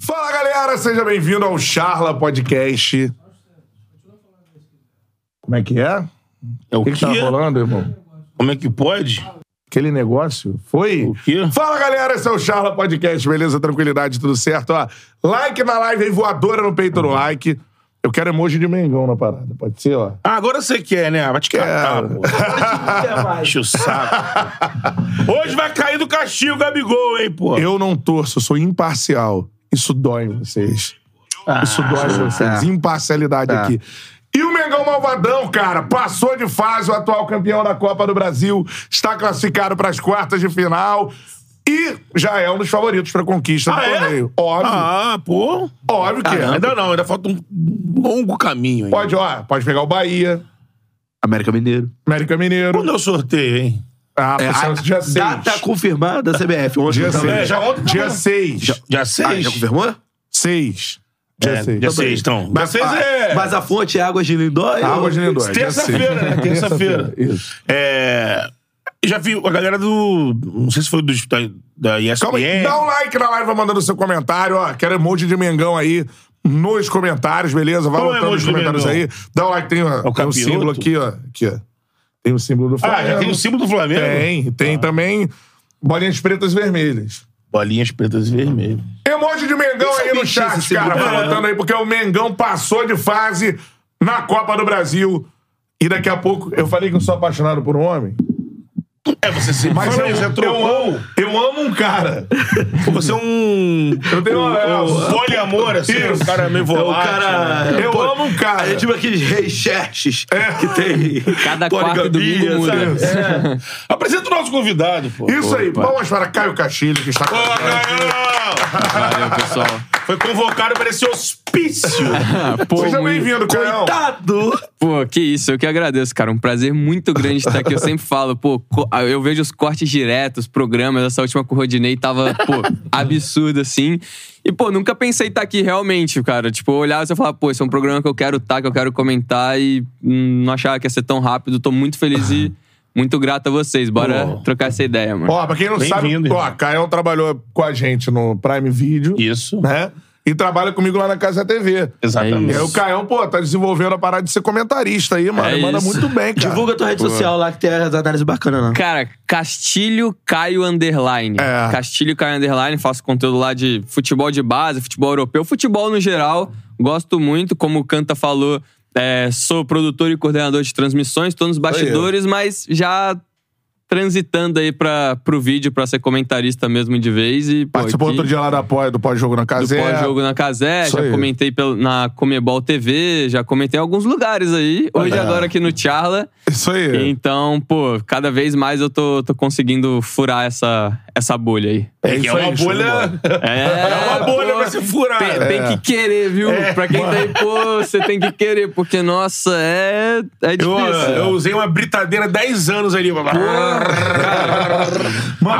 Fala galera, seja bem-vindo ao Charla Podcast. Como é que é? É o O que, que tá quê? rolando, irmão? Como é que pode? Aquele negócio? Foi? O quê? Fala galera, esse é o Charla Podcast, beleza? Tranquilidade, tudo certo? Ó, like na live aí, voadora no peito no like. Eu quero emoji de Mengão na parada, pode ser, ó? Ah, agora você quer, né? Vai te catar, pô. Enche o saco. Hoje vai cair do castigo, Gabigol, hein, pô. Eu não torço, eu sou imparcial. Isso dói em vocês. Isso dói em vocês. Imparcialidade aqui. E o Mengão Malvadão, cara, passou de fase, o atual campeão da Copa do Brasil, está classificado para as quartas de final e já é um dos favoritos para conquista do Ah, é? torneio. Óbvio, Ah, pô. óbvio que é. Ainda não, ainda falta um longo caminho ainda. Pode, ó, pode pegar o Bahia, América Mineiro. América Mineiro. Quando é o sorteio, hein? Ah, É, é, a dia 6. data confirmada da CBF. Ontem Dia eu tava- 6. É, já ontem Dia tava- 6. Dia Ah, 6? já confirmou? 6. Dia É, 6. dia 6, então. Mas, dia 6 ah, é... mas a fonte é Águas de Lindóia? Água de Lindóia. Terça-feira, né? Terça-feira. Isso. É... eu Já vi a galera do... Não sei se foi do, da, da ESPN. Calma aí, dá um like na live, vai mandando seu comentário, ó. Quero emoji de Mengão aí nos comentários, beleza? Vai Qual é o botando nos comentários aí. Dá um like, tem, ó, tem um símbolo aqui, ó. Aqui, ó. Tem o símbolo do Flamengo. Ah, já tem o símbolo do Flamengo? Tem, tem também bolinhas pretas e vermelhas. Bolinhas pretas e vermelhas. Emoji de Mengão aí no chat, cara. Vai botando aí, porque o Mengão passou de fase na Copa do Brasil. E daqui a pouco, eu falei que eu sou apaixonado por um homem. É, você se... Mas eu, aí, você eu trocou... amo, eu amo um cara. Você é um... Eu tenho uma. é, um poliamor, assim. Isso. Um cara meio É o volátil. cara. Eu Pô, amo um cara. É tipo aqueles reis xerxes que tem. Cada quarto muda. sabe? É. Apresenta o nosso convidado, pô. Isso aí, palmas para Caio Castilho, que está com Ô, a gente. Caio! Valeu, pessoal. Foi convocado para esse hospício. Pô, Seja muito- bem-vindo, Caio. Coitado! Pô, que isso, eu que agradeço, cara. Um prazer muito grande estar aqui. Eu sempre falo, pô, co- eu vejo os cortes diretos, programas. Essa última com o Rodinei tava, pô, absurdo, assim. E, pô, nunca pensei estar aqui realmente, cara. Tipo, eu olhava e eu falava, pô, esse é um programa que eu quero estar, que eu quero comentar. E hum, não achava que ia ser tão rápido. Tô muito feliz e muito grato a vocês. Bora Pô. trocar essa ideia, mano. Ó, pra quem não sabe, ó. Caio trabalhou com a gente no Prime Video, Isso. né? E trabalha comigo lá na Casa TV. Exatamente. E aí o Caio, pô, tá desenvolvendo a parada de ser comentarista aí, mano. É Manda isso. muito bem, cara. Divulga tua rede social lá que tem as análises bacanas, né? Cara, Castilho Caio Underline. É. Castilho Caio Underline, faço conteúdo lá de futebol de base, futebol europeu, futebol no geral. Gosto muito, como o Canta falou, é, sou produtor e coordenador de transmissões, tô nos bastidores, mas já transitando aí pra, pro vídeo pra ser comentarista mesmo de vez. E, pô, Participou aqui- outro dia lá da pós, do pós-jogo na do Casa. pós-jogo na Casé, já aí. comentei na Comebol TV, já comentei em alguns lugares aí. Hoje, É. agora aqui no Charla. Isso aí. Então, pô, cada vez mais eu tô, tô conseguindo furar essa, essa bolha aí. É é isso aí, uma de bolha. É, É uma bolha pô, pra se furar. Tem, tem É. que querer, viu? pra quem tá aí, pô, você tem que querer, porque, nossa, é, é Eu, difícil. eu usei uma britadeira 10 anos ali. Mano,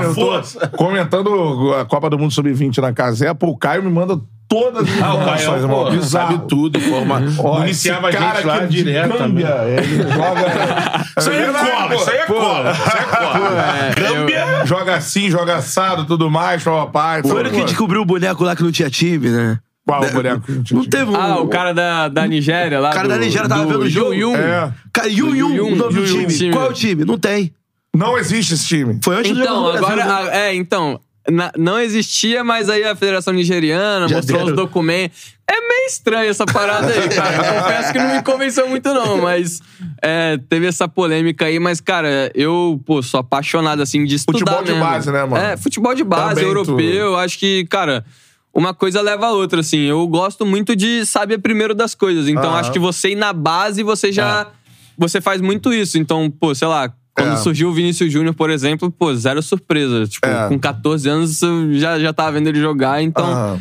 eu tô força. comentando a Copa do Mundo Sub-20 na Casa. Pô, o Caio me manda todas as Ah, o informações, irmão. pô, Bizarro. sabe tudo. Forma, Ó, municiava a esse cara gente lá direto Gâmbia, também. Ele joga. Isso aí é verdade, cola, pô. isso aí é cola. Isso aí é cola. Gâmbia. Joga assim, joga assado, tudo mais, papai. Foi ele que descobriu o boneco lá que não tinha time, né? Qual o boneco? Não teve um. Ah, o cara da, da Nigéria lá. O cara do- da Nigéria tava do vendo o jogo. Yun Yun. É. Cara, Yun Yun, o nome do time. Qual é o time? Não tem. Não existe esse time. Foi antes do Então, jogo do Brasil, agora. né? é, então. Na- não existia, mas aí a Federação Nigeriana Já mostrou deram. os documentos. É meio estranho essa parada aí, cara. Eu confesso que não me convenceu muito, não, mas é, teve essa polêmica aí. Mas, cara, eu, pô, sou apaixonado, assim, de estudar Futebol de mesmo. base, né, mano? É, futebol de base, Também europeu. tu- acho que, cara. Uma coisa leva a outra, assim. Eu gosto muito de saber primeiro das coisas. Então, Aham. acho que você ir na base, você já. Você faz muito isso. Então, pô, sei lá, quando É. surgiu o Vinícius Júnior, por exemplo, pô, zero surpresa. Tipo, É. com 14 anos já, já tava vendo ele jogar. Então, Aham.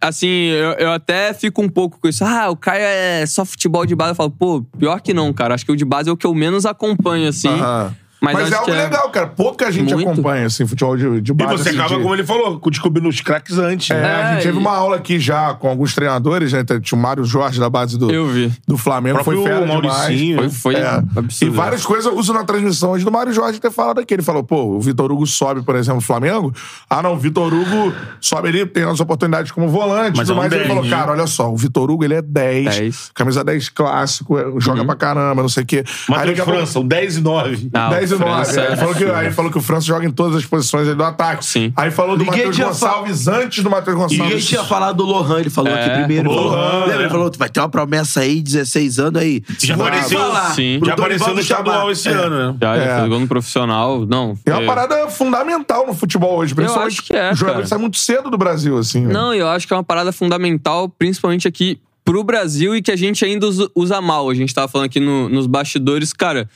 assim, eu, eu até fico um pouco com isso. Ah, o Caio é só futebol de base. Eu falo, pô, pior que não, cara. Acho que o de base é o que eu menos acompanho, assim. Aham. Mas, Mas, é algo que legal, cara. Pouca gente Muito. acompanha, assim, futebol de, de E base. você assim, acaba, de- como ele falou, descobrindo os craques antes. É, né? a gente É, teve e- uma aula aqui já com alguns treinadores, né? Tinha o Mário Jorge da base do, Eu vi. do Flamengo, foi fera Mauricinho. demais. Foi, foi É. absurdo. E várias coisas eu uso na transmissão hoje do Mário Jorge ter falado aqui. Ele falou, pô, o Vitor Hugo sobe, por exemplo, no Flamengo. Ah, não, o Vitor Hugo sobe ali, tem as oportunidades como volante, Mas tudo é um mais. Ele 10, falou, cara, olha só, o Vitor Hugo, ele é 10, 10. camisa 10 clássico, é, joga pra caramba, não sei o quê. Aí Matheus França, o 10 e 9. Ah, o 10 e 9. França é. Ele é falou que, aí ele falou que o França joga em todas as posições do ataque. Sim. Aí falou do Ninguém Matheus tinha Gonçalves antes do Matheus Ninguém Gonçalves. tinha falado do Lohan, ele falou É, aqui primeiro. Ele falou, Lohan, lembra? Ele falou, vai ter uma promessa aí, 16 anos aí. Já apareceu, falar. Sim. Já apareceu no estadual esse É. ano, né? Já, já É. fez no profissional. Não. É uma é- parada fundamental no futebol hoje, principalmente. acho que é, O jogador sai muito cedo do Brasil, assim. né? Não, eu acho que é uma parada fundamental, principalmente aqui pro Brasil e que a gente ainda usa, usa mal. A gente tava falando aqui no- nos bastidores, cara.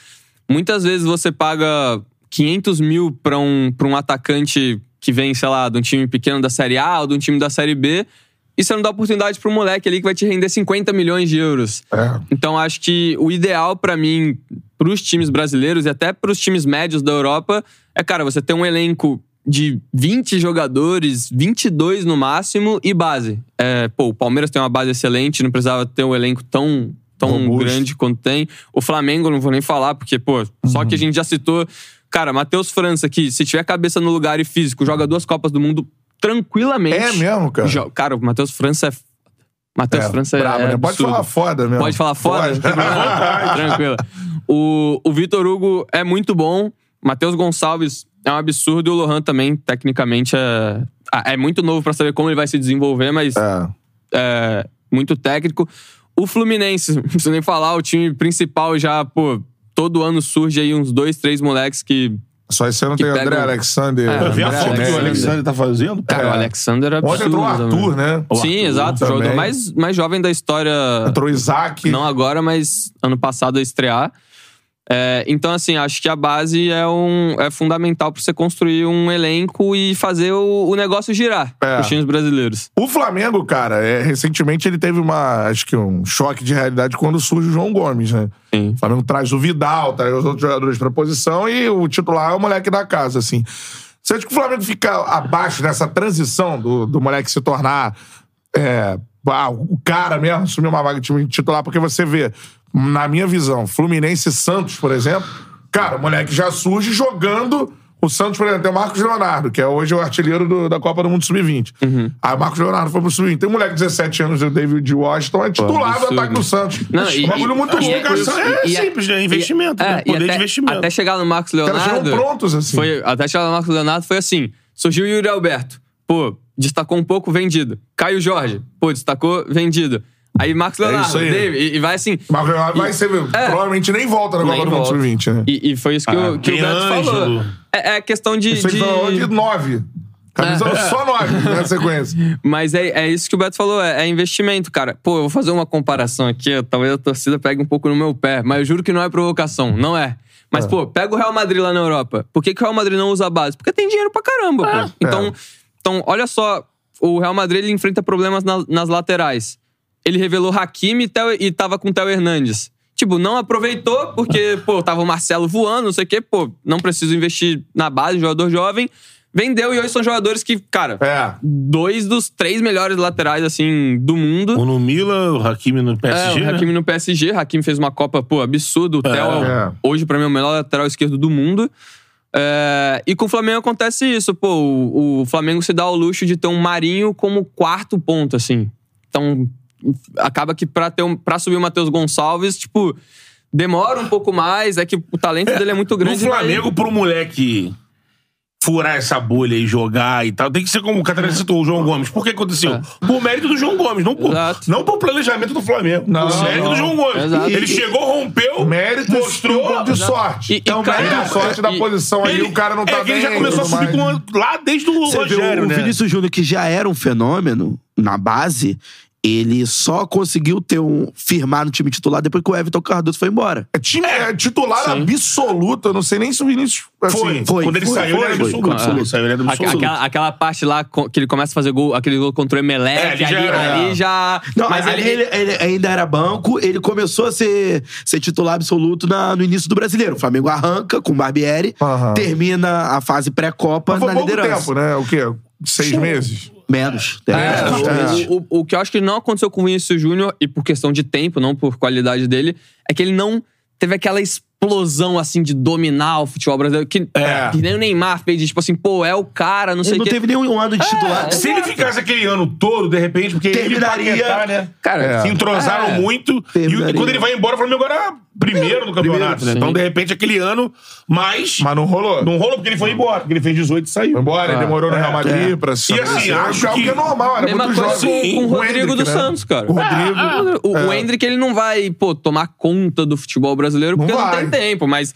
Muitas vezes você paga 500 mil pra um, pra um atacante que vem, sei lá, de um time pequeno da Série A ou de um time da Série B. E você não dá oportunidade pro moleque ali que vai te render 50 milhões de euros. É. Então acho que o ideal pra mim, pros times brasileiros e até pros times médios da Europa, é, cara, você ter um elenco de 20 jogadores, 22 no máximo e base. É, pô, o Palmeiras tem uma base excelente, não precisava ter um elenco tão, tão Robusto. grande quanto tem. O Flamengo, não vou nem falar, porque, pô, só Uhum. que a gente já citou. Cara, Matheus França, que se tiver cabeça no lugar e físico, joga duas Copas do Mundo tranquilamente. É mesmo, cara? Cara, o Matheus França é. Matheus É, França é. né? Pode falar foda mesmo. Pode falar foda? Pode. Tranquilo. O, o Vitor Hugo é muito bom. Matheus Gonçalves é um absurdo. E o Lohan também, tecnicamente, é, ah, é muito novo pra saber como ele vai se desenvolver, mas É. é muito técnico. O Fluminense, não preciso nem falar, o time principal já, pô, todo ano surge aí uns dois, três moleques que. Só esse ano Que tem o André pega um- Alexander. É, Eu vi a André foto que o Alexander. Alexandre tá fazendo. Cara, É. o Alexander é absurdo. Ontem entrou o Arthur, também. né? O Sim, Arthur exato. Jogador mais, mais jovem da história. Entrou o Isaac. Não agora, mas ano passado a estrear. É, então, assim, acho que a base é, um, é fundamental pra você construir um elenco e fazer o, o negócio girar É. os times brasileiros. O Flamengo, cara, é, recentemente ele teve uma, acho que um choque de realidade quando surge o João Gomes, né? Sim. O Flamengo traz o Vidal, traz os outros jogadores pra posição e o titular é o moleque da casa, assim. Você acha que o Flamengo fica abaixo dessa transição do, do moleque se tornar é, ah, o cara mesmo, assumir uma vaga de titular? Porque você vê, na minha visão, Fluminense e Santos, por exemplo, cara, o moleque já surge jogando. O Santos, por exemplo, tem o Marcos Leonardo, que é hoje o artilheiro do- da Copa do Mundo Sub-20. Aí o Marcos Leonardo foi pro Sub-20. Tem um moleque de 17 anos, o David Washington, é titular do ataque do Santos. Não, é e- um bagulho muito louco. isso. É E- simples, né? Investimento, né? é, e Poder de até- investimento. Até chegar no Marcos Leonardo. prontos, assim. Foi, até chegar no Marcos Leonardo foi assim: surgiu o Yuri Alberto. Pô, destacou um pouco, vendido. Caio Jorge. Pô, destacou, vendido. Aí Marcos Leonardo, isso aí. David, e, e vai assim. Marcos Leonardo vai ser, provavelmente nem volta na Copa do Mundo volta. Sub-20, né? E, e foi isso que, Ah, o, que o Beto Ângelo. falou. É, é questão de. Isso aí de- falou de 9. Camisa É. só 9 na sequência. Mas é, é isso que o Beto falou, é, é investimento, cara. Pô, eu vou fazer uma comparação aqui, talvez a torcida pegue um pouco no meu pé, mas eu juro que não é provocação, não é. Mas, pô, pega o Real Madrid lá na Europa. Por que, que o Real Madrid não usa a base? Porque tem dinheiro pra caramba, pô. Então, então, olha só, o Real Madrid ele enfrenta problemas na- nas laterais. Ele revelou Hakimi e, e tava com o Theo Hernandes. Tipo, não aproveitou porque, pô, tava o Marcelo voando, não sei o quê. Pô, não preciso investir na base, jogador jovem. Vendeu e hoje são jogadores que, cara, É. dois dos três melhores laterais, assim, do mundo. O no Mila, o Hakimi no PSG, é, o né? Hakimi no PSG. Hakimi fez uma Copa, pô, absurdo. O Theo, É. hoje, pra mim, é o melhor lateral esquerdo do mundo. É, e com o Flamengo acontece isso, pô. O, o Flamengo se dá o luxo de ter um Marinho como quarto ponto, assim. Então, acaba que pra, ter um, pra subir o Matheus Gonçalves, tipo, demora um pouco mais. É que o talento dele é muito grande. No mas- Flamengo, pro moleque furar essa bolha e jogar e tal, tem que ser como o Catarina citou, o João Gomes. Por que aconteceu? Por mérito do João Gomes, não por, Exato. não por planejamento do Flamengo. Não, por mérito não. do João Gomes. Exato. Ele chegou, rompeu, Mérito e um mostrou. pouco de sorte. E- e, então, cara, mérito e sorte da e- posição aí, Ele- o cara não tá é que bem. ele já começou a subir com, lá desde o Você Rogério, o né? Vinícius Júnior, que já era um fenômeno na base, ele só conseguiu ter um firmar no time titular depois que o Everton Cardoso foi embora. É time é, titular absoluto. Eu não sei nem se o Vinícius. Assim, Foi, foi, Quando ele foi, saiu, foi, ele era foi. absoluto. Ele saiu, ele era absoluto. Aquela, aquela parte lá que ele começa a fazer gol, aquele gol contra o Emelec, É, ali já ali, era- ali já. Não, mas mas ele, ele, ele ainda era banco, ele começou a ser, ser titular absoluto na- no início do brasileiro. O Flamengo arranca com o Barbieri, Aham. termina a fase pré-copa na liderança. tempo, né? O quê? Seis meses? Menos. É, o- menos. o, o- o que eu acho que não aconteceu com o Vinícius Júnior, e por questão de tempo, não por qualidade dele, é que ele não teve aquela explosão, assim, de dominar o futebol brasileiro. Que, É. que nem o Neymar fez, tipo assim, pô, é o cara, não sei Ele o não quê. teve nenhum ano de titular. Se ele ficasse aquele ano todo, de repente, porque Terminaria- ele Paquetá, né? Cara, É. Se entrosaram É. muito. E, e quando ele vai embora, o Flamengo era primeiro no campeonato. Primeiro, né? sim. Então, de repente, aquele ano, mas. Mas não rolou. Não rolou porque ele foi embora. Porque ele fez 18 e saiu. Foi embora, ele demorou no É. Real Madrid pra se E assim, acho algo que- é normal, era Mesma muito coisa jovem. com, com o Rodrigo Hendrick, dos né? Santos, cara. O Rodrigo. O, o É. Hendrick, ele não vai, pô, tomar conta do futebol brasileiro porque Não não, tem tempo, mas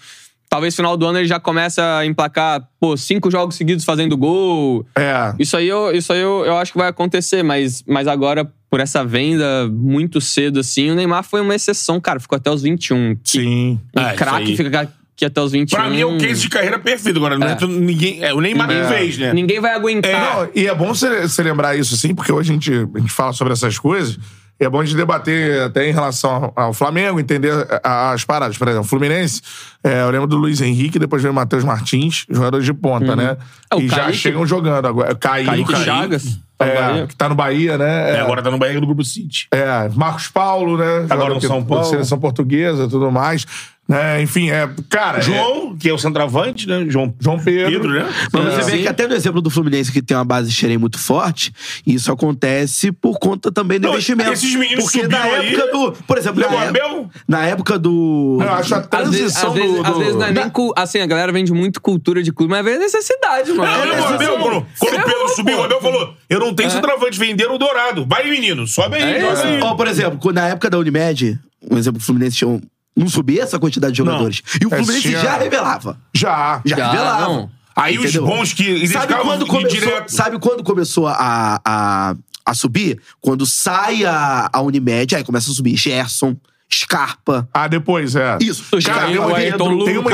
talvez no final do ano ele já comece a emplacar, pô, cinco jogos seguidos fazendo gol. É. Isso aí, eu, isso aí eu, eu acho que vai acontecer, mas, mas agora, por essa venda muito cedo assim, o Neymar foi uma exceção, cara. Ficou até os 21. Que, Sim. um É, isso craque fica aqui até os 21. Pra mim é um case de carreira perfeito agora. É. É. ninguém, é, o Neymar É. fez, né? Ninguém vai aguentar. Não, e é bom você, você lembrar isso, assim, porque hoje a gente, a gente fala sobre essas coisas. É bom a gente debater até em relação ao, Flamengo, entender as paradas. Por exemplo, Fluminense, é, eu lembro do Luiz Henrique, depois veio o Matheus Martins, jogadores de ponta, né? É, o e já Kaique- chegam jogando agora. Kaique, Kaique Kaique, Chagas. tá é, que tá no Bahia, né? É, agora tá no Bahia do Grupo City. É, Marcos Paulo, né? Agora no São Paulo. Seleção portuguesa e tudo mais. Né? Enfim, é. Cara, João, que é o centroavante, né? João, João Pedro. Pedro, né? Mas você É. vê Sim. que até no exemplo do Fluminense, que tem uma base de xerém muito forte, isso acontece por conta também do Não, investimento. esses meninos Porque na subiram aí, época do. Por exemplo, na, época- Abel? na época do. Eu acho a Às vezes, transição às, vezes, do. às do- vezes não é nem. cu- Assim, a galera vende muito cultura de clube, mas vê necessidade, mano. Não, É o Abel, necessidade. quando, quando o Pedro subiu, o Abel falou: Eu não tenho centroavante, venderam o Dourado. Vai, menino, sobe aí, É. Ó, por exemplo, na época da Unimed, um exemplo, o Fluminense tinha um- não subia essa quantidade de jogadores. E o É, Fluminense tinha- já revelava. Já. Já, Já, revelava. não. Aí Entendeu? os bons que. Sabe quando, começou, direto. sabe quando começou a, a, a subir? Quando sai a, a Unimed, aí começa a subir Gerson, Scarpa. Ah, depois, é. Isso. Cara, Aí tem uma, Ayrton tem uma,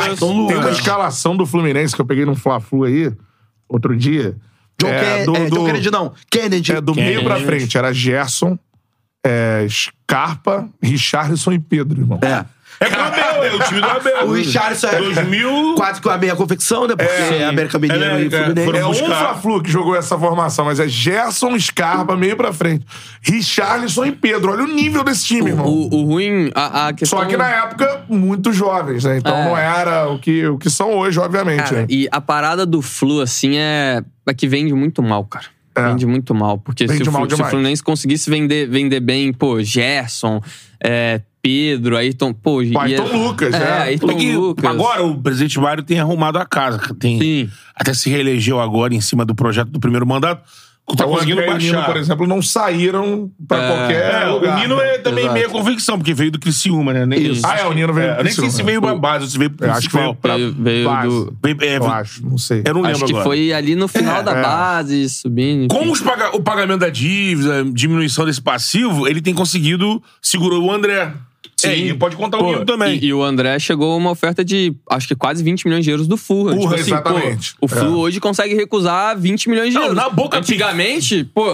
tem uma escalação do Fluminense que eu peguei num Fla-Flu aí, outro dia. John, é, Ken- do, é, do- John Kennedy não. Kennedy. é, do meio pra Kennedy. frente. Era Gerson, é, Scarpa, Richarlison e Pedro, irmão. É. É com o Abel, é o time do Abel. O Richardson é 2000. quase que a meia confecção, né? Porque é, É. América Mineiro É, e é, Fluminense. foram É um buscar. Fla-Flu que jogou essa formação, mas é Gerson, Scarpa, meio pra frente. Richarlison e Pedro. Olha o nível desse time, irmão. O, o ruim, a, a questão. Só que na época, muito jovens, né? Então É. não era o que, o que são hoje, obviamente. Cara, né? e a parada do Flu, assim, é. É que vende muito mal, cara. É. Vende muito mal. Porque Vende se o, mal se o. Fluminense conseguisse vender, vender bem, pô, Gerson, é, Pedro, Ayrton, pô, O Ayrton Lucas, é, né? Ayrton É Lucas. agora o presidente Mário tem arrumado a casa. Tem, Sim. Até se reelegeu agora em cima do projeto do primeiro mandato. Tá o conseguindo André e o Nino, baixar. por exemplo, não saíram pra É. qualquer É, lugar. o Nino é também Exato. meia convicção, porque veio do Criciúma, né? Nem, Isso. Ah, é, o Nino veio do eu nem sei se veio pra base ou se veio pro acho que veio pra Veio- veio base. do- Veio- é, Eu acho, não sei. Eu não lembro Acho que agora. foi ali no final da É. base, subindo. Com os paga- o pagamento da dívida, diminuição desse passivo, ele tem conseguido. Segurou o André. Sim. É, e pode contar Pô, o Nino também. E, e o André chegou a uma oferta de, acho que quase 20 milhões de euros do Furra. Furra, Tipo assim, exatamente. pô, o Flu É. hoje consegue recusar 20 milhões de Não, euros. na boca Antigamente, pô,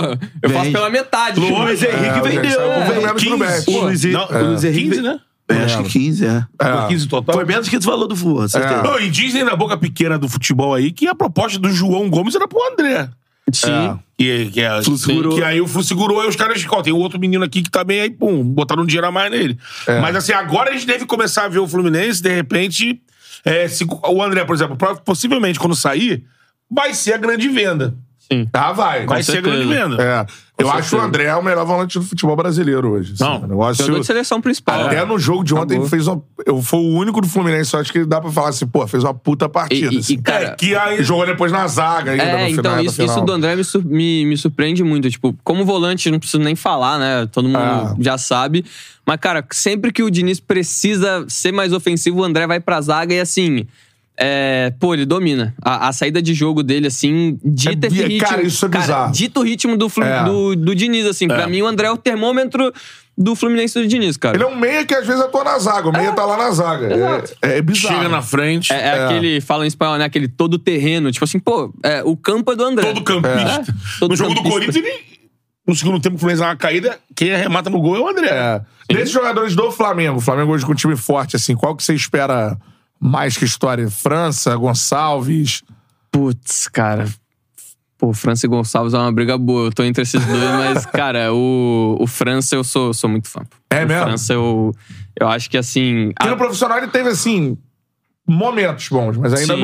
eu faço pela metade. O Luiz Henrique É, vendeu. no 15. Bet. O Luiz, Não, o Luiz Henrique 15, né? É, acho que 15, é. É. 15 total. Foi menos que esse valor do Furra, certeza. Não, e dizem na boca pequena do futebol aí que a proposta do João Gomes era pro André. Sim. Que, que, é, segurou. que aí o Flu segurou e os caras, ó, tem um outro menino aqui que também aí, pum, botaram um dinheiro a mais nele. Mas assim, agora a gente deve começar a ver o Fluminense, de repente, é, se- o André, por exemplo, possivelmente quando sair, vai ser a grande venda. Sim. Ah, vai. Vai ser certeza. grande venda. É. Eu Com acho certeza. o André o melhor volante do futebol brasileiro hoje. assim. Não. O negócio... Jogador de seleção principal. Até no jogo de ontem Acabou. fez uma. Eu fui o único do Fluminense, eu acho que dá pra falar assim, pô, fez uma puta partida. E- e- assim. e, cara, É, que aí, Jogou depois na zaga ainda. É, no final, então isso, isso do André me, sur- me, me surpreende muito. Tipo, como volante, não preciso nem falar, né? Todo mundo Ah. já sabe. Mas, cara, sempre que o Diniz precisa ser mais ofensivo, o André vai pra zaga e assim. É, pô, ele domina. A, a saída de jogo dele, assim, dita É esse ritmo. cara, isso é bizarro. dita o ritmo do, Flu- É. do, do Diniz, assim. Pra mim, o André é o termômetro do Fluminense do Diniz, cara. Ele é um meia que às vezes atua na zaga. O meia tá lá na zaga. É, é bizarro. Chega na frente. É, é aquele, fala em espanhol, né? Aquele todo terreno. Tipo assim, pô, é, o campo é do André. Todo campista. Todo no jogo do campista. Corinthians, ele, no segundo tempo, o Fluminense dá uma caída, quem arremata no gol é o André. É. Desses jogadores do Flamengo, o Flamengo hoje com um time forte, assim, qual que você espera mais que história? França, Gonçalves? Putz, cara. Pô, França e Gonçalves é uma briga boa. Eu tô entre esses dois, mas, cara, o, o França eu sou, sou muito fã. É o mesmo? França eu, eu acho que assim. E a- no profissional ele teve, assim, momentos bons, mas ainda Sim.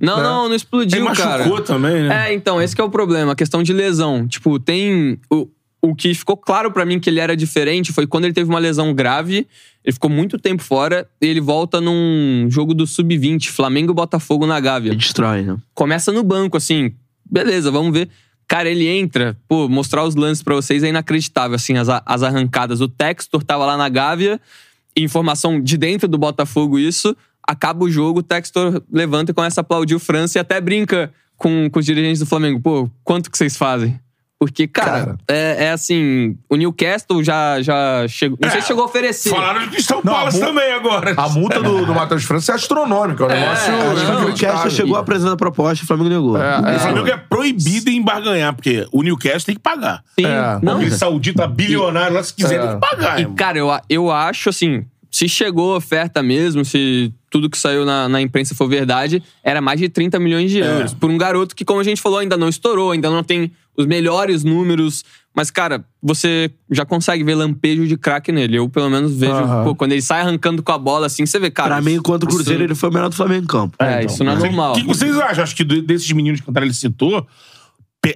não... Não, né? não, não Ele explodiu, cara. machucou também, né? É, então, esse que é o problema, a questão de lesão. Tipo, tem. O, o que ficou claro pra mim que ele era diferente foi quando ele teve uma lesão grave. Ele ficou muito tempo fora e ele volta num jogo do Sub-20, Flamengo e Botafogo na Gávea. Destrói, né? Começa no banco, assim. Beleza, vamos ver. Cara, ele entra, pô, mostrar os lances pra vocês é inacreditável, assim, as, as arrancadas. O Textor tava lá na Gávea, informação de dentro do Botafogo, isso. Acaba o jogo, o Textor levanta e começa a aplaudir o França e até brinca com, com os dirigentes do Flamengo. Pô, quanto que vocês fazem? Porque, cara, Cara. É, é assim, o Newcastle já, já chegou. Não sei se chegou a oferecer. Falaram de Cristão Não, Palace a mu- também agora. A multa do, do Matheus França é astronômica. É um negócio não, O. Newcastle chegou a apresentar a proposta e o Flamengo negou. É, O Flamengo é proibido em barganhar, porque o Newcastle tem que pagar. Sim, É. não. Aquele saudita bilionário lá, se quiser, É. tem que pagar, E, irmão. cara, eu, eu acho assim, se chegou a oferta mesmo, se tudo que saiu na, na imprensa for verdade, era mais de 30 milhões de euros. Por um garoto que, como a gente falou, ainda não estourou, ainda não tem os melhores números. Mas, cara, você já consegue ver lampejo de craque nele. Eu, pelo menos, vejo, Aham. pô, quando ele sai arrancando com a bola assim, você vê, cara. Pra mim, contra o Cruzeiro, isso- ele foi o melhor do Flamengo em campo. É, isso não é normal. O que vocês acham? Acho que desses meninos que o André citou,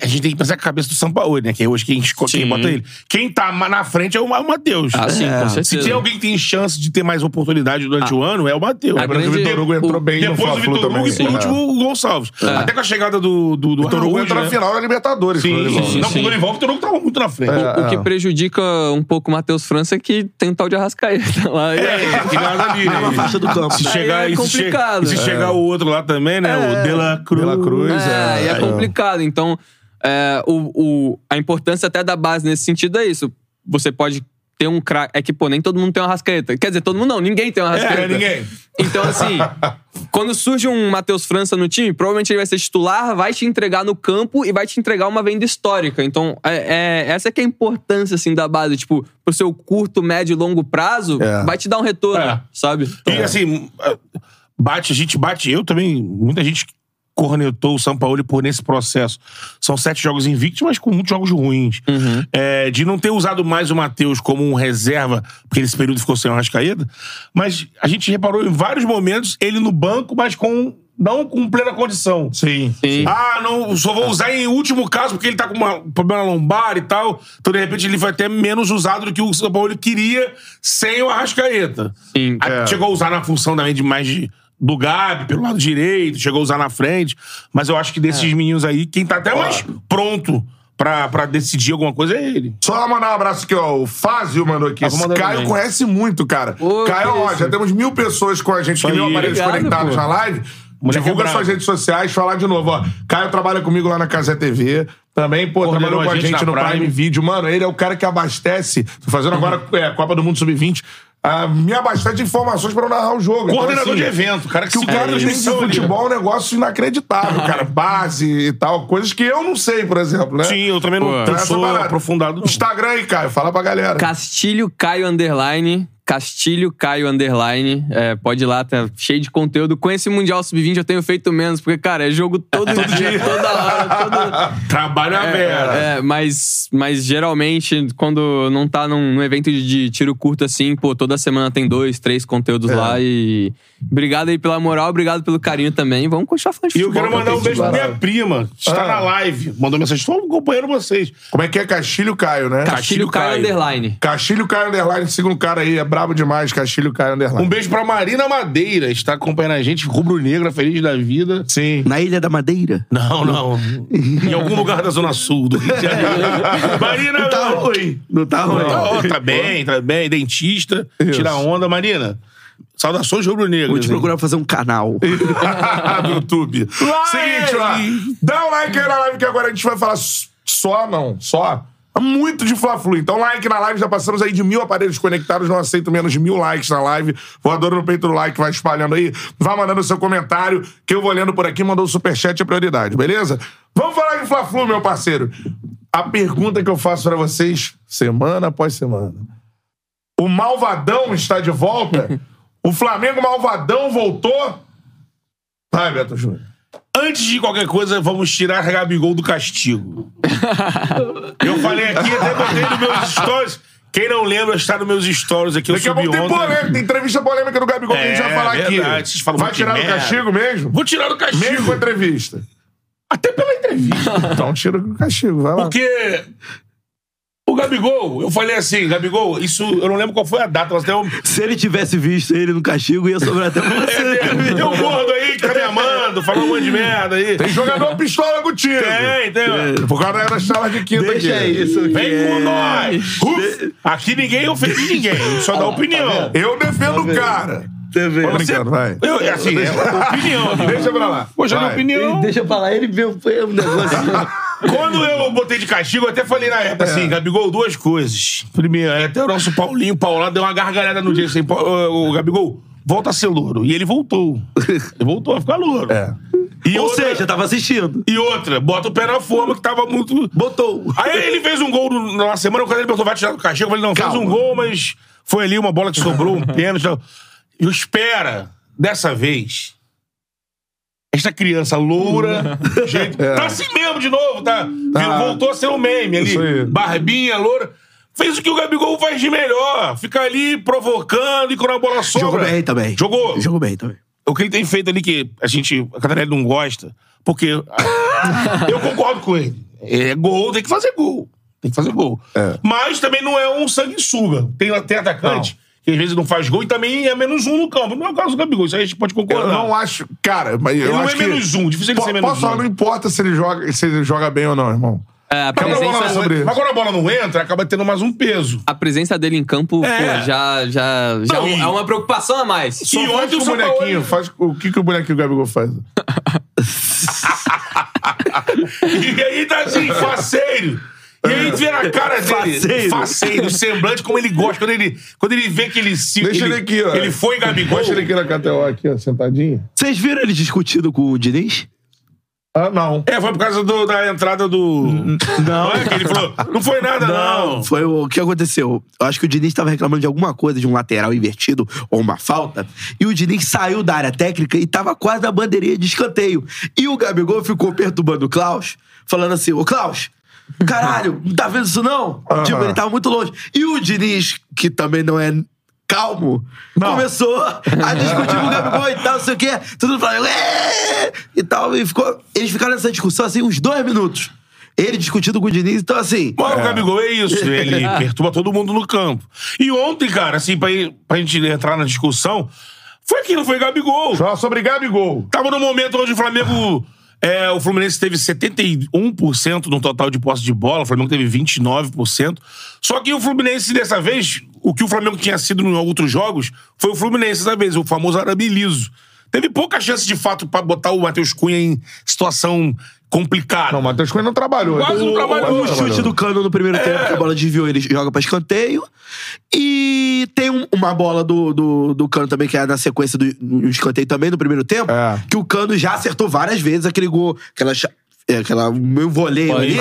a gente tem que pensar com a cabeça do Sampaoli, né? Que é hoje quem, quem bota ele. Quem tá na frente é o Ma- o Matheus. Ah, sim, É. com Se certeza. tem alguém que tem chance de ter mais oportunidade durante o ano, é o Matheus. a Lembrando que o grande- Vitor Hugo entrou o- bem no Depois o Vitor Hugo também. e por É. último o Gonçalves. Até com a chegada do, do, do O Vitor Hugo Araújo, entrou na né? final da Libertadores. Sim, o sim, sim. Não, com o Dorival, o Vitor Hugo tava muito na frente. É. O que prejudica um pouco o Matheus França é que tem um tal de Arrascaeta lá. É, que nada ali, né? Na faixa do campo. Se chegar, é se complicado. e se chegar o outro lá também, né? O De La Cruz. De La Cruz. É, é, e é é. complicado. Então, é, o, o- a importância até da base nesse sentido é isso. Você pode ter um craque. É que, pô, nem todo mundo tem uma rascaeta. Quer dizer, todo mundo não, ninguém tem uma rascaeta. É, ninguém. Então, assim, quando surge um Matheus França no time, provavelmente ele vai ser titular, vai te entregar no campo e vai te entregar uma venda histórica. Então, é, é- essa é que é a importância, assim, da base. Tipo, pro seu curto, médio e longo prazo, É. vai te dar um retorno, É. sabe? E Então, assim, bate, a gente bate. Eu também, muita gente cornetou o São Paulo por nesse processo. São sete jogos invictos, mas com muitos jogos ruins. Uhum. É, de não ter usado mais o Matheus como um reserva, porque nesse período ficou sem o Rascaída. Mas a gente reparou em vários momentos ele no banco, mas com não com plena condição. Sim. Sim. Ah, não, só vou usar em último caso porque ele tá com uma- um problema lombar e tal. Então, de repente, ele vai ter menos usado do que o São Paulo queria sem o Arrascaeta. Sim. Aí É. Chegou a usar na função também de mais de- do Gabi, pelo lado direito, chegou a usar na frente. Mas eu acho que desses É. meninos aí, quem tá até mais pronto pra, pra decidir alguma coisa é ele. Só mandar um abraço aqui, ó. O Fázio mandou aqui. Ah, vou Esse mandar Caio também. conhece muito, cara. Ô, Caio, que ó, isso. já temos mil pessoas com a gente, que Aí, mil aparelhos obrigado, conectados pô. na live. Moleque Divulga é brabo. suas redes sociais, falar de novo, ó. Caio trabalha comigo lá na Casé TV. Também, pô, Coordenou trabalhou com a gente na no Prime. Prime. Video. Mano, ele é o cara que abastece. Tô fazendo agora é, a Copa do Mundo Sub-20. Ah, me abastece de informações pra eu narrar o jogo. Então, Coordenador assim, de evento, cara que que o cara tem de futebol é um negócio inacreditável, cara. Base e tal. Coisas que eu não sei, por exemplo, né? Sim, eu também não, Pô. não Então, sou parada. aprofundado. não. Instagram aí, Caio. Fala pra galera. Castilho Caio Underline. Castilho Caio Underline. É, pode ir lá, tá cheio de conteúdo. Com esse Mundial Sub-20 eu tenho feito menos, porque, cara, é jogo todo dia, toda hora. todo- Trabalho aberto. É, mas, mas geralmente, quando não tá num, num evento de, de tiro curto assim, pô, toda semana tem dois, três conteúdos É. lá e. Obrigado aí pela moral, obrigado pelo carinho também. Vamos continuar falando de E eu futebol. quero mandar um beijo pra minha prima. Está Ah. na live. Mandou mensagem. Estou acompanhando vocês. Como é que é Castilho Caio, né? Castilho Caio Caio. Underline. Castilho Caio Underline, um cara aí, é brabo demais, Castilho Caio Underline. Um beijo pra Marina Madeira. Está acompanhando a gente. Rubro-negra, feliz da vida. Sim. Na Ilha da Madeira. Não, não. em algum lugar da Zona Sul do Rio de Janeiro. Marina. Tá ruim. Não tá ruim. Tá, ó, tá bem, tá bem. Dentista. Tira onda. Marina, Saudações Vou rubro-negras. te hein? procurar fazer um canal. no YouTube. Seguinte, ó. Dá um like aí na live que agora a gente vai falar só, não, só. Muito de Fla-Flu. Então, like na live, já passamos aí de mil aparelhos conectados, não aceito menos de mil likes na live. Voador no peito do like, vai espalhando aí. Vai mandando seu comentário, que eu vou lendo por aqui. Mandou o superchat, é prioridade, beleza? Vamos falar de Fla-Flu, meu parceiro. A pergunta que eu faço pra vocês, semana após semana. O Malvadão está de volta? o Flamengo Malvadão voltou? Vai, Beto Júnior. Antes de qualquer coisa, vamos tirar Gabigol do castigo. Eu falei aqui, até botei nos meus stories. Quem não lembra, está nos meus stories aqui. Eu Daqui a pouco tem polêmica, tem entrevista polêmica do Gabigol que a gente vai É, falar verdade, aqui. vocês falam vai tirar do merda. castigo mesmo? Vou tirar do castigo. Mesmo com a entrevista. Até pela entrevista. Então tira do castigo, vai lá. Porque o Gabigol, eu falei assim, Gabigol, isso eu não lembro qual foi a data, mas tem um. Se ele tivesse visto ele no castigo, ia sobrar até pra você. É, um gordo aí tá me amando, falando um monte de merda aí. Tem jogador pistola contigo. Tem, tem. Por causa das salas de quinta Deixa aqui. isso. Vem é- com nós! Uf, aqui ninguém ofende ninguém, só dá opinião. Eu defendo o cara. Tá vendo? Tô brincando, vai. Eu, é assim, é opinião. Deixa pra lá. Poxa, minha opinião. Deixa eu falar, ele viu foi um negócio. Quando eu botei de castigo, eu até falei na época assim, Gabigol, duas coisas. Primeiro, é até o nosso Paulinho, Paulado, deu uma gargalhada no dia assim, "Pô, ô, ô, Gabigol, volta a ser louro. E ele voltou. Ele voltou a ficar louro. É. E Ou outra, seja, tava assistindo. e outra, bota o pé na forma que tava muito. Botou. Aí ele fez um gol na semana, quando ele perguntou, vai tirar do castigo. Eu falei, não, fez Calma. um gol, mas foi ali uma bola que sobrou, um pênalti. e espera, dessa vez, esta criança loura, gente, tá assim mesmo de novo, tá? Tá. Voltou a ser um meme ali. Barbinha, loura. Fez o que o Gabigol faz de melhor. Fica ali provocando e quando a bola sobra. Jogou bem também. Jogou. Jogou bem também. O que ele tem feito ali que a gente, a Catarina não gosta, porque eu concordo com ele. É gol, tem que fazer gol. Tem que fazer gol. É. Mas também não é um sanguessuga. Tem, tem atacante que às vezes não faz gol e também é menos um no campo. Não é o caso do Gabigol, isso aí a gente pode Eu concordar. não acho. Cara, mas eu Ele não acho é que. menos um, difícil ele Po- ser menos Posso falar, um. não importa se ele, joga, se ele joga bem ou não, irmão. É, a presença, sobre. Mas quando a bola não entra, acaba tendo mais um peso. a presença dele em campo, É. pô, já, já, já Não, é um- e- é uma preocupação a mais. Só E com o o São Paulo- bonequinho. Faz, o que, que o bonequinho Gabigol faz? E aí tá assim, faceiro. E aí vê na cara dele. Faceiro. Faceiro, semblante, como ele gosta. Quando ele, quando ele vê que ele se. Deixa ele aqui, ó. Ele foi Gabigol. Deixa ele aqui na KTO, aqui, ó, sentadinho. Vocês viram ele discutindo com o Diniz? Ah, não. É, foi por causa do- da entrada do. Não. é que ele falou, não foi nada, não. Foi o, que aconteceu. Eu acho que o Diniz estava reclamando de alguma coisa, de um lateral invertido ou uma falta. E o Diniz saiu da área técnica e tava quase na bandeirinha de escanteio. E o Gabigol ficou perturbando o Klaus, falando assim: Ô Klaus, caralho, não tá vendo isso não? Aham. Tipo, ele tava muito longe. E o Diniz, que também não é calmo, Não. começou a discutir com o Gabigol e tal, não sei o quê. Tudo falando, "É!" e tal. E ficou, eles ficaram nessa discussão assim uns dois minutos. Ele discutindo com o Diniz, então assim. Mas o Gabigol é isso, ele perturba todo mundo no campo. E ontem, cara, assim, pra, pra gente entrar na discussão, foi aquilo, foi Gabigol. Só sobre Gabigol. Tava no momento onde o Flamengo. é, o Fluminense teve 71% no total de posse de bola, o Flamengo teve 29%. Só que o Fluminense, dessa vez, o que o Flamengo tinha sido em outros jogos, foi o Fluminense dessa vez, o famoso arabe liso. Teve pouca chance, de fato, pra botar o Matheus Cunha em situação complicada. Não, o Matheus Cunha não trabalhou. Quase não O- trabalhou. O chute do cano no primeiro tempo, que a bola desviou, ele joga pra escanteio. E tem um- uma bola do, do, do cano também, que é na sequência do escanteio também, no primeiro tempo. É. Que o cano já acertou várias vezes aquele gol, aquela. É, Aquela meu voleio ali, que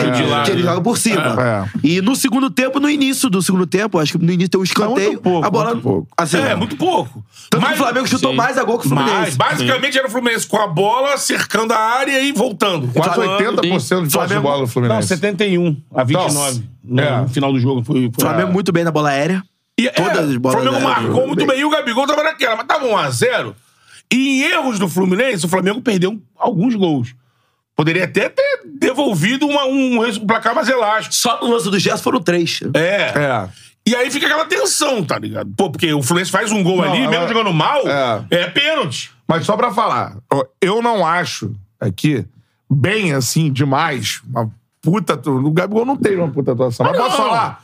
ele né? joga por cima. É. E no segundo tempo, no início do segundo tempo, acho que no início tem um escanteio. muito pouco, a bola. muito pouco. Assim, É, muito pouco. Tanto que o Flamengo chutou sim. mais a gol que o Fluminense. Mas, basicamente, era o Fluminense com a bola, cercando a área e voltando. Quase Falando. 80% de posse de bola do Não, Fluminense. 71 a 29. No, É. final do jogo. Foi, foi Flamengo muito bem na bola aérea. E, Todas é, as bolas O Flamengo marcou muito bem. bem. E o Gabigol tava naquela, mas tava 1x0. E em erros do Fluminense, o Flamengo perdeu alguns gols. Poderia até ter devolvido uma- um, um placar mais elástico. Só no lance do Gerson foram três. É. É. E aí fica aquela tensão, tá ligado? Pô, porque o Fluminense faz um gol Não, ali, mesmo ela- jogando mal, É. é, pênalti. Mas só pra falar, eu não acho aqui bem assim demais uma puta. O Gabigol não teve uma puta atuação. Mas Ah, posso falar?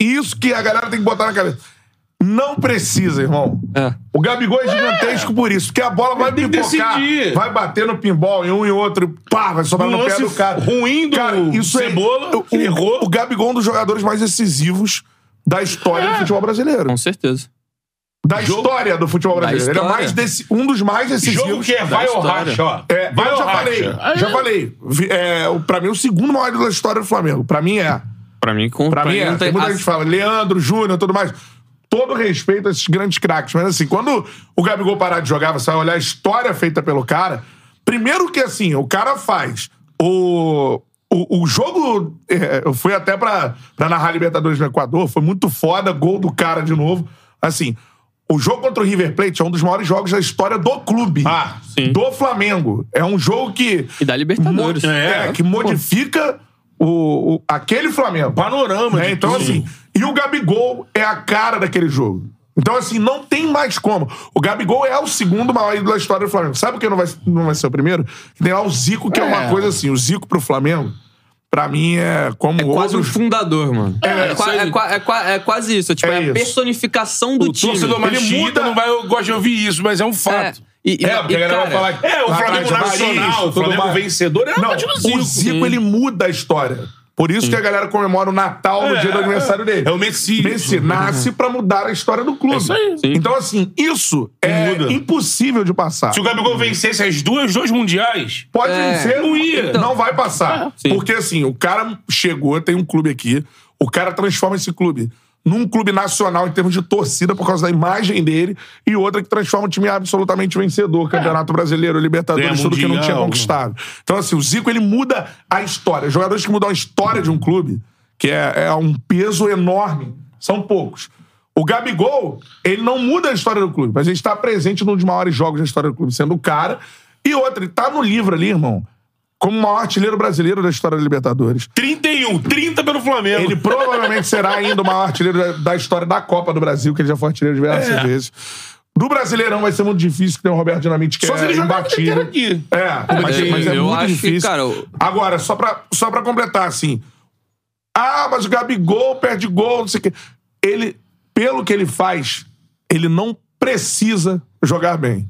Isso que a galera tem que botar na cabeça. Não precisa, irmão. É. O Gabigol é gigantesco por isso, porque a bola vai tem que pipocar, decidir. vai bater no pinball em um e outro, pá, vai sobrar Um no pé lance do cara. ruim do Cebola, o, que errou. o Gabigol é um dos jogadores mais decisivos da história do futebol brasileiro. Com certeza. Da história do futebol brasileiro. Ele é história. mais deci- um dos mais decisivos. Jogo que é vai ou história. racha, ó. É, vai eu ou já racha. falei, Aí já é- falei. Vi- É, o- pra mim, o segundo maior ídolo da história do Flamengo. Pra mim é. Pra mim, com, Pra mim é. não Tem muita a- gente que fala, Leandro, Júnior, tudo mais. Todo respeito a esses grandes craques. Mas assim, quando o Gabigol parar de jogar, você vai olhar a história feita pelo cara. Primeiro que assim, o cara faz o. O, o jogo, é, eu fui até pra, pra narrar Libertadores no Equador, foi muito foda, gol do cara de novo. Assim, o jogo contra o River Plate é um dos maiores jogos da história do clube. Ah, sim. Do Flamengo. É um jogo que. E da Libertadores. mo- É, que modifica o, o- aquele Flamengo. Panorama Né? Então, tudo. assim, e o Gabigol é a cara daquele jogo. Então, assim, não tem mais como. O Gabigol é o segundo maior ídolo da história do Flamengo. Sabe por que não vai, não vai ser o primeiro? Tem lá o Zico, que é, uma coisa assim. O Zico pro Flamengo, pra mim, é como É quase um outros... fundador, mano. É, É, qua- é qua- é qua- é quase isso. Tipo, É é, isso. a personificação do O time. torcedor mais Ele chiita muda- não vai gosta de ouvir isso, mas é um fato. É. E, e, É, porque e, a galera cara, vai falar que... É, o Flamengo é nacional, o Flamengo vencedor é Não, o Zico. Zico, ele muda a história. Por isso que a galera comemora o Natal no É, dia do aniversário dele. é o Messi. Messi nasce pra mudar a história do clube. É isso aí. Sim. Então, assim, isso é Muda. impossível de passar. Se o Gabigol vencesse as duas, dois mundiais, Pode É. vencer, Não ia. Então- não vai passar. Sim. Porque, assim, o cara chegou, tem um clube aqui, o cara transforma esse clube num clube nacional em termos de torcida por causa da imagem dele e outra que transforma o time absolutamente vencedor. Campeonato Brasileiro, Libertadores, Ganha tudo que não tinha conquistado. Então, assim, o Zico, ele muda a história. Jogadores que mudam a história de um clube, que é, é um peso enorme, são poucos. O Gabigol, ele não muda a história do clube, mas ele está presente num dos maiores jogos da história do clube, sendo o cara. E outra, ele tá no livro ali, irmão, como o maior artilheiro brasileiro da história da Libertadores. 31, 30 pelo Flamengo. Ele provavelmente será ainda o maior artilheiro da, da história da Copa do Brasil, que ele já foi artilheiro diversas É. vezes. Do Brasileirão vai ser muito difícil, que tem o Roberto Dinamite, que Só é se ele jogar imbatível. aqui. É, mas, eu- mas é eu muito acho que, difícil. cara, o- Agora, só pra, só pra completar, assim. Ah, mas o Gabigol perde gol, não sei o quê. Ele, pelo que ele faz, ele não precisa jogar bem.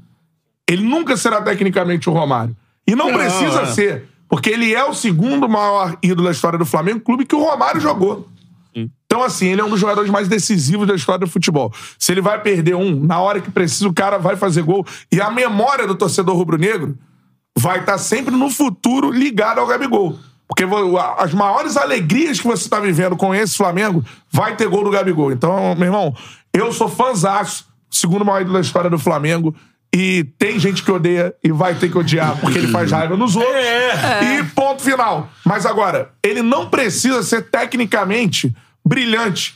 Ele nunca será tecnicamente o Romário. E não, Não, precisa é. ser, porque ele é o segundo maior ídolo da história do Flamengo, clube que o Romário jogou. Então, assim, ele é um dos jogadores mais decisivos da história do futebol. Se ele vai perder um, na hora que precisa, o cara vai fazer gol. E a memória do torcedor rubro-negro vai estar sempre no futuro ligada ao Gabigol. Porque as maiores alegrias que você está vivendo com esse Flamengo vai ter gol do Gabigol. Então, meu irmão, eu sou fãzaço, segundo maior ídolo da história do Flamengo. E tem gente que odeia e vai ter que odiar porque ele faz raiva nos outros. É. E ponto final. Mas agora, ele não precisa ser tecnicamente brilhante.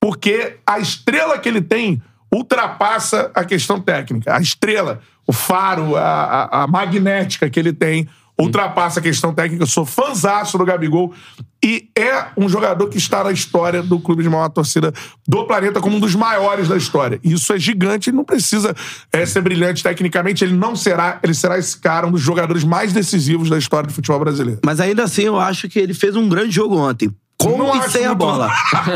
Porque a estrela que ele tem ultrapassa a questão técnica. A estrela, o faro, a, a- a magnética que ele tem ultrapassa a questão técnica. Eu sou fãzaço do Gabigol e é um jogador que está na história do clube de maior torcida do planeta como um dos maiores da história. E isso é gigante, ele não precisa é, ser brilhante tecnicamente, ele não será, ele será esse cara, um dos jogadores mais decisivos da história do futebol brasileiro. Mas ainda assim, eu acho que ele fez um grande jogo ontem. Com Não e sem a bola.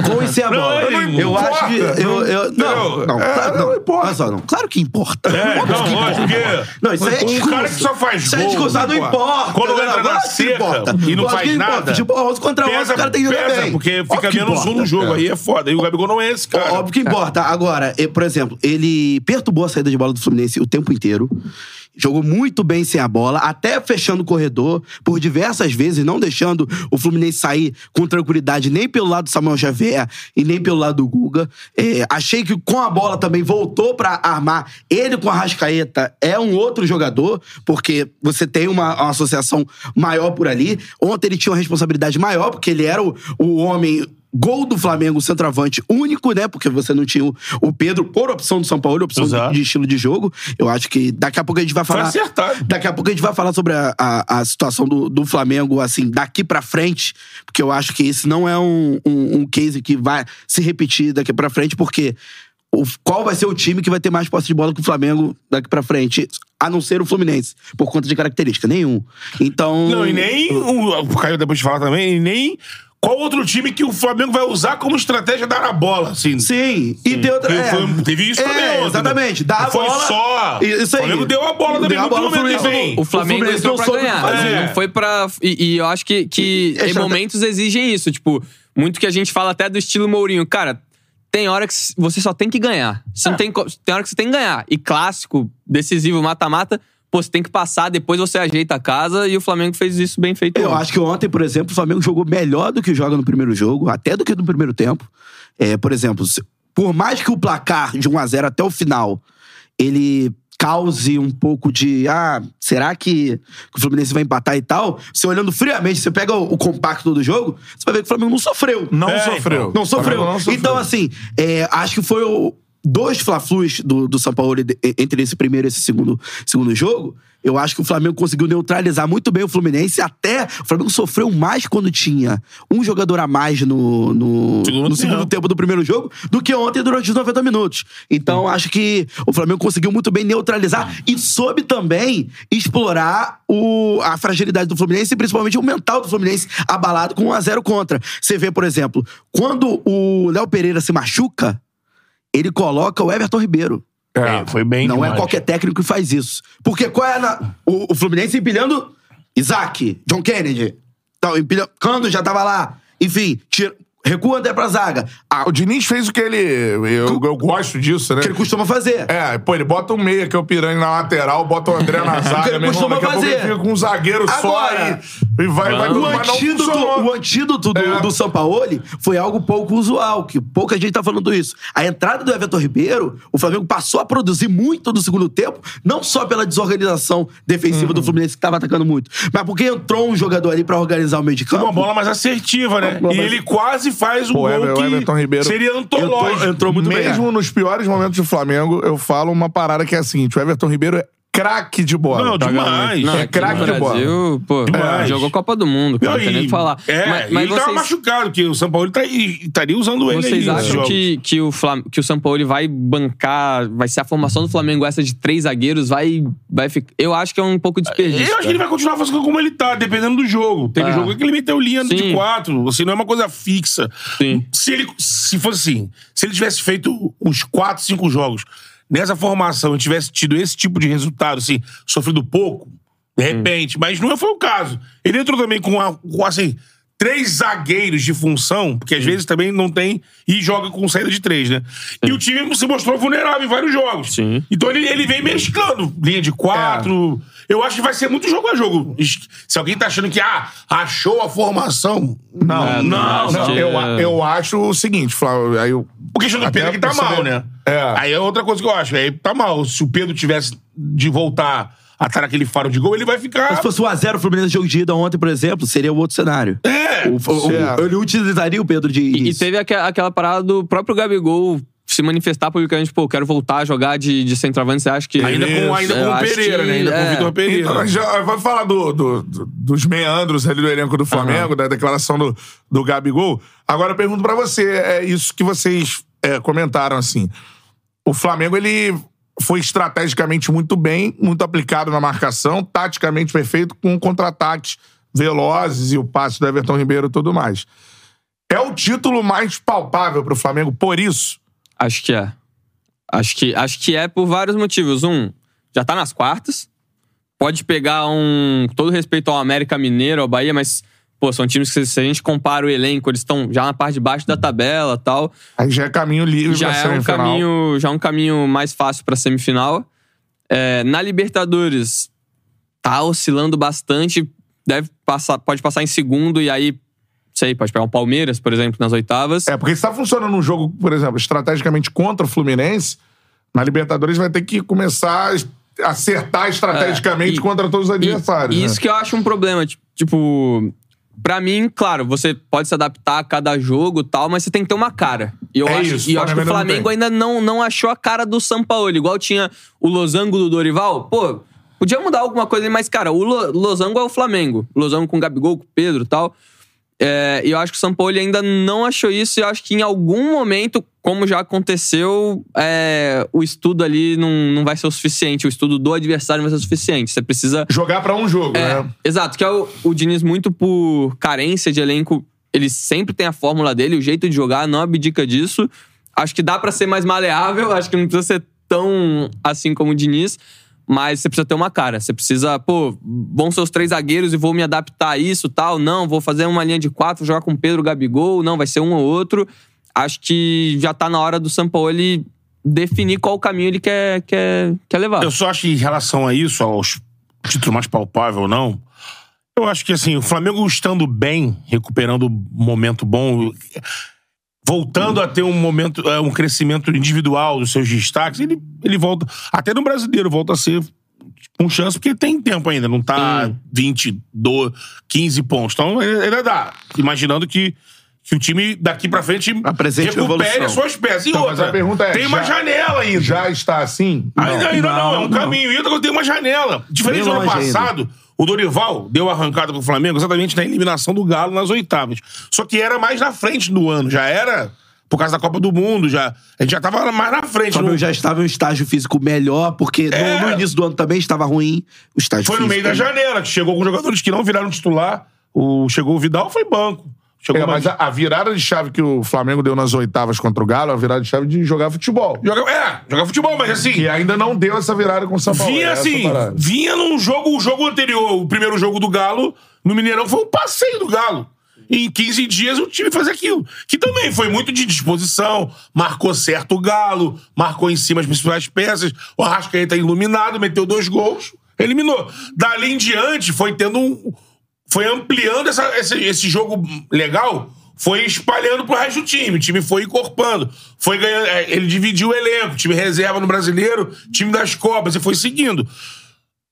Com e sem a Não, bola. eu não eu importa. acho que. Eu, eu, não, não, É, claro, não não. importa. Olha só, não. Claro que importa. É, não, lógico, importa. porque Não, isso aí é um discurso. cara que só faz Isso é gol, discurso, ah, não não importa. Quando Não, entra não, na que seca importa. e não faz nada. Tipo, 11 contra 11, o cara tem que jogar pesa, bem. porque fica menos um no jogo. Aí é foda. E o Gabigol não é esse cara. Óbvio que importa. Agora, por exemplo, ele perturbou a saída de bola do Fluminense o tempo inteiro. Jogou muito bem sem a bola, até fechando o corredor por diversas vezes, não deixando o Fluminense sair com tranquilidade nem pelo lado do Samuel Xavier e nem pelo lado do Guga. Eh, achei que com a bola também voltou pra armar. Ele com a Rascaeta é um outro jogador, porque você tem uma, uma associação maior por ali. Ontem ele tinha uma responsabilidade maior, porque ele era o, o homem Gol do Flamengo, centroavante único, né? Porque você não tinha o, o Pedro por opção do São Paulo, opção de, de estilo de jogo. Eu acho que daqui a pouco a gente vai Foi falar. acertado. Daqui a pouco a gente vai falar sobre a, a, a situação do, do Flamengo, assim, daqui pra frente, porque eu acho que esse não é um, um, um case que vai se repetir daqui pra frente, porque qual vai ser o time que vai ter mais posse de bola que o Flamengo daqui pra frente, a não ser o Fluminense, por conta de característica? Nenhum. Então. Não, e nem. O, o Caio depois de falar também, e nem qual outro time que o Flamengo vai usar como estratégia dar a bola, assim? Sim, e tem outra. Porque é. foi- teve isso É, também ontem, né? Exatamente. Dá Não a foi bola. só- Isso aí. O Flamengo deu a bola também Deu a no bola, momento o também. O Flamengo Fluminense entrou não pra ganhar. fazer. É. Não foi pra. E, e eu acho que, que É, em momentos exigem isso. Tipo, muito que a gente fala até do estilo Mourinho. Cara, tem hora que você só tem que ganhar. Você É. não tem, tem hora que você tem que ganhar. E clássico, decisivo, mata-mata, pô, você tem que passar, depois você ajeita a casa e o Flamengo fez isso bem feito. Eu ontem. acho que ontem, por exemplo, o Flamengo jogou melhor do que joga no primeiro jogo, até do que no primeiro tempo. É, por exemplo, se- por mais que o placar de 1 a 0 até o final ele cause um pouco de ah, será que, o Fluminense vai empatar e tal? Você olhando friamente, você pega o, o compacto do jogo, você vai ver que o Flamengo não sofreu. Não É, sofreu. Não sofreu. Não sofreu. Então, assim, é, acho que foi o, dois Fla-Flus do, do São Paulo entre esse primeiro e esse segundo, segundo jogo. Eu acho que o Flamengo conseguiu neutralizar muito bem o Fluminense. Até o Flamengo sofreu mais quando tinha um jogador a mais no, no, Segundo no segundo tempo. do primeiro jogo do que ontem durante os 90 minutos. Então, acho que o Flamengo conseguiu muito bem neutralizar e soube também explorar o, a fragilidade do Fluminense e principalmente o mental do Fluminense abalado com 1 a 0 contra. Você vê, por exemplo, quando o Léo Pereira se machuca, ele coloca o Everton Ribeiro. É, foi bem Não é demais. qualquer técnico que faz isso. Porque qual é a na- o, o Fluminense empilhando Isaac, John Kennedy. Então, empilhando, Cando já tava lá. Enfim, tira, recua até pra zaga. A- O Diniz fez o que ele. Eu, eu gosto disso, né? que ele costuma fazer. É, pô, ele bota um meia, que é o Piranha na lateral, bota o André na zaga, ele meu irmão. costuma ele fazer. fica com um zagueiro só Agora, aí. E vai, vai, O antídoto, o antídoto do, É. do Sampaoli foi algo pouco usual, que pouca gente tá falando isso. A entrada do Everton Ribeiro, o Flamengo passou a produzir muito no segundo tempo, não só pela desorganização defensiva Uhum. do Fluminense, que tava atacando muito, mas porque entrou um jogador ali pra organizar o meio de campo. Uma bola mais assertiva, né? Bola E mais- ele quase faz um Pô, gol Ever- o que Everton Ribeiro seria antológico. entrou- entrou muito bem. Mesmo nos piores momentos do Flamengo, eu falo uma parada que é a seguinte: o Everton Ribeiro é craque de bola. Não, demais. Não, É craque de bola. Brasil, pô, Demais. jogou Copa do Mundo, cara, não tem nem o que falar. É, mas, mas ele tava vocês, machucado, que o São Paulo tá, estaria usando ele vocês aí. acham que, que, o Flam, que o São Paulo vai bancar, vai ser a formação do Flamengo essa de três zagueiros, vai, vai ficar... Eu acho que é um pouco desperdício. Eu acho que ele vai continuar fazendo como ele tá, dependendo do jogo. Teve Ah. jogo que ele meteu linha de Sim. quatro, assim, não é uma coisa fixa. Sim. Se ele, se fosse assim, se ele tivesse feito uns quatro, cinco jogos nessa formação e tivesse tido esse tipo de resultado, assim, sofrido pouco, de repente, mas não foi o caso. Ele entrou também com, a- com, assim, três zagueiros de função, porque às vezes também não tem, e joga com saída de três, né? E o time se mostrou vulnerável em vários jogos. Sim. Então ele, ele vem mesclando linha de quatro. Eu acho que vai ser muito jogo a jogo. Se alguém tá achando que, ah, achou a formação. Não, É, não, não, não. que- Eu, eu acho o seguinte, Flávio. Aí eu, O questão do Até Pedro é que tá mal, ver. né? É. Aí é outra coisa que eu acho. Aí tá mal. Se o Pedro tivesse de voltar a estar naquele faro de gol, ele vai ficar. Se fosse 1x0 o Fluminense jogo de ida ontem, por exemplo, seria o outro cenário. É. O, o, o, ele utilizaria o Pedro de E, e teve aque- aquela parada do próprio Gabigol se manifestar publicamente, pô, quero voltar a jogar de, de centroavante, você acha que... Ainda com, ainda com o Pereira, que- né? Ainda com é. o Vitor Pereira. Então, já vai falar do, do- do- dos meandros ali do elenco do Flamengo, da declaração do, do Gabigol. Agora eu pergunto pra você, é isso que vocês é, comentaram, assim. O Flamengo, ele foi estrategicamente muito bem, muito aplicado na marcação, taticamente perfeito, com contra-ataques velozes e o passe do Everton Ribeiro e tudo mais. É o título mais palpável pro Flamengo por isso? Acho que é. Acho que, acho que é por vários motivos. Um, já tá nas quartas. Pode pegar um. Todo respeito ao América Mineiro, ao Bahia, mas, pô, são times que, se a gente compara o elenco, eles estão já na parte de baixo da tabela tal. Aí já é caminho livre Já pra é um caminho, já é um caminho mais fácil pra semifinal. É, na Libertadores, tá oscilando bastante. Deve passar, pode passar em segundo e aí, sei, pode pegar um Palmeiras, por exemplo, nas oitavas. É, porque se tá funcionando um jogo, por exemplo, estrategicamente contra o Fluminense, na Libertadores vai ter que começar a acertar estrategicamente É, e- contra todos os adversários. E né? isso que eu acho um problema. ti- Tipo, pra mim, claro, você pode se adaptar a cada jogo e tal, mas você tem que ter uma cara. E eu É acho, isso, e eu acho que o Flamengo Flamengo ainda não, não achou a cara do São Paulo. Igual tinha o Losango do Dorival. Pô, podia mudar alguma coisa, mas, cara, o Lo- Losango é o Flamengo. Losango com o Gabigol, com o Pedro e tal. É, e eu acho que o Paulo ainda não achou isso. E eu acho que em algum momento, como já aconteceu, é, o estudo ali não, não vai ser o suficiente. O estudo do adversário não vai ser o suficiente. Você precisa Jogar pra um jogo, é, né? Exato, que é o, o Diniz muito por carência de elenco. ele sempre tem a fórmula dele, o jeito de jogar, não abdica disso. Acho que dá pra ser mais maleável, acho que não precisa ser tão assim como o Diniz. Mas você precisa ter uma cara. Você precisa, pô, vão ser os três zagueiros e vou me adaptar a isso tal. Não, vou fazer uma linha de quatro, jogar com Pedro Gabigol. Não, vai ser um ou outro. Acho que já tá na hora do Sampaoli definir qual caminho ele quer, quer, quer levar. Eu só acho que em relação a isso, aos títulos mais palpável não, eu acho que assim, o Flamengo estando bem, recuperando um momento bom, voltando a ter um momento, é, um crescimento individual dos seus destaques, ele, ele volta, até no brasileiro, volta a ser com chance, porque tem tempo ainda, não tá 20, 12, 15 pontos. Então, ainda dá. Imaginando que, que o time daqui pra frente Apresente recupere evolução. as suas peças. E Então, outra, a pergunta é, tem uma já- janela ainda. Já está assim? Ainda, ainda não, é um Não, não. caminho. E outra coisa, tem uma janela. Diferente do ano longe ainda. O Dorival deu arrancada pro Flamengo exatamente na eliminação do Galo nas oitavas. Só que era mais na frente do ano, já era por causa da Copa do Mundo, já. A gente já tava mais na O frente. Flamengo no- já estava em um estágio físico melhor, porque no- É. no, início do ano também estava ruim o estágio Foi no meio da janela, que chegou com jogadores que não viraram titular. O, chegou o Vidal, foi banco. Chegou É, mas mais- a, a virada de chave que o Flamengo deu nas oitavas contra o Galo é a virada de chave de jogar futebol. Joga, é, jogar futebol, mas assim. E ainda não deu essa virada com o São Paulo. Vinha essa assim, vinha num jogo, o jogo anterior, o primeiro jogo do Galo, no Mineirão, foi um passeio do Galo. Em 15 dias o time faz aquilo. Que também foi muito de disposição, marcou certo o Galo, marcou em cima as principais peças, o Arrascaeta iluminado, meteu dois gols, eliminou. Dali em diante foi tendo um. Foi ampliando essa- esse, esse jogo legal, foi espalhando pro resto do time. O time foi encorpando, foi ganhando. é, Ele dividiu o elenco, time reserva no brasileiro, time das Copas, e foi seguindo.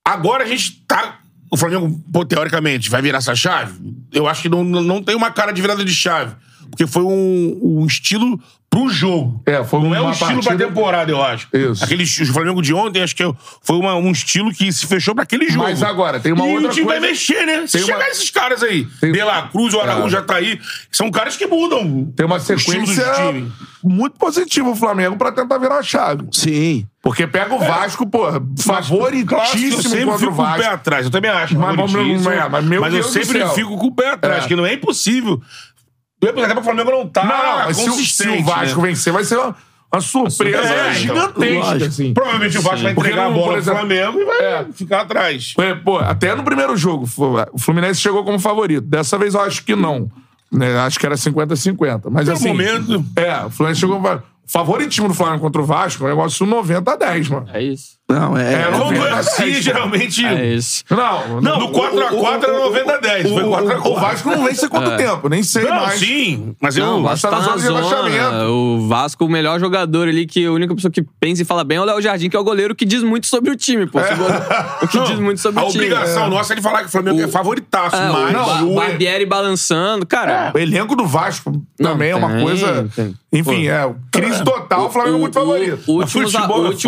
Agora a gente tá. O Flamengo, pô, teoricamente, vai virar essa chave? Eu acho que não, não não tem uma cara de virada de chave. Porque foi um, um estilo pro jogo. É, foi Não é um uma estilo partida- pra temporada, eu acho. Isso. Aquele o Flamengo de ontem, acho que foi uma- um estilo que se fechou pra aquele jogo. Mas agora, tem uma e outra o time coisa- vai mexer, né? Se Tem uma- chegar esses caras aí, Tem- De La Cruz, o Araújo É. já tá aí, são caras que mudam. Tem uma sequência time. muito positiva o Flamengo pra tentar virar a chave. Sim. Porque pega o Vasco, pô, eu favoritíssimo sempre contra o fico com o pé Vasco. atrás. Eu também acho. Mas vamos- favoritíssimo, é, mas meu eu Deus do sempre céu. fico com o pé atrás, É. que não é impossível. Não possível, até o Flamengo não tá Não, não, mas se, o- se consistente. o Vasco né? vencer, vai ser uma, uma surpresa É, então, gigantesca, lógico. assim. Provavelmente o Vasco vai Porque entregar não, a bola por pro exemplo- Flamengo e vai É. ficar atrás. É, Pô, até no primeiro jogo, o Fluminense chegou como favorito. Dessa vez eu acho que não. Né, acho que era 50-50. Mas Tem um assim. momento. É, o Fluminense chegou. como favoritismo do Flamengo contra o Vasco é um negócio 90 a 10, mano. É isso. Não, é. É, Quando é 90 a assim, 10, geralmente. É isso. Não, Não, no 4x4 era 90 a 10. Foi o, 4x4. o Vasco não vence há quanto É. tempo? Nem sei Não, mais. sim. Mas eu. Não, o Vasco tá na na zona de rebaixamento. O Vasco, o melhor jogador ali, que a única pessoa que pensa e fala bem é o Léo Jardim, que é o goleiro que diz muito sobre o time, pô. Goleiro- O que Não, diz muito sobre a o time. obrigação nossa é de falar que o Flamengo é favoritaço, É, mas. o Não, o- Barbieri balançando. Cara, O elenco do Vasco também é uma tem, coisa. tem. Enfim, Pô. é. Crise total, o Flamengo é muito favorito. O, último,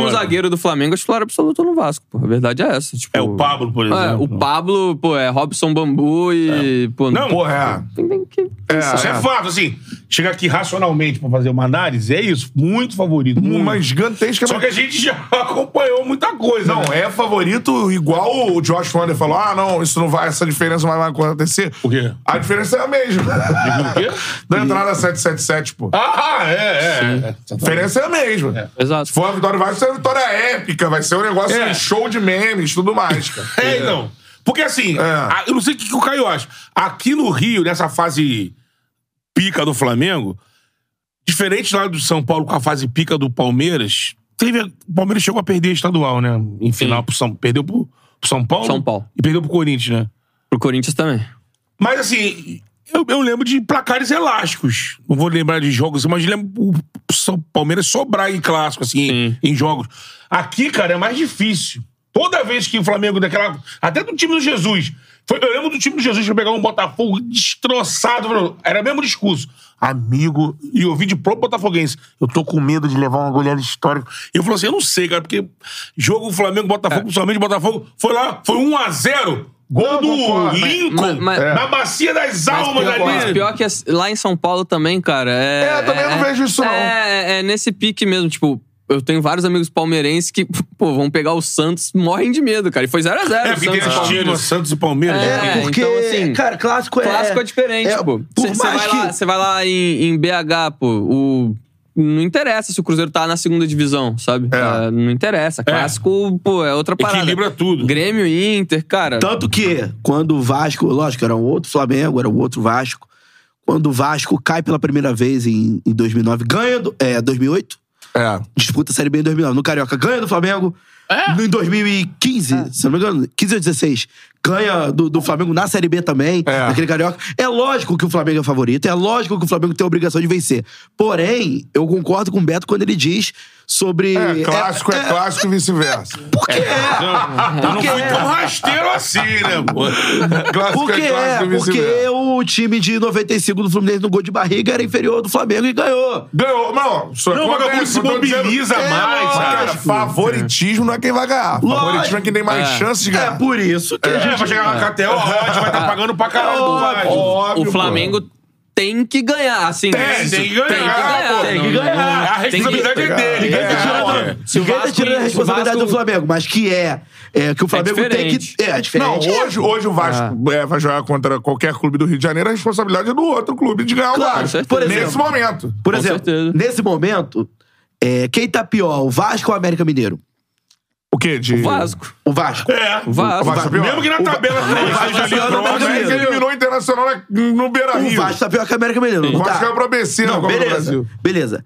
o é zagueiro do Flamengo é titular absoluto no Vasco, pô. A verdade é essa. Tipo, É o Pablo, por É, exemplo. o Pablo, pô, é Robson Bambu e. Pô, Não, Porra, tem, tem que. é. Isso é, é. fato, assim. Chega aqui racionalmente pra fazer uma análise, é isso. Muito favorito. Muito. Uma gigantesca. Só que a gente já acompanhou muita coisa. Não, né? é favorito igual o Josh Wander falou. Ah, não, isso não vai, essa diferença não vai acontecer. O quê? A diferença é a mesma. O quê? da entrada 777, pô. Ah, é, é. A diferença é a mesma. Exato. Se for uma vitória vai ser uma vitória épica, vai ser um negócio É. show de memes e tudo mais, cara. É, então. Porque assim, É. a- eu não sei o que, que o Caio acha. Aqui no Rio, nessa fase pica do Flamengo, diferente lá do São Paulo com a fase pica do Palmeiras, teve, o Palmeiras chegou a perder estadual, né? Em final pro São, perdeu pro, pro São Paulo. São Paulo. E perdeu pro Corinthians, né? Pro Corinthians também. Mas assim, eu, eu lembro de placares elásticos. Não vou lembrar de jogos, mas lembro o São Palmeiras sobrar em clássico, assim, Sim. em jogos. Aqui, cara, é mais difícil. Toda vez que o Flamengo daquela. Até do time do Jesus. Foi, eu lembro do time do Jesus pra pegar um Botafogo destroçado. falou, Era o mesmo discurso. Amigo, e eu vi de próprio Botafoguense. Eu tô com medo de levar uma goleada histórica. E eu falei assim: eu não sei, cara, porque jogo Flamengo-Botafogo, principalmente Botafogo, foi lá, foi 1x0. Gol Não, do concordo, Lincoln. mas- mas- É. Na bacia das almas pior, mas ali. pior que é- lá em São Paulo também, cara. É, É, também não vejo isso, não. É, é nesse pique mesmo, tipo, eu tenho vários amigos palmeirenses que, pô, vão pegar o Santos, morrem de medo, cara. E foi 0x0. É, porque Santos Palmeiras. Santos e Palmeiras. É, né? porque, então, assim, cara, clássico é... Clássico é diferente, é, pô. Você vai, que- lá- vai lá em, em BH, pô, o. Não interessa se o Cruzeiro tá na segunda divisão, sabe? É. Ah, não interessa. Clássico, pô, é outra parada. Equilibra tudo. Grêmio e Inter, cara. Tanto que, quando o Vasco, lógico, era um outro Flamengo, era um outro Vasco. Quando o Vasco cai pela primeira vez em, em 2009, ganha do, é, 2008, É. disputa a Série B em 2009. No Carioca, ganha do Flamengo. Em 2015, se não me engano, 15 ou 16, ganha do, do Flamengo na Série B também, É. naquele Carioca. É lógico que o Flamengo é favorito, é lógico que o Flamengo tem a obrigação de vencer. Porém, eu concordo com o Beto quando ele diz sobre... É, clássico é, clássico e vice-versa. Por quê? Eu não Porque fui é. tão rasteiro assim, né, pô? Clássico Porque é é, clássico e porque vice-versa. o time de 95 do Fluminense no gol de barriga era inferior ao do Flamengo e ganhou. Ganhou. Não, isso Não, o acontece, vagabundo se eu dizendo- mobiliza É, mais? Cara, favoritismo não é quem vai ganhar. Favoritismo Lógico. é quem tem mais É. chance de É ganhar. por isso que a É, gente... vai chegar na KTO, a gente vai estar pagando pra caralho do Vasco. Óbvio, o Flamengo tem que ganhar, assim. Tem, né? tem que ganhar, Tem que ganhar. pô. Tem que Não- ganhar. não- A tem que- responsabilidade é dele. Ninguém É, tá tirando, é. Se o ninguém tá Vasco- tirando a o responsabilidade Vasco- do Flamengo, mas que é, é que o Flamengo tem diferente. que. É, é Não, diferente. hoje, hoje o Vasco é, vai jogar contra qualquer clube do Rio de Janeiro, a responsabilidade é do outro clube de ganhar o Claro, Vasco. por Nesse exemplo. momento. Por exemplo, nesse momento, é, quem tá pior, o Vasco ou o América Mineiro? O quê? De... O Vasco. O Vasco. É. O Vasco. O Vasco é. Mesmo que na O tabela Vasco seja ali O próximo. Vasco eliminou o Internacional na- no Beira O Rio. Vasco tá pior que o América Mineiro. O Vasco tá? caiu pra BC na Não, Copa do beleza. Brasil. Beleza.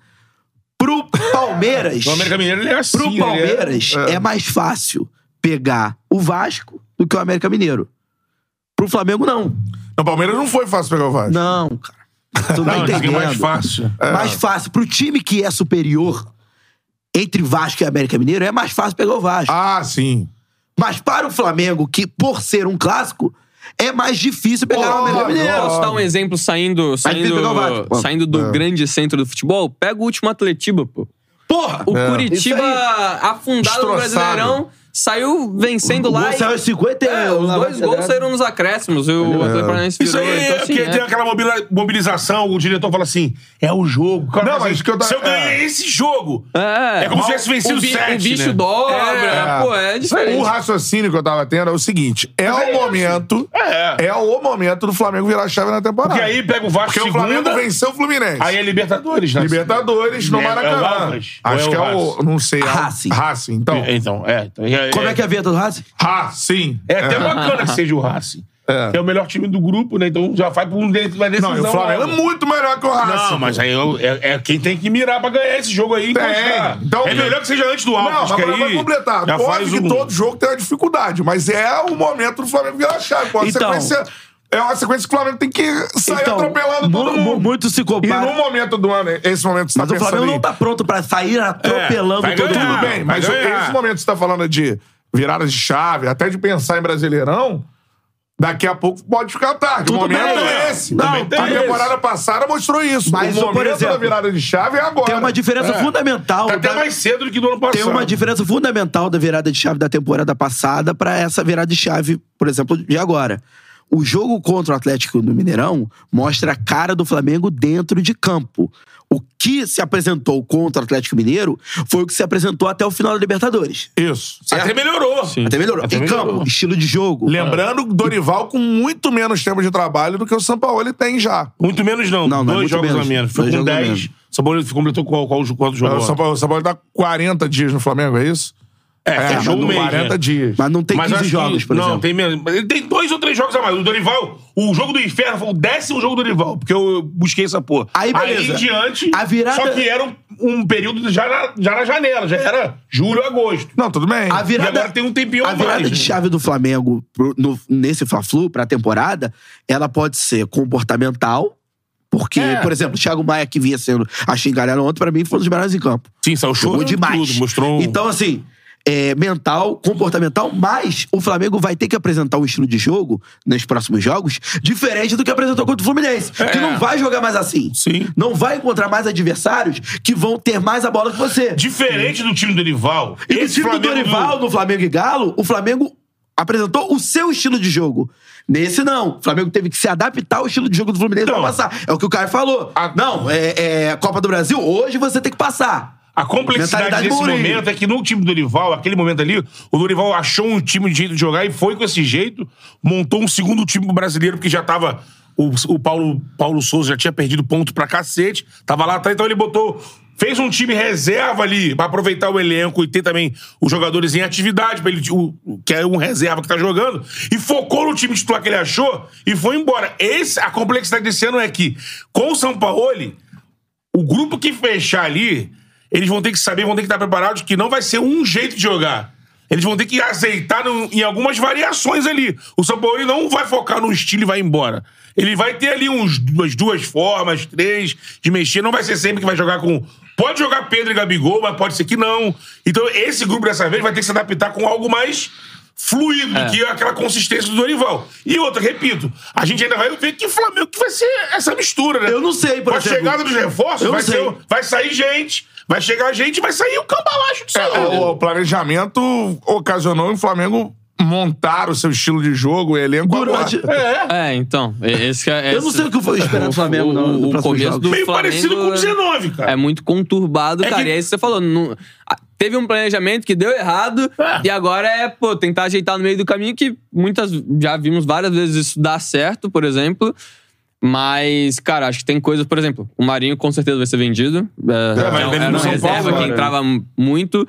Pro Palmeiras. O América Mineiro ele é assim. Pro ele é- Palmeiras é. mais fácil pegar o Vasco do que o América Mineiro. Pro Flamengo, não. No Palmeiras não foi fácil pegar o Vasco. Não, cara. Tu não, Não, tá é entendendo. mais fácil. Mais fácil. Pro time que é superior, entre Vasco e América Mineiro, é mais fácil pegar o Vasco. Ah, sim. Mas para o Flamengo, que por ser um clássico, é mais difícil pegar o América Mineiro. Posso dar um exemplo saindo, saindo, saindo do grande centro do futebol? Pega o último Atletiba, pô. Porra! O É. Curitiba, afundado no Destroçado. Brasileirão, saiu vencendo O lá. e- saiu aos 50 É, os dois gols saíram nos acréscimos. E o Atlético Paranaense Isso aí então, é assim, porque é. tem aquela mobilização, o diretor fala assim: é o jogo. Cara Não, mas assim, que eu se eu ganhei é. esse jogo. É, É como se tivesse vencido o, sete, o bicho né? dobra. É. Pô, é diferente. O raciocínio que eu tava tendo é o seguinte: é Mas o é momento. É. É o momento do Flamengo virar a chave na temporada. Porque aí pega o Vasco Porque o Flamengo segunda, venceu o Fluminense. aí é Libertadores, né? Libertadores no É- é Maracanã. Acho é que é o. Não sei. é Racing. Racing, então. Então, é. É, Como é que é a vinheta do Racing? Racing. É até bacana que seja o Racing. É. É o melhor time do grupo, né? Então já vai pra um de- uma decisão. Não, o Flamengo é muito melhor que o Racing. Não, mas aí eu- é, é quem tem que mirar pra ganhar esse jogo aí. Tem. encostar. Então, é melhor que seja antes do Não, Alves, mas que pra, aí pra completar. Óbvio que o... todo jogo tem uma dificuldade, mas é o momento do Flamengo virar a chave. Pô, a Então- sequência, é uma sequência que o Flamengo tem que sair Então, atropelando todo mu- mu- mundo. muito se E compara. no momento do ano, esse momento que você Mas tá o Flamengo não tá pronto pra sair atropelando vai todo ganhar. mundo. Tudo bem, vai mas ganhar. esse momento que você tá falando de virada de chave, até de pensar em Brasileirão, daqui a pouco pode ficar tarde. Tudo o momento bem. é esse. Não, a tem temporada passada mostrou isso. Mas, o por momento exemplo, da virada de chave é agora. Tem uma diferença É. fundamental. Tá até da- mais cedo do que do ano passado. Tem uma diferença fundamental da virada de chave da temporada passada pra essa virada de chave, por exemplo, de agora. O jogo contra o Atlético no Mineirão mostra a cara do Flamengo dentro de campo. O que se apresentou contra o Atlético Mineiro foi o que se apresentou até o final da Libertadores. Isso. Até melhorou. Até melhorou. Até em melhorou. campo, estilo de jogo. Lembrando que o Dorival com muito menos tempo de trabalho do que o São Paulo ele tem já. Muito menos não. Não, não é Dois muito jogos menos. a menos. Dois com jogos a 10. menos. São Paulo completou qual, qual, quanto jogou? O São Paulo, São Paulo tá 40 dias no Flamengo, é isso? É, fechou no um mês. 40 né? dias. Mas não tem Mas 15 acho jogos, que, por não, exemplo. tem menos. Ele tem dois ou três jogos a mais. O Dorival, o jogo do inferno foi o décimo jogo do Dorival, porque eu busquei essa porra. Aí, beleza. em diante, A virada- só que era um, um período já na, já na janela, já era julho, agosto. Não, tudo bem. A virada, E agora tem um tempinho a a virada mais, de né? chave do Flamengo pro- no- nesse Fla-Flu pra temporada, ela pode ser comportamental, porque, É. por exemplo, o Thiago Maia, que vinha sendo a xingalhada ontem, pra mim, foi um dos melhores em campo. Sim, saiu Jogou chorando demais. tudo, mostrou um... Então, assim, é, mental, comportamental, mas o Flamengo vai ter que apresentar um estilo de jogo nos próximos jogos diferente do que apresentou contra o Fluminense. É. Que não vai jogar mais assim. Sim. Não vai encontrar mais adversários que vão ter mais a bola que você. Diferente do time do Dorival. E esse time do Dorival, no Flamengo e Galo, o Flamengo apresentou o seu estilo de jogo. Nesse, não. O Flamengo teve que se adaptar ao estilo de jogo do Fluminense Então. pra passar. É o que o Caio falou. A- Não, é, é Copa do Brasil, hoje você tem que passar. A complexidade Mentalidade desse Mourinho. momento é que no time do Dorival, aquele momento ali, o Dorival achou um time de jeito de jogar e foi com esse jeito, montou um segundo time brasileiro, porque já tava. O, o Paulo, Paulo Souza já tinha perdido ponto pra cacete, tava lá atrás, então ele botou. Fez um time reserva ali pra aproveitar o elenco e ter também os jogadores em atividade, pra ele, o- que é um reserva que tá jogando, e focou no time titular que ele achou e foi embora. Esse, a complexidade desse ano é que, com o São Paulo, o grupo que fechar ali, eles vão ter que saber, vão ter que estar preparados que não vai ser um jeito de jogar. Eles vão ter que azeitar no- em algumas variações ali. O São Paulo não vai focar num estilo e vai embora. Ele vai ter ali uns, duas, duas formas, três, de mexer. Não vai ser sempre que vai jogar com. Pode jogar Pedro e Gabigol, mas pode ser que não. Então, esse grupo dessa vez vai ter que se adaptar com algo mais fluido do que aquela consistência do Dorival. E outra, repito, a gente ainda vai ver que Flamengo que vai ser essa mistura, né? Eu não sei, por Com a exemplo. chegada dos reforços, vai, ser- vai sair gente, vai chegar gente, vai sair o cambalacho disso É, o, o planejamento ocasionou o Flamengo montar o seu estilo de jogo, o elenco. Durante- agora. É, então. Esse que é, Eu não sei o que eu vou esperar do Flamengo no- no o começo jogo. do Meio Flamengo parecido com o é- 19, cara. É muito conturbado, É cara. que- E aí você falou, não- teve um planejamento que deu errado É. e agora é, pô, tentar ajeitar no meio do caminho que muitas já vimos várias vezes isso dar certo, por exemplo. Mas, cara, acho que tem coisas, por exemplo, o Marinho com certeza vai ser vendido. É, vai era- vender era São reserva Paulo que agora. entrava muito.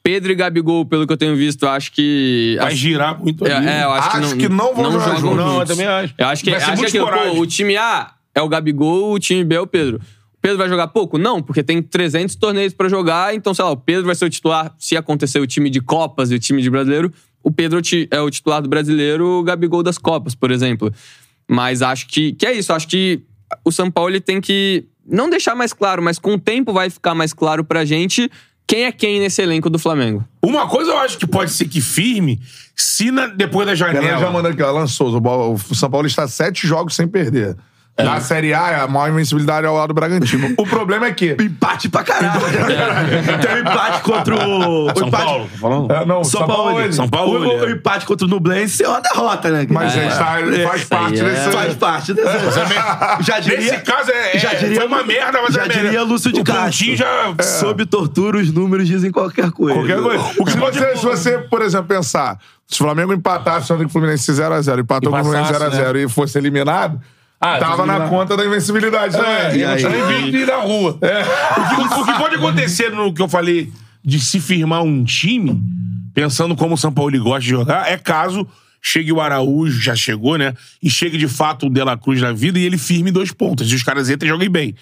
Pedro e Gabigol, pelo que eu tenho visto, acho que. Vai acho- girar muito ali. é, é, eu acho, Acho que que não, não vão jogar jogam juntos. Não, eu também acho. Eu acho que, Vai ser acho muito que pô, o time A é o Gabigol, o time B é o Pedro. O Pedro vai jogar pouco? Não, porque tem 300 torneios pra jogar, então, sei lá, o Pedro vai ser o titular se acontecer o time de Copas e o time de brasileiro. O Pedro ti- é o titular do brasileiro, o Gabigol das Copas, por exemplo. Mas acho que, que é isso, acho que o São Paulo ele tem que não deixar mais claro, mas com o tempo vai ficar mais claro pra gente quem é quem nesse elenco do Flamengo. Uma coisa eu acho que pode ser que firme, se na- depois da Ela já janela. mandou aqui, ó, Alan Souza. O Bo- o São Paulo está sete jogos sem perder. Na Série A, a maior invencibilidade é ao lado do Bragantino. O problema é que. Empate pra caralho. Tem um empate contra o. o São empate- Paulo, tá falando? É, não, São, Paulo. São Paulo, O, o, é. o empate contra o Nublense é uma derrota, né? Mas é, está- faz parte aí é- desse. Faz parte. Já diria. Nesse caso é, é- já diria, foi uma merda, mas já é merda. diria Lúcio de o Castro. Já... Sob tortura, os números dizem qualquer coisa. Qualquer coisa. O que se você, se você, por exemplo, pensar, se o Flamengo empatasse o Fluminense 0x0, empatou E com o Fluminense passasse, 0x0 e fosse eliminado, Ah, tava na conta da invencibilidade É, também. e aí? aí? ir na rua. O, que, o que pode acontecer no que eu falei de se firmar um time, pensando como o São Paulo gosta de jogar, é caso chegue o Araújo, já chegou, né? E chegue de fato o De La Cruz na vida e ele firme dois pontos. E os caras entrem e joguem bem.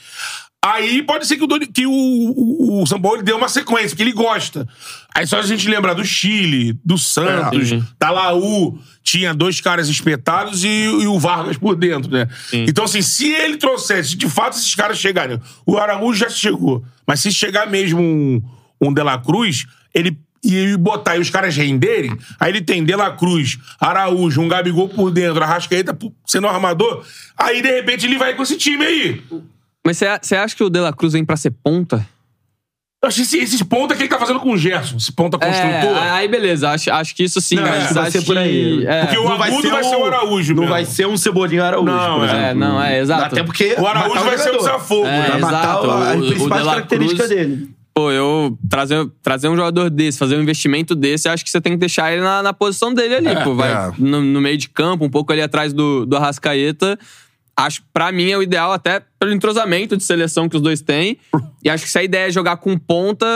Aí pode ser que o, Doni- que o, o, o São Paulo dê uma sequência, porque ele gosta. Aí só a gente lembrar do Chile, do Santos, da Laú, tinha dois caras espetados e, e o Vargas por dentro, né? Então, assim, se ele trouxesse, de fato, esses caras chegarem. O Araújo já chegou, mas se chegar mesmo um, um De La Cruz, ele e botar aí os caras renderem, aí ele tem De La Cruz, Araújo, um Gabigol por dentro, Arrascaeta sendo armador, aí de repente ele vai com esse time aí. Mas você acha que o De La Cruz vem pra ser ponta? Eu acho que esse, esses pontos que ele tá fazendo com o Gerson, esse ponta construtor. É, aí beleza, acho, acho que isso sim. Não, mas acho vai ser por aí. que- é. Porque o Agudo vai ser o Araújo, Não mesmo. vai ser um Cebolinha Araújo. Não, por é. É, não, é, exato. Até porque. O Araújo matar vai ser o desafogo, É, né? Vai matar exato. a- as O- o La características Cruz- dele. Pô, eu trazer, trazer um jogador desse, fazer um investimento desse, acho que você tem que deixar ele na, na posição dele ali, pô. Vai é. no, no meio de campo, um pouco ali atrás do, do Arrascaeta. Acho, pra mim, é o ideal, até pelo entrosamento de seleção que os dois têm. E acho que se a ideia é jogar com ponta,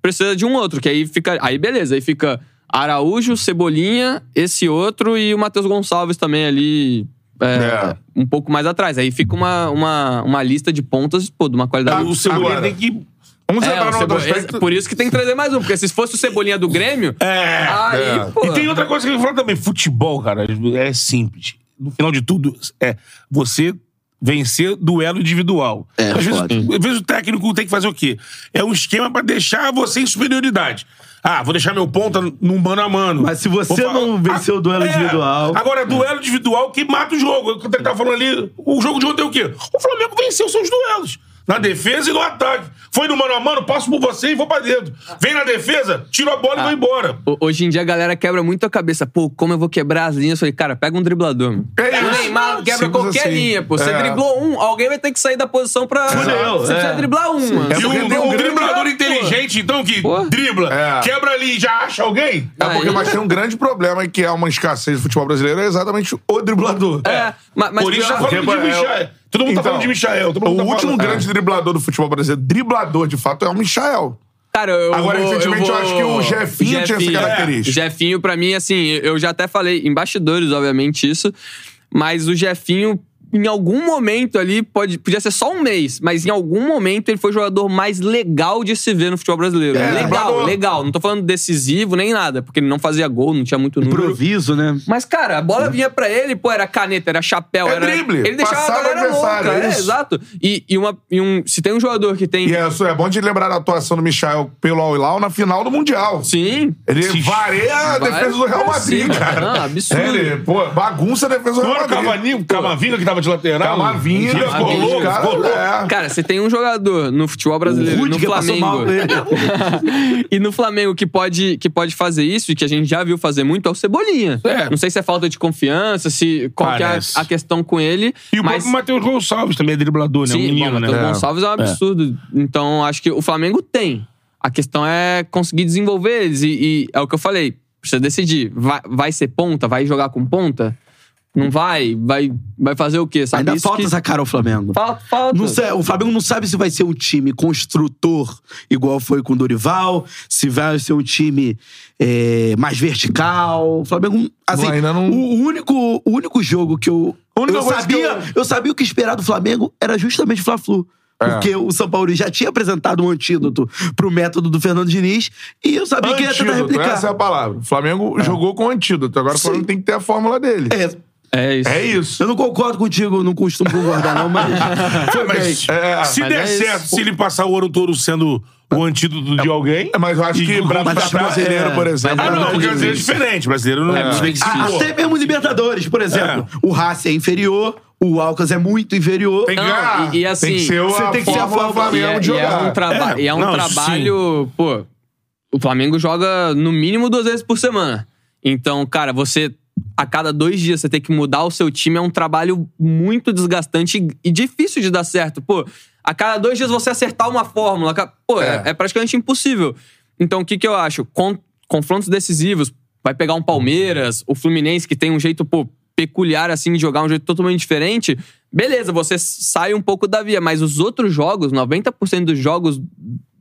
precisa de um outro, que aí fica. Aí beleza, aí fica Araújo, Cebolinha, esse outro e o Matheus Gonçalves também ali. é, É. Um pouco mais atrás. Aí fica uma, uma, uma lista de pontas, pô, de uma qualidade. O Cebolinha Agora. tem que. Vamos É, outro Cebo- aspecto. Por isso que tem que trazer mais um, porque se fosse o Cebolinha do Grêmio, É. aí, é. pô. E tem outra coisa que eu ia falar também. Futebol, cara, é simples. No final de tudo, é você vencer duelo individual. É, às, vezes, às vezes o técnico tem que fazer o quê? É um esquema pra deixar você em superioridade. Ah, vou deixar meu ponta num mano a mano. Mas se você Vou fa- não vencer o duelo É. individual- Agora, duelo individual que mata o jogo. O que ele tá falando ali, o jogo de ontem é o quê? O Flamengo venceu seus duelos. Na defesa e no ataque. Foi no mano a mano, passo por você e vou pra dentro. Vem na defesa, tiro a bola e vou embora. Ho- Hoje em dia a galera quebra muito a cabeça. Pô, como eu vou quebrar as linhas? Eu falei, cara, pega um driblador. É o isso. Neymar quebra Simples qualquer assim. linha, pô. Você É. driblou um, alguém vai ter que sair da posição pra. Fudeu, Você é. precisa driblar um, mano. É E um, um um grande- driblador pô. inteligente gente, então, que Pô. dribla, É. quebra ali e já acha alguém? É porque, mas tem um grande problema que é uma escassez do futebol brasileiro, é exatamente o driblador. É, ma- mas, Por isso pior- falando de é, Michael. Todo mundo tá então, falando de Michael. Todo O tá último falando. grande driblador do futebol brasileiro, driblador de fato, é o Michael. Cara, eu Agora, vou- recentemente, eu acho que o Jefinho tinha essa característica. O Jefinho, pra mim, assim, eu já até falei em bastidores, obviamente, isso. Mas o Jefinho, em algum momento ali, pode, podia ser só um mês, mas em algum momento ele foi o jogador mais legal de se ver no futebol brasileiro. É, legal, legal. Não tô falando decisivo nem nada, porque ele não fazia gol, não tinha muito número. Improviso, né? Mas, cara, a bola vinha pra ele, pô, era caneta, era chapéu, É era. drible, Ele deixava a passava o galera adversário, louca. é É, exato. E, e, uma, e um, se tem um jogador que tem. E é, é bom de lembrar da atuação do Michael pelo Hilal na final do Mundial. Sim. Ele Sim. vareia a defesa do Real pra Madrid, cara. Não, absurdo. Ele, pô, bagunça a defesa do Não Real Madrid. Cavavinga, que tava de lateral? Camavinga, Camavinga, louco, cara, é. Cara, você tem um jogador no futebol brasileiro, O no Flamengo. e no Flamengo que pode, que pode fazer isso e que a gente já viu fazer muito é o Cebolinha. É. Não sei se é falta de confiança, se qual que é a, questão com ele. E o mas próprio Matheus Gonçalves também é driblador, né? um Sim, menino, bom, né? Matheus É. Gonçalves é um absurdo. Então, acho que o Flamengo tem. A questão é conseguir desenvolver eles. E, e é o que eu falei. Precisa decidir. Vai, vai ser ponta? Vai jogar com ponta? Não vai? Vai, vai fazer o quê? Sabe? Ainda Isso falta que... essa cara ao Flamengo. Falta, falta. Não sei, o Flamengo não sabe se vai ser um time construtor, igual foi com o Dorival, se vai ser um time é, mais vertical. O Flamengo, assim, ainda não- o, único, o único jogo que eu. A única Eu coisa sabia, que eu... sabia o que esperar do Flamengo era justamente o Fla-Flu. É. Porque o São Paulo já tinha apresentado um antídoto pro método do Fernando Diniz e eu sabia que ia tentar Antídoto, replicar. essa é a palavra. O Flamengo jogou com antídoto. Agora o Flamengo Sim. tem que ter a fórmula dele. É, É isso. É isso. eu não concordo contigo, não costumo concordar, não, mas. Foi Mas bem. É, se mas der é isso. certo, se ele passar o ano todo sendo o antídoto de alguém... Mas eu acho E que que- brasileiro, é, por exemplo. Ah, não, é porque brasileiro é diferente. Brasileiro não é, É. Ah. Até mesmo Libertadores, por exemplo. O Racing é inferior, o Alcas é muito inferior. Tem que Não, ganhar. e- e assim, tem que ser o- você tem que ser a E é, de e é jogar. um, traba É, e é um não, isso trabalho. Pô, o Flamengo joga no mínimo duas vezes por semana. Então, cara, você. A cada dois dias você tem que mudar o seu time é um trabalho muito desgastante e- difícil de dar certo. Pô, a cada dois dias você acertar uma fórmula, pô, é, É. é praticamente impossível. Então, o que, que eu acho? Con- confrontos decisivos, vai pegar um Palmeiras, o Fluminense, que tem um jeito, pô, peculiar, assim, de jogar, um jeito totalmente diferente. Beleza, você sai um pouco da via, mas os outros jogos, 90% dos jogos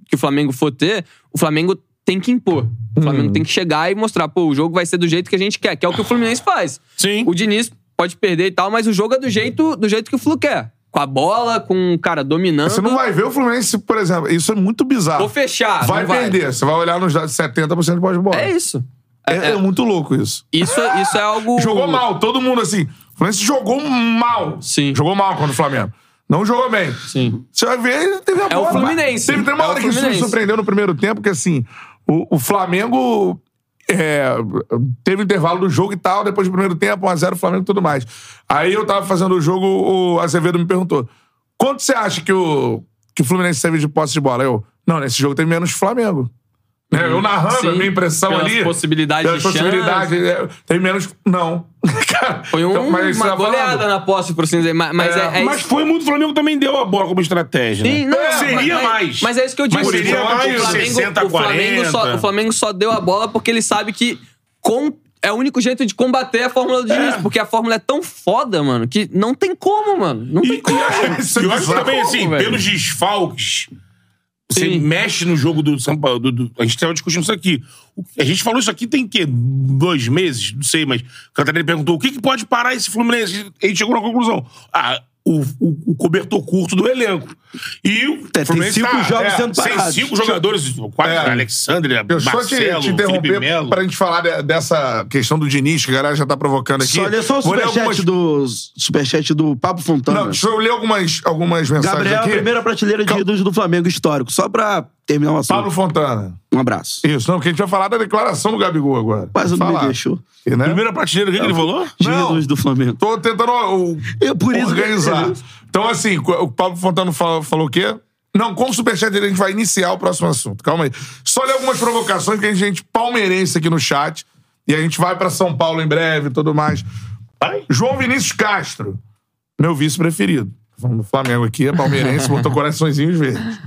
que o Flamengo for ter, o Flamengo tem que impor. O Flamengo tem que chegar e mostrar, pô, o jogo vai ser do jeito que a gente quer, que é o que o Fluminense faz. Sim. O Diniz pode perder e tal, mas o jogo é do jeito, do jeito que o Flu quer. Com a bola, com o cara dominando. Você não vai ver o Fluminense, por exemplo. Isso é muito bizarro. Vou fechar. Vai não vai. perder. Você vai olhar nos dados 70% de bola de bola. É isso. É, é muito louco isso. Isso, é- isso é algo. Jogou mal, todo mundo assim. O Fluminense jogou mal. Sim. Jogou mal contra o Flamengo. Não jogou bem. Sim. Você vai ver, ele teve a É o bola. Fluminense. Teve, teve uma É hora que isso me Fluminense. surpreendeu no primeiro tempo, que assim, o, o Flamengo é, teve intervalo do jogo e tal, depois do primeiro tempo, 1x0 Flamengo e tudo mais. Aí eu tava fazendo o jogo, o Azevedo me perguntou: quanto você acha que o, que o Fluminense teve de posse de bola? Eu, não, nesse jogo tem menos Flamengo. Né, Eu narrando, Sim. a minha impressão ali. possibilidades pelas de possibilidades, é, Tem menos. Não. Cara, Foi um- então, uma falando. goleada na posse, por assim dizer. Mas, mas É, é, é Mas isso. foi muito. O Flamengo também deu a bola como estratégia. Sim, né? não, Seria mas, mais. Mas é isso que eu digo. Mas seria O mais Flamengo, 60, o Flamengo, só, 40. o Flamengo só deu a bola porque ele sabe que com, é o único jeito de combater a fórmula do Diniz. Porque a fórmula é tão foda, mano, que não tem como, mano. Não tem E, como. e é eu acho bizarro, também, assim, velho. pelos desfalques, você Sim. mexe no jogo do São Paulo. do- do- a gente estava discutindo isso aqui. O- A gente falou isso aqui tem quê? Dois meses? Não sei, mas o Catarina perguntou o que, que pode parar esse Fluminense. A gente chegou na conclusão. Ah, o, o- o cobertor curto do elenco. E o tem Fluminense cinco tá, jogos é, sendo Tem parados. cinco jogadores, quatro, É. Alexandre, Eu só te, Marcelo, te Felipe Melo. pra gente falar de- dessa questão do Diniz, que a galera já tá provocando aqui. Só, olha só o superchat algumas... do, superchat do Pablo Fontana. Não, deixa eu ler algumas, algumas mensagens Gabriel, aqui. primeira prateleira de Cal- do Flamengo histórico. Só pra terminar o assunto. Pablo Fontana. Um abraço. Isso, não, porque a gente vai falar da declaração do Gabigol agora. Quase não me deixou. E, né? Primeira prateleira, o que, que ele falou? De Não. ídolos do Flamengo. Tô tentando ó, Eu, por isso organizar. Então, assim, o Pablo Fontana falou, falou o quê? Não, com o superchat dele a gente vai iniciar o próximo assunto. Calma aí. Só ler algumas provocações que a gente palmeirense aqui no chat. E a gente vai pra São Paulo em breve e tudo mais. Vai. João Vinícius Castro, meu vice preferido. Do Flamengo aqui, é palmeirense, botou coraçõezinhos verdes.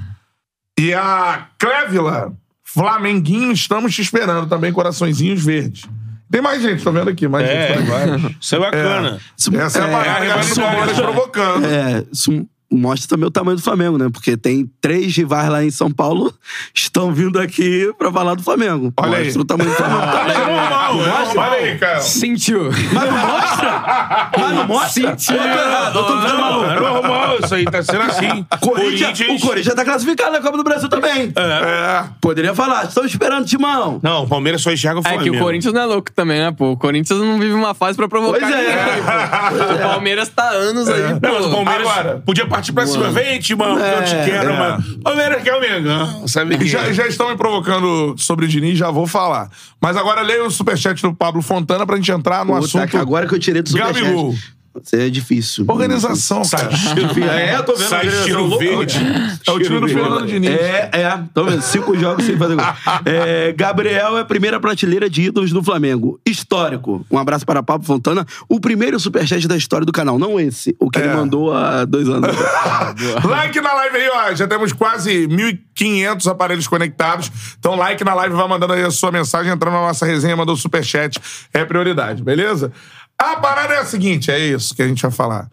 E a Clévila, Flamenguinho, estamos te esperando também, coraçõezinhos verdes. Tem mais gente, tô vendo aqui, mais É. gente. Isso é bacana. Isso- Essa é, é, que a isso Gabriel mostra- provocando. É, isso mostra também o tamanho do Flamengo, né? Porque tem três rivais lá em São Paulo estão vindo aqui pra falar do Flamengo. Olha aí. mostra o tamanho do Flamengo também. É é. Olha aí, Caio. Sentiu. Mas não mostra? Mas não mostra? Sentiu. Eu tô errado, eu tô ficando maluco. É normal, isso aí tá sendo assim. Corinthians, o Corinthians tá classificado na Copa do Brasil também. É. Poderia falar, estamos esperando, Timão. Não, o Palmeiras só enxerga o É Flamengo. que o Corinthians não é louco também, né, pô? O Corinthians não vive uma fase pra provocar Pois é. ninguém, pô. O Palmeiras tá há anos aí, pô. Não, mas o Palmeiras Agora. podia partir pra cima. Vem, Timão, que eu te É, quero, é. mano. Palmeiras quer o Mengão, sabe? E já, já estão me provocando sobre o Diniz, já vou falar. Mas agora leia o superchat do Pablo Fontana pra gente entrar no Puta, assunto. que agora que eu tirei do superchat. Gabigol. Isso é difícil. Organização, cara. É, tô vendo. Sai tiro verde. É o time do Fernando Diniz. É, é. Tô vendo. Cinco jogos sem fazer gol. É, Gabriel é a primeira prateleira de ídolos do Flamengo. Histórico. Um abraço para Pablo Fontana. O primeiro superchat da história do canal. Não esse. O que ele É. mandou há dois anos. Like na live aí, ó. Já temos quase 1.500 aparelhos conectados. Então, like na live, vai mandando aí a sua mensagem, entrando na nossa resenha, mandou superchat. É prioridade, beleza? A parada é a seguinte, é isso que a gente vai falar.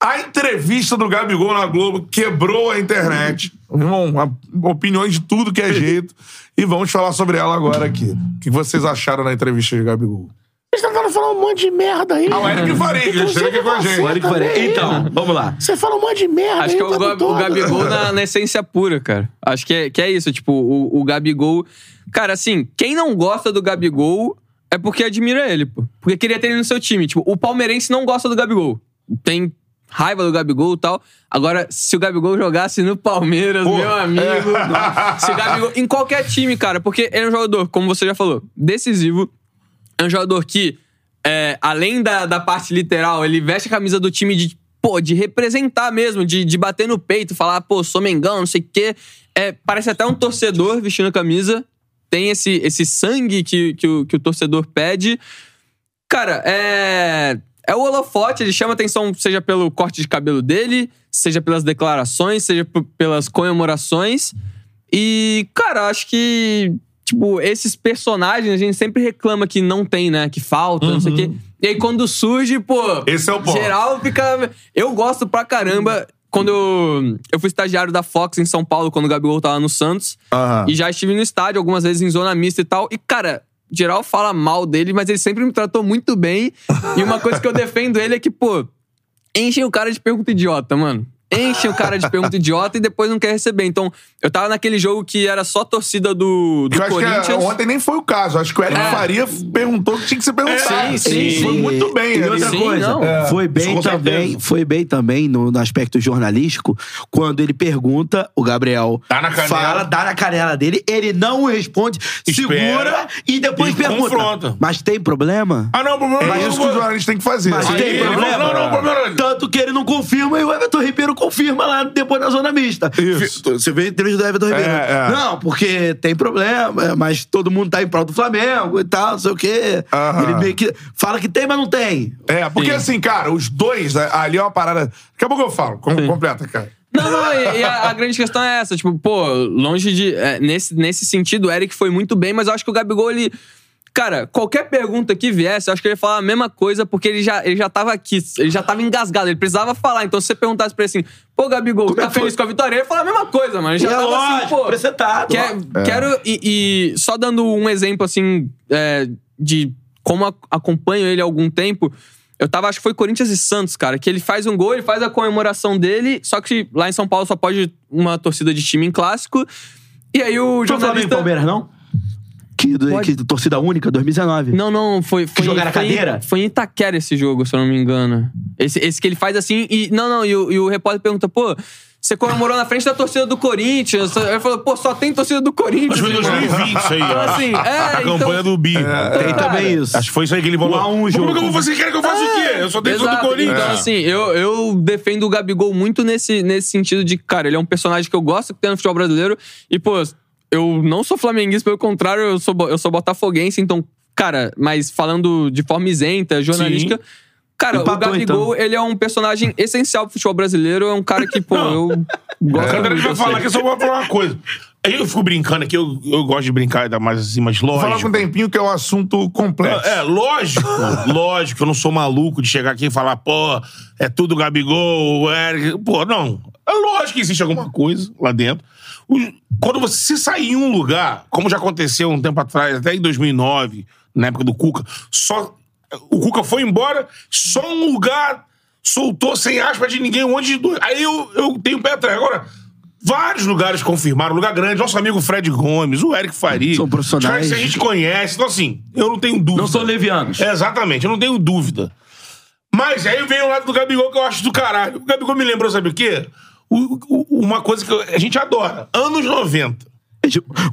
A entrevista do Gabigol na Globo quebrou a internet. Irmão, opiniões de tudo que é jeito. E vamos falar sobre ela agora aqui. O que vocês acharam da entrevista de Gabigol? Vocês tentaram falar um monte de merda aí. Ah, o Eric Faria, que esteve aqui com a gente. Olha que falei. Então, vamos lá. Você fala um monte de merda Acho aí que é o, Gab- o. Gabigol na, na essência pura, cara. Acho que é, que é isso. Tipo, o, o Gabigol. Cara, assim, quem não gosta do Gabigol é porque admira ele, pô. Porque queria ter ele no seu time. Tipo, o palmeirense não gosta do Gabigol. Tem raiva do Gabigol e tal. Agora, se o Gabigol jogasse no Palmeiras, meu amigo. Se o Gabigol. Em qualquer time, cara, porque ele é um jogador, como você já falou, decisivo. É um jogador que, é, além da, da parte literal, ele veste a camisa do time de, pô, de representar mesmo, de, de bater no peito, falar, pô, sou Mengão, não sei o quê. É, parece até um torcedor vestindo a camisa. Tem esse, esse sangue que, que, o, que o torcedor pede. Cara, é. É o holofote, ele chama atenção, seja pelo corte de cabelo dele, seja pelas declarações, seja pelas comemorações. E, cara, acho que, tipo, esses personagens a gente sempre reclama que não tem, né? Que falta, não sei o quê. E aí quando surge, pô. Esse é o ponto. Geral fica. Eu gosto pra caramba. Quando eu, eu fui estagiário da Fox em São Paulo, quando o Gabigol tava no Santos. Aham. E já estive no estádio algumas vezes em zona mista e tal. E, cara, geral fala mal dele, mas ele sempre me tratou muito bem. e uma coisa que eu defendo ele é que, pô, enchem o cara de pergunta idiota, mano. Enchem o cara de pergunta idiota e depois não quer receber. Então, eu tava naquele jogo que era só torcida do, do Eu acho que Corinthians. é, ontem nem foi o caso. Acho que o Eric É. Faria perguntou o que tinha que ser perguntado. sim, sim, Foi sim. muito bem. E outra Sim, coisa, não. foi bem também, foi bem também no, no aspecto jornalístico, quando ele pergunta, o Gabriel Dá na canela. fala, dá na canela dele, ele não responde, segura e depois e pergunta. confronta. Mas tem problema? Ah, não, o problema É isso que o jornalista tem que fazer. Mas Assim, tem problema? não, não, problema não. Tanto que ele não confirma e o Everton Ribeiro confirma lá depois na zona mista. Isso. Você vê a entrevista do Everton Ribeiro. É, é. Não, porque tem problema, mas todo mundo tá em prol do Flamengo e tal, não sei o quê. Aham. Ele meio que fala que tem, mas não tem. É, porque assim, cara, os dois, né, ali é uma parada. Daqui a pouco eu falo. Com, completa, cara. Não, não, e, e a, a grande questão é essa. Tipo, pô, longe de. é, nesse, nesse sentido, o Eric foi muito bem, mas eu acho que o Gabigol, ele. Cara, qualquer pergunta que viesse, eu acho que ele ia falar a mesma coisa, porque ele já, ele já tava aqui, ele já tava engasgado, ele precisava falar. Então, se você perguntasse pra ele assim, pô, Gabigol, Como é tá que foi? feliz com a vitória? Ele ia falar a mesma coisa, mano. Ele já é tava assim, lógico, pô. precetado, Quer, ó. Quero. E, e só dando um exemplo, assim, é, de como a- acompanho ele há algum tempo. Eu tava, acho que foi Corinthians e Santos, cara, que ele faz um gol, ele faz a comemoração dele, só que lá em São Paulo só pode uma torcida de time em clássico. E aí o Foi Flamengo e jornalista. Palmeiras, não? Que, Pode. que torcida única, 2019. Não, não, foi. foi jogaram a foi, cadeira? Foi em Itaquera esse jogo, se eu não me engano. Esse, esse que ele faz assim e. Não, não, e o, e o repórter pergunta, pô. Você comemorou na frente da torcida do Corinthians. Ele falou, pô, só tem torcida do Corinthians. Acho que foi em irmão. 2020 isso aí. Então, ó. assim, é, a então- campanha do Bi. Tem cara, também isso. Acho que foi isso aí que ele falou. Um um jogo. Como é que eu vou fazer? Quer que eu faça o quê? Eu só tenho do Exato. Corinthians. Então, assim, eu, eu defendo o Gabigol muito nesse, nesse sentido de, cara, ele é um personagem que eu gosto que tem no futebol brasileiro. E, pô, eu não sou flamenguista, pelo contrário, eu sou, eu sou botafoguense, então, cara, mas falando de forma isenta, jornalística. Cara, Empatou, o Gabigol, ele é um personagem essencial pro futebol brasileiro. É um cara que, pô, eu gosto Sandra, muito. vai eu falar que eu só vou falar uma coisa. Aí eu fico brincando aqui, eu, eu gosto de brincar ainda mais assim, mas Vou falar com lógico. um tempinho que é um assunto complexo. É, lógico, lógico, eu não sou maluco de chegar aqui e falar, pô, é tudo Gabigol, o Eric. Pô, não. É lógico que existe alguma coisa lá dentro. Quando você se sair em um lugar, como já aconteceu um tempo atrás, até em 2009, na época do Cuca, só. O Cuca foi embora, só um lugar soltou sem aspas de ninguém, um monte de. doido. Aí eu, eu tenho pé atrás. Agora. Vários lugares confirmaram, lugar grande, nosso amigo Fred Gomes, o Eric Faria. São profissionais. Que a gente conhece. Então, assim, eu não tenho dúvida. Não são levianos. É, exatamente, eu não tenho dúvida. Mas aí vem o lado do Gabigol que eu acho do caralho. O Gabigol me lembrou, sabe o quê? O- o- uma coisa que a gente adora. Anos 90.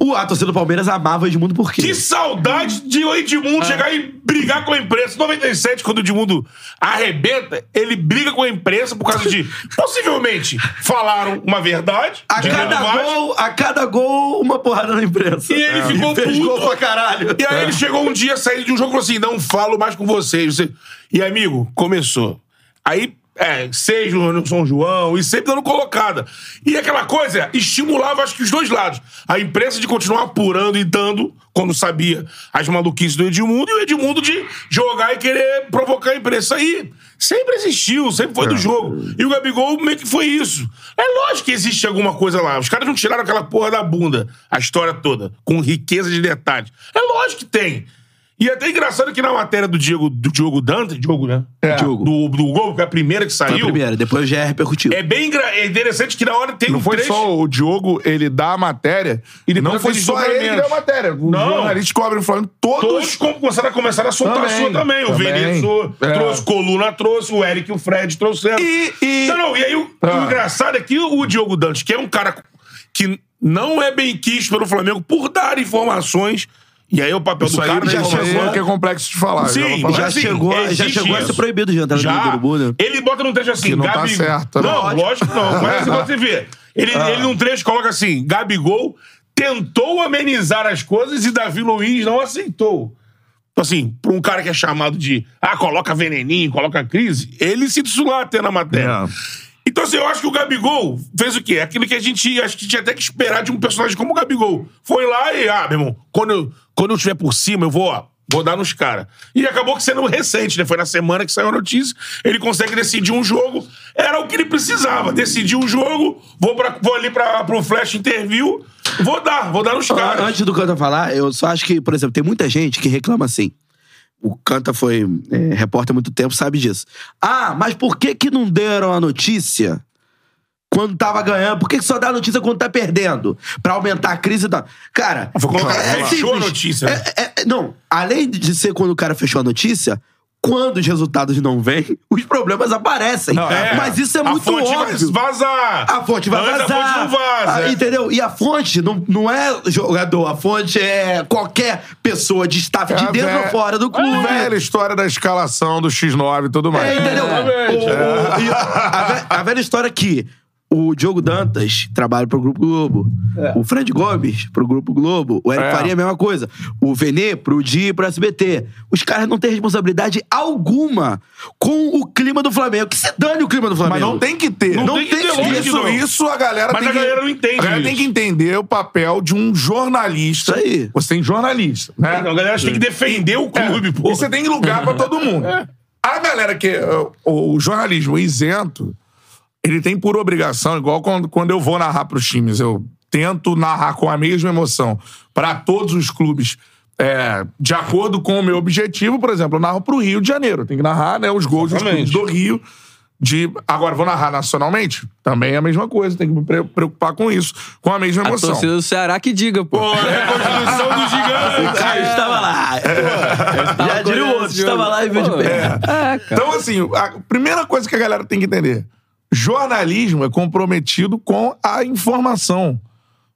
O a torcida do Palmeiras amava o Edmundo por quê? Que saudade de o Edmundo chegar e brigar com a imprensa. 97, quando o Edmundo arrebenta, ele briga com a imprensa por causa de, possivelmente, falaram uma verdade. A cada gol, a cada gol, uma porrada na imprensa. E ele ficou fez puto. pra caralho. E aí ele chegou um dia, saindo de um jogo e falou assim: não falo mais com vocês. Você- E amigo, começou. Aí, é, seis no São João, e sempre dando colocada. E aquela coisa estimulava, acho que os dois lados. A imprensa de continuar apurando e dando, quando sabia, as maluquices do Edmundo, e o Edmundo de jogar e querer provocar a imprensa. Aí sempre existiu, sempre foi do jogo. E o Gabigol meio que foi isso. É lógico que existe alguma coisa lá. Os caras não tiraram aquela porra da bunda, a história toda, com riqueza de detalhes. É lógico que tem. E é até engraçado que na matéria do Diego, do Diogo Dante, Diogo, né? É. Diogo. Do, do gol, que é a primeira que Foi a saiu. primeira, depois já é repercutido. É bem é interessante que na hora tem Não um foi trecho. só o Diogo, ele dá a matéria. E não foi aqueles só ele que deu a matéria. Os Não. jornalistas cobrem falando todos. Todos com- começaram a começar a soltar a Também, sua também. O. Vinícius É. trouxe, Coluna trouxe, o Eric e o Fred trouxeram. E- e- Não, não, e aí o, Ah. o engraçado é que o Diogo Dantes, que é um cara que não é bem quisto pelo Flamengo por dar informações, e aí é o papel Isso do cara já né, chegou, informação. que é complexo de falar. Sim, falar. já assim, chegou- já existe chegou a ser proibido de entrar no Já. Urubu, né? Ele bota num trecho assim, Que não tá Gabi... certo, né? Não, lógico que não. Mas assim, você vê. Ele, Ah. ele num trecho coloca assim, Gabigol tentou amenizar as coisas e Davi Luiz não aceitou. Então, assim, pra um cara que é chamado de, ah, coloca veneninho, coloca crise, ele se lá até na matéria. É. Então, assim, eu acho que o Gabigol fez o quê? Aquilo que a gente acho que tinha até que esperar de um personagem como o Gabigol. Foi lá e, ah, meu irmão, quando eu, quando eu estiver por cima, eu vou, ó, vou dar nos caras. E acabou que sendo recente, né? Foi na semana que saiu a notícia. Ele consegue decidir um jogo. Era o que ele precisava. Decidir um jogo, vou, pra, vou ali pra, pro Flash Interview, vou dar, vou dar nos caras. Antes do Canta falar, eu só acho que, por exemplo, tem muita gente que reclama assim. O Canta foi é, repórter há muito tempo, sabe disso. Ah, mas por que que não deram a notícia quando tava ganhando? Por que só dá a notícia quando tá perdendo? Pra aumentar a crise e tal. Cara, Foi quando o cara é fechou a notícia, né? É- é- não, além de ser quando o cara fechou a notícia, quando os resultados não vêm, os problemas aparecem. Não, é. Mas isso é a muito fonte óbvio. vai vazar. A fonte vai Antes vazar. A fonte não vaza. Ah, é. entendeu? E a fonte não, não é jogador, a fonte é qualquer pessoa de staff de É a dentro ou fora do clube. A velha história da escalação do X9 e tudo mais. É, entendeu? Exatamente. O- o- e a, ve- a velha história que o Diogo Dantas trabalha pro Grupo Globo. O Fred Gomes pro Grupo Globo. O Eric É. Faria a mesma coisa. O Venê pro Di e pro SBT. Os caras não têm responsabilidade alguma com o clima do Flamengo. Que se dane o clima do Flamengo. Mas não tem que ter. Não tem que ter, isso, não. isso a galera Mas tem a que... galera não entende A galera isso. tem que entender o papel de um jornalista. Isso aí. Você tem jornalista, né? Então, a galera tem que defender o clube, É, pô. E você tem lugar pra todo mundo. A galera que. O jornalismo isento, ele tem por obrigação, igual quando, quando eu vou narrar pros times, eu tento narrar com a mesma emoção pra todos os clubes. é, de acordo com o meu objetivo, por exemplo, eu narro pro Rio de Janeiro. Tem que narrar né, os gols dos clubes do Rio. De, agora, vou narrar nacionalmente? Também é a mesma coisa, tem que me pre- preocupar com isso, com a mesma A emoção. torcida do Ceará que diga, pô. Pô, a reconstrução do gigante. Caio estava lá. Já diria o outro, estava lá e viu de perto. É, cara. Então, assim, a primeira coisa que a galera tem que entender: jornalismo é comprometido com a informação.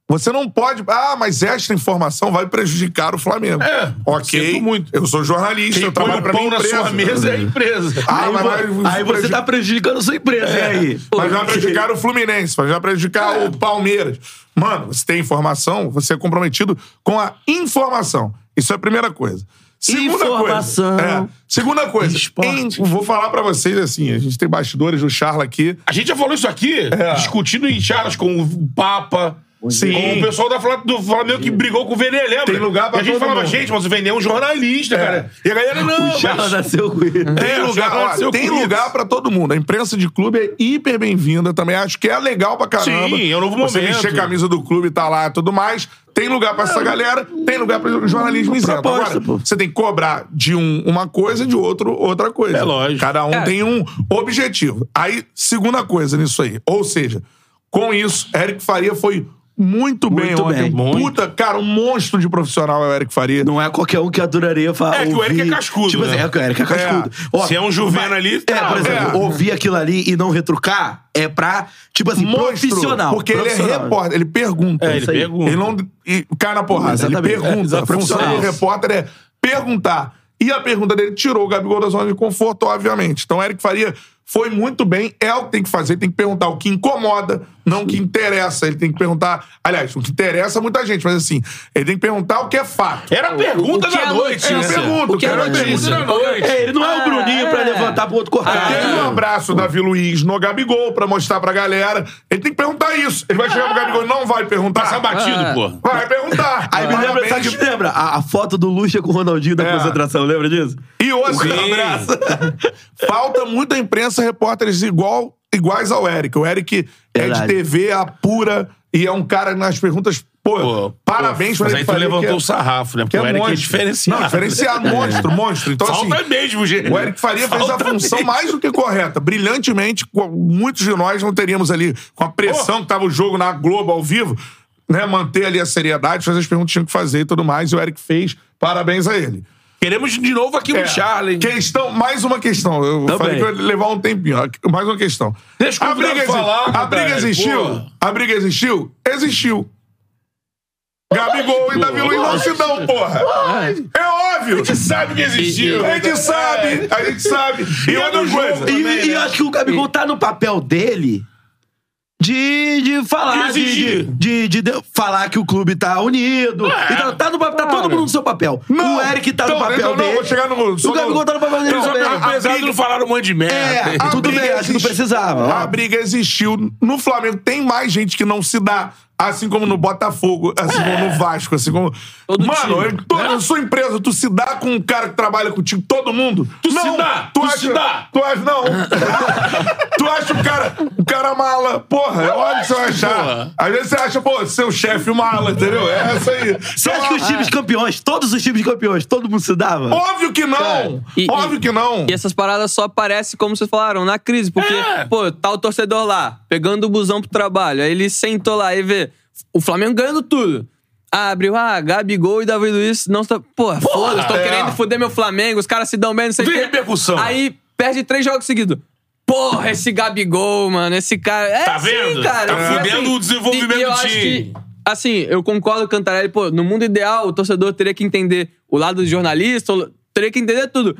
Você não pode. Ah, mas esta informação vai prejudicar o Flamengo. É, ok. muito. Eu sou jornalista, Quem eu trabalho pão minha na empresa. sua mesa é a empresa. Ah, Aí, mas vai- aí você preju- tá prejudicando a sua empresa, e aí? Mas vai prejudicar o Fluminense, vai prejudicar o Palmeiras. Mano, você tem informação, você é comprometido com a informação. Isso é a primeira coisa. Segunda Informação. coisa. É, segunda coisa. Esporte. em- vou falar pra vocês assim: a gente tem bastidores do Charla aqui. A gente já falou isso aqui, discutindo em charlas com o Papa. Sim. Com o pessoal da do Flamengo que brigou com o Vene, lembra? Tem lugar pra E a gente todo falava, mundo. gente, mas o Vene é um jornalista, cara. E a galera, não, O Charla mas... nasceu com ele. Tem É, lugar, ó, nasceu tem lugar pra todo mundo. A imprensa de clube é hiper bem-vinda também. Acho que é legal pra caramba. Sim, é um novo Você momento. vestir a camisa do clube e tá lá e tudo mais. Tem lugar pra essa galera, tem lugar pra jornalismo isento. Agora, pô. você tem que cobrar de um uma coisa e de outro outra coisa. É lógico. Cada um É. tem um objetivo. Aí, segunda coisa nisso aí. Ou seja, com isso, Eric Faria foi muito bem Muito ontem. bem. Puta, cara, um monstro de profissional é o Eric Faria. Não é qualquer um que adoraria falar. É que o Eric é cascudo, Tipo né? assim, é que o Eric é cascudo. Ó, Se é um Juvena ali, É, tá, por exemplo, é. ouvir aquilo ali e não retrucar é pra, tipo assim, Monstro, profissional. Porque ele é profissional. repórter, ele pergunta. É, ele Isso aí. pergunta. Ele não e cai na porrada, Exatamente. ele pergunta. É, a função profissional. do repórter é perguntar. E a pergunta dele tirou o Gabigol da zona de conforto, obviamente. Então, Eric Faria foi muito bem, é o que tem que fazer, tem que perguntar o que incomoda, não o que interessa. Ele tem que perguntar, aliás, o que interessa muita gente, mas assim, ele tem que perguntar o que é fato. Era a pergunta o que da é noite, É a né? pergunta, O que é cara, a notícia? pergunta da noite. É, ele não é o Ah, Bruninho é. pra levantar pro outro cortar. Tem um abraço Davi Luiz no Gabigol pra mostrar pra galera. Ele tem que perguntar isso. Ele vai chegar pro Gabigol e não vai perguntar. Passa batido, Ah. pô. Vai perguntar. Aí me lembra, sabe o que me lembra? A, a foto do Lucha com o Ronaldinho da É. concentração, lembra disso? E outra, Sim. Falta muita imprensa, repórteres igual, iguais ao Eric. O Eric é Verdade. de TV, apura e é um cara nas perguntas. Pô, Pô, parabéns pô, pra Mas ele. aí tu levantou que é- o sarrafo, né? que Porque é o Eric é monstro. diferenciado. Não, diferenciado, monstro, monstro. Então, assim, Falta mesmo, gente. O Eric Faria fez a Falta função mesmo. mais do que correta. Brilhantemente, muitos de nós não teríamos ali, com a pressão que tava o jogo na Globo ao vivo, né? Manter ali a seriedade, fazer as perguntas que tinha que fazer e tudo mais. E o Eric fez. Parabéns a ele. Queremos de novo aqui É, o Charlie. Questão, mais uma questão. Eu Também. falei que ia levar um tempinho. Mais uma questão. Deixa a briga, falar, a briga Roberto, existiu? pô. A briga existiu? Existiu. Gabigol e Davi Luiz não se dão, porra. É óbvio. A gente sabe que existiu. A gente sabe, a gente sabe. E é outra do coisa. jogo. E, e né? eu acho que o Gabigol tá no papel dele de, de falar, De de, de, de- de falar que o clube tá unido. É. Então, tá, no, tá todo mundo no seu papel. o Eric tá no Então, papel então, dele. Não, vou chegar no. o Gabigol tá no papel dele pesado briga- não falaram um monte de merda. É, tudo bem, acho que não existe- precisava. A briga existiu. No Flamengo tem mais gente que não se dá. Assim como no Botafogo, assim como no Vasco, assim como. Todo Mano, time, eu- toda a sua empresa, tu se dá com um cara que trabalha contigo, todo mundo. Tu se não, dá, tu, tu acha, se dá. Tu acha, não. tu acha o cara, o cara mala. Porra, é óbvio que você vai achar. Porra. Às vezes você acha, pô, seu chefe mala, entendeu? É essa aí. Você acha que os times campeões, todos os times campeões, todo mundo se dava? Óbvio que não! e- óbvio e- que não! E essas paradas só aparecem, como vocês falaram, na crise. Porque, É. pô, tá o torcedor lá, pegando o busão pro trabalho. Aí ele sentou lá e vê o Flamengo ganhando tudo. Ah, abriu, ah, Gabigol e Davi Luiz não estão. Porra, foda-se, tô é. querendo foder meu Flamengo, os caras se dão bem, não sei o quê. repercussão. Aí perde três jogos seguidos. Porra, esse Gabigol, mano, esse cara. É Tá assim, vendo? cara. Tá E fudendo o desenvolvimento e do time. que, Assim, eu concordo com o Cantarelli, pô, no mundo ideal, o torcedor teria que entender o lado do jornalista, teria que entender tudo.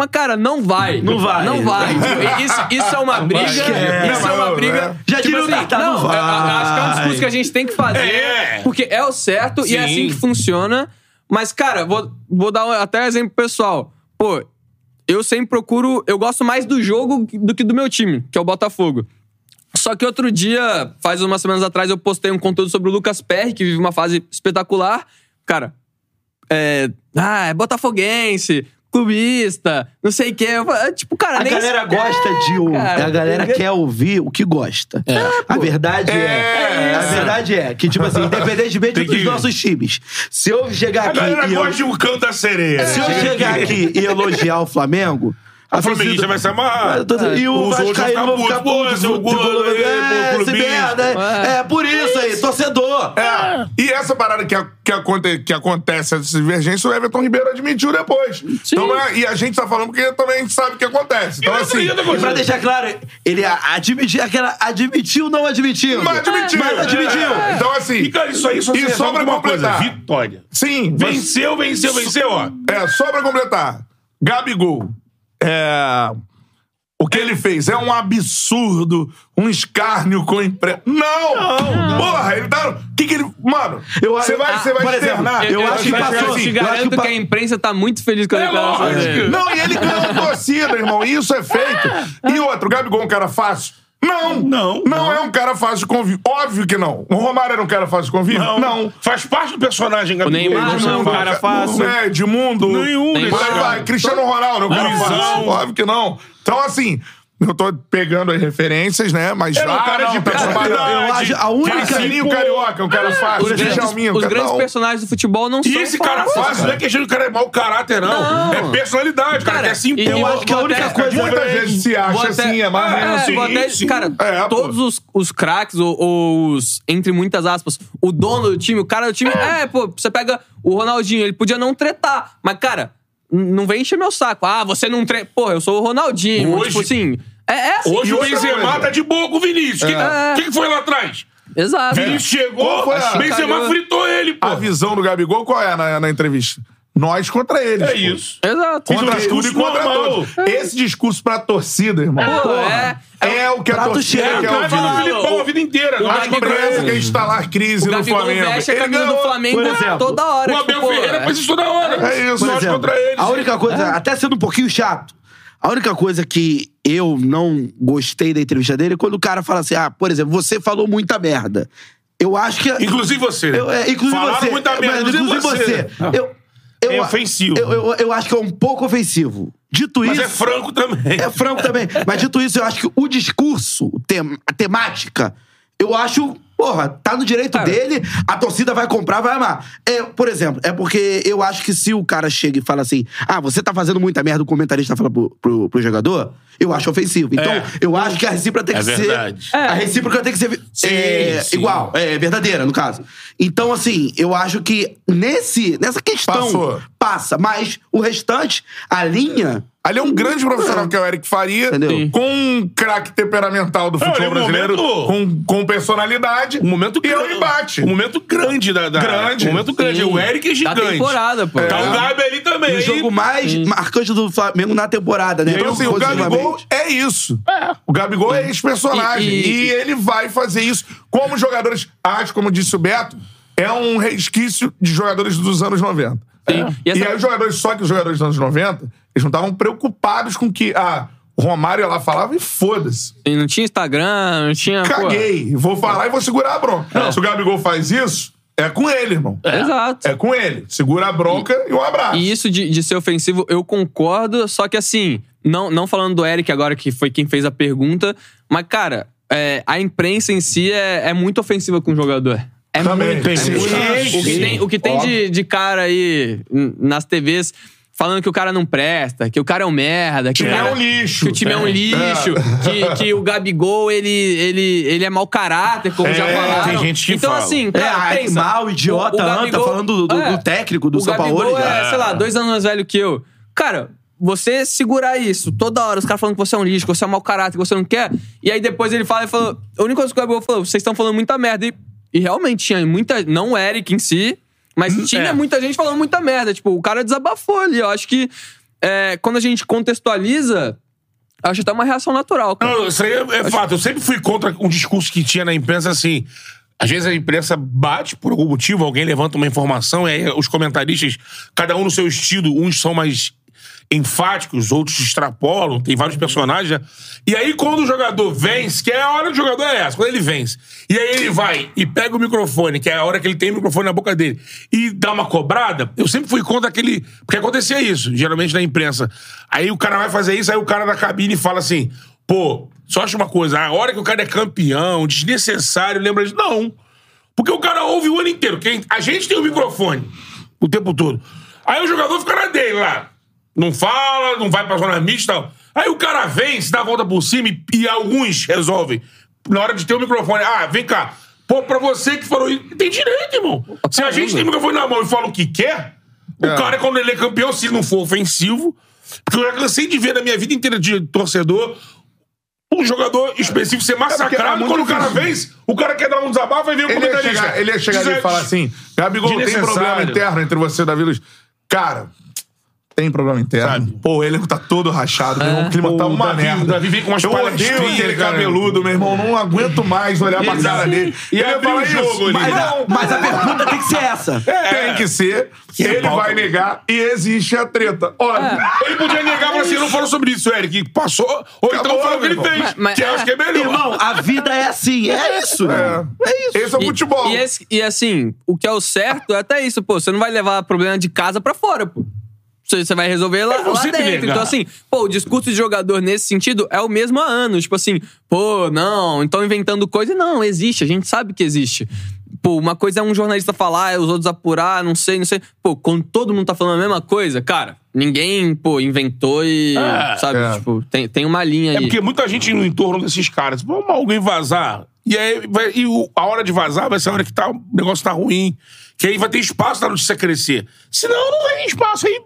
Mas, cara, não vai. Não vai. Não vai. Isso, isso é uma briga. esquece. Isso é uma briga. é. Já tipo o assim, Tata, não não, eu- eu acho que é um vai. discurso que a gente tem que fazer. É. Porque é o certo e é Sim. assim que funciona. Mas, cara, vou, vou dar até um exemplo pessoal. Pô, eu sempre procuro. Eu gosto mais do jogo do que do meu time, que é o Botafogo. Só que outro dia, faz umas semanas atrás, eu postei um conteúdo sobre o Lucas Perry, que vive uma fase espetacular. Cara, é. Ah, é botafoguense, clubista, não sei o quê. Eu falo, Tipo, cara, A nem. galera gosta de ouvir. cara, a galera ninguém- quer ouvir o que gosta. a verdade é. É, a verdade é que, tipo assim, independentemente Tem dos que- nossos times, se eu chegar A aqui. galera e eu- gosta de um canto da sereia. Se eu chegar aqui e elogiar o Flamengo. O flamenguista vai se amarrar. E o Os outros Vascaíno vão ficar puto. Seu tipo, gordo aí, é, pô, esse merda. É, é por isso aí, torcedor. É. E essa parada que, a- que, aconte, que acontece, essa divergência, o Everton Ribeiro admitiu depois. Então, não é- e a gente tá falando porque também a gente sabe o que acontece. Então, E assim. e E pra deixar claro, ele admitiu, aquela, admitiu não admitiu. Mas admitiu. Mas admitiu. É. Então, assim. E, cara, isso aí só e só pra uma coisa. completar. Vitória. Sim, Venceu, venceu, venceu, ó. É, só pra completar. Gabigol. É, O que ele fez é um absurdo, um escárnio com a imprensa. Não! Porra, ele tá. O que que ele. Mano, Eu- você vai, ah, você vai por exemplo, externar. eu acho que passou- assim, te eu acho garanto que que, a imprensa tá muito feliz com a É declaração lógico. dele. Não, e ele ganhou torcida, irmão. E isso é feito. E outro, o Gabigol é um cara fácil? Não. Não, Não, é um cara fácil de convívio. Óbvio que não. O Romário era um cara fácil de convívio? Não. Faz parte do personagem, Gabigol. Neymar não é um cara fácil. Não é Edmundo. Nenhum. Por aí vai. Cristiano Ronaldo é um cara fácil. Óbvio que não. Então, assim... Eu tô pegando as referências, né? Mas Era um cara de personalidade. personalidade. eu acho a única- Marcelinho Carioca, um cara fácil. Os grandes, Djalminha, um os cara- grandes não. personagens do futebol não E são esse cara fácil não é questão de cara é mau caráter, não. Não. É personalidade. O cara, Cara, quer se e impor. eu acho que a única até- coisa- Muitas vezes se acha até- assim, é mais É, assim. até- sim. cara, É, todos os, os craques, ou, ou os, entre muitas aspas, o dono do time, o cara do time, é, pô, você pega o Ronaldinho, ele podia não tretar, mas, cara, não vem encher meu saco. Ah, você não treta. Pô, eu sou o Ronaldinho. Hoje- tipo assim, é, é assim. Hoje o Benzema tá de boa com o Vinícius. O que, É. que, que foi lá atrás? Exato. Vinícius chegou, a- Benzema fritou ele, pô. A visão do Gabigol qual é na, na entrevista? Nós contra eles. É pô. isso. Exato. Contra Fiz um tudo e contra normal. todos. Esse discurso pra torcida, irmão. Pô, porra, é- é, o que a torcida. É, o quer ouvir. Filipão o- a vida inteira. o acho que imprensa quer instalar crise O no Gabigol Flamengo. veste a camisa do. Flamengo toda hora. O tipo, Abel pô, Ferreira é- faz isso toda hora. É isso. Por Nós exemplo, contra eles. A única coisa, até sendo um pouquinho chato, a única coisa que eu não gostei da entrevista dele é quando o cara fala assim: ah, por exemplo, você falou muita merda. Eu acho que. Inclusive você. Eu, é, inclusive Falaram você. muita merda, mas, inclusive você. Eu, eu, É ofensivo. Eu, eu, eu acho que é um pouco ofensivo. Dito Mas isso. é franco também. É franco também. Mas dito isso, eu acho que o discurso, a temática, eu acho. Porra, tá no direito Cara. dele, a torcida vai comprar, vai amar. É, por exemplo, é porque eu acho que se o cara chega e fala assim, ah, você tá fazendo muita merda, o comentarista fala pro, pro, pro jogador, eu acho ofensivo. Então, É. eu acho que a recíproca tem É que verdade. ser. A recíproca tem que ser Sim, é, sim. igual, é, verdadeira, no caso. Então, assim, eu acho que nesse, nessa questão Passou. passa, mas o restante, a linha. Ali é um grande profissional que é o Eric Faria, Entendeu? Com um craque temperamental do futebol é brasileiro, com, com personalidade. Um momento e é um grande. embate. Um momento grande da. da Grande. Um momento grande. Sim. O Eric é Da gigante. temporada, pô. Tá o É. Gabi ali também. E o jogo mais marcante do Flamengo na temporada, né? Então, assim, o Gabigol é isso. O Gabigol é esse personagem. E, E- e- ele vai fazer isso. Como jogadores. Acho, como disse o Beto, é um resquício de jogadores dos anos 90. Sim. E, E essa- aí, os jogadores, só que os jogadores dos anos 90, eles não estavam preocupados com que. Ah, o Romário ia lá falava e foda-se. E não tinha Instagram, não tinha. pô. Caguei. Vou falar e vou segurar a bronca. Se o Gabigol faz isso, é com ele, irmão. Exato. É com ele. Segura a bronca e, um abraço. E isso de, de ser ofensivo, eu concordo, só que assim, não, não falando do Eric agora, que foi quem fez a pergunta, mas, cara, é, a imprensa em si é, é muito ofensiva com o jogador. É Também. muito. É muito. o que tem, o que tem de, de cara aí nas TVs falando que o cara não presta, que o cara é um merda, que, o cara é um lixo. Que o time é, um lixo, que, que o Gabigol, ele, ele, ele é mau caráter, como É, já falaram. tem gente que então, fala. assim, É, cara, ai, pensa, mal, idiota, o- o anta, Gabigol- falando do, do- é, do técnico do o São Paulo. Gabigol já. é, sei lá, dois anos mais velho que eu. Cara, você segurar isso toda hora, os caras falando que você é um lixo, que você é um mau caráter, que você não quer. E aí depois ele fala e falou. A única coisa que o Gabigol falou, vocês estão falando muita merda. E, e realmente tinha muita. Não o Eric em si, mas tinha é. muita gente falando muita merda. Tipo, o cara desabafou ali. Eu acho que é, quando a gente contextualiza, acho até uma reação natural, cara. Não, isso aí é, é fato. Eu sempre fui contra um discurso que tinha na imprensa assim. Às vezes a imprensa bate por algum motivo, alguém levanta uma informação, e aí os comentaristas, cada um no seu estilo, uns são mais enfáticos, outros extrapolam, tem vários personagens. né? E aí, quando o jogador vence, que é a hora do jogador é essa, quando ele vence, e aí ele vai e pega o microfone, que é a hora que ele tem o microfone na boca dele, e dá uma cobrada, eu sempre fui contra aquele. Porque acontecia isso, geralmente na imprensa. Aí o cara vai fazer isso, aí o cara da cabine fala assim: pô, só acha uma coisa, a hora que o cara é campeão, desnecessário, lembra disso? Não. Porque o cara ouve o ano inteiro. Quem, a gente tem o microfone o tempo todo. Aí o jogador fica na dele lá. Não fala, não vai pra zona mista. Aí o cara vem, se dá a volta por cima e, e alguns resolvem. Na hora de ter o microfone. Ah, vem cá. Pô, pra você que falou isso. Tem direito, irmão. Se a gente tem o microfone na mão e fala o que quer, o É. cara, quando ele é campeão, se não for ofensivo. Porque eu já cansei de ver na minha vida inteira de torcedor um jogador específico ser É é massacrado. muito quando o cara vence, o cara quer dar um desabafo e vem o Ele ia comentarista. chegar, ele ia chegar ali e falar assim: Gabigol, tem problema interno entre você e Davi Luiz. Cara, tem problema interno. Sabe? Pô, o elenco tá todo rachado, meu irmão. O clima Pô, tá uma Davi- merda. o Davi vem com umas Eu odeio aquele cara. cabeludo, meu irmão. Não aguento mais olhar pra cara dele. E Ele abrir fala o jogo ali. Mas, Não, mas a pergunta tem que ser essa. Tem que ser. Que é ele pauta. vai negar e existe a treta. Olha, Ele podia negar falar assim, não falou sobre isso, Eric. Passou, ou então Acabou, falou o que ele fez. Mas- mas- que eu acho que é melhor. Irmão, a vida é assim, é isso. é. É isso. Esse é o E- futebol. E, esse- e assim, o que é o certo é até isso, pô. Você não vai levar problema de casa pra fora, pô. Você vai resolver lá, vou lá dentro. negar. Então, assim, pô, o discurso de jogador nesse sentido é o mesmo há anos. Tipo assim, pô, não, então inventando coisa. Não, existe, a gente sabe que existe. Pô, uma coisa é um jornalista falar, os outros apurar, não sei, não sei. Pô, quando todo mundo tá falando a mesma coisa, cara, ninguém, pô, inventou e. É, sabe? é. Tipo, tem, tem uma linha É aí. porque muita gente no entorno desses caras. Vamos alguém vazar. E aí vai- e o- a hora de vazar vai ser a hora que tá, o negócio tá ruim. Que aí vai ter espaço da notícia crescer. Senão não tem espaço. Aí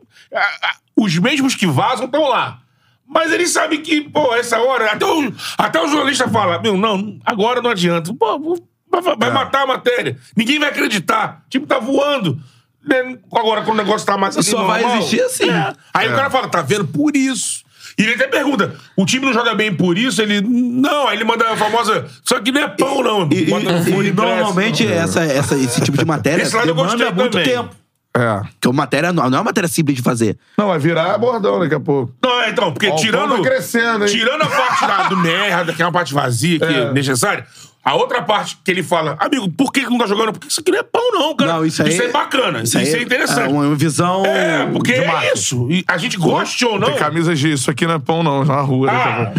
os mesmos que vazam estão lá. Mas eles sabem que, pô, essa hora. Até o, até o jornalista fala: Meu, não, agora não adianta. Pô, vai, vai matar a matéria. Ninguém vai acreditar. O time tá voando. Né? Agora, quando o negócio tá mais ali Só vai normal, existir assim. é. Aí o cara fala, tá vendo? Por isso. E ele até pergunta, o time não joga bem por isso? Ele, não. Aí ele manda a famosa, só que não é pão, não. E, e- e e normalmente essa, essa, esse tipo de matéria Esse lado eu demanda muito também. tempo. É. Porque uma matéria não, não é uma matéria simples de fazer. Não, vai virar bordão daqui a pouco. Não, é, então, porque Ó, o tirando. tá crescendo, hein? Tirando a parte da, do merda, que é uma parte vazia, que é, É. necessária. A outra parte que ele fala, amigo, por que que não tá jogando? Porque isso aqui não é pão, não, cara. Não, isso aí é bacana, isso, aí é interessante. É uma visão. É, porque de é isso. E a gente goste ou não. Tem camisas de isso aqui não é pão, não, na rua. daqui a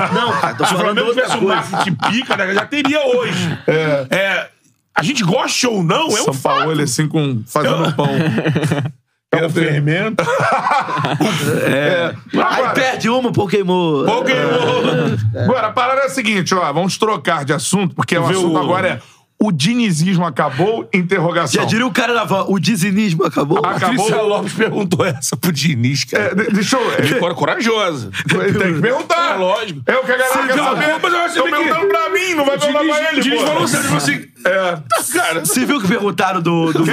Ah. Não, cara, tô Se o Flamengo tivesse um marketing pica, né, já teria hoje. É. a gente goste ou não, é um São fato. Paulo, assim, com, fazendo Eu- pão. É um fermento. É. Aí Agora, perde uma, pô, queimou. Pokémon. agora, a parada é a seguinte, ó. Vamos trocar de assunto, porque o assunto o- agora é o dinizismo acabou? Interrogação. Já diria o cara da van, o dizinismo acabou. A Acabou. Cristian Lopes perguntou essa pro Diniz, cara. É, de- deixa eu... Ele ficou corajosa. Tem que perguntar. É lógico. É o que a galera quer Não, saber. mas eu acho Estão que- perguntando pra mim, não vai perguntar pra ele, O Diniz pô. falou sério, assim... É. Cara, Você viu que perguntaram do, do-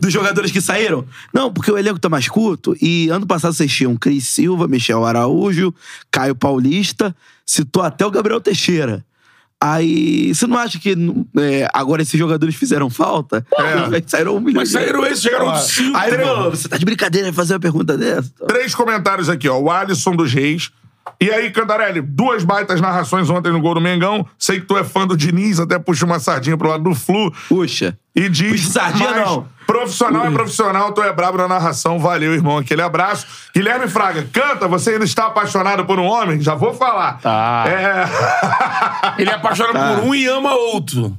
dos jogadores que saíram? Não, porque o elenco tá mais curto e ano passado vocês tinham Cris Silva, Michel Araújo, Caio Paulista, citou até o Gabriel Teixeira. Aí, você não acha que é, agora esses jogadores fizeram falta? É. Saíram um milhão. mas saíram esses, chegaram Ó, cinco. Aí, pô, você tá de brincadeira fazer uma pergunta dessa? Três comentários aqui, ó. O Alisson dos Reis. E aí, Cantarelli, duas baitas narrações ontem no gol do Mengão. Sei que tu é fã do Diniz, até puxa uma sardinha pro lado do Flu. Puxa. E diz. Puxa sardinha, mas não. Profissional é profissional, tu é brabo na narração. Valeu, irmão. Aquele abraço. Guilherme Fraga, canta, você ainda está apaixonado por um homem? Já vou falar. Tá. É. Ele é apaixonado por um e ama outro.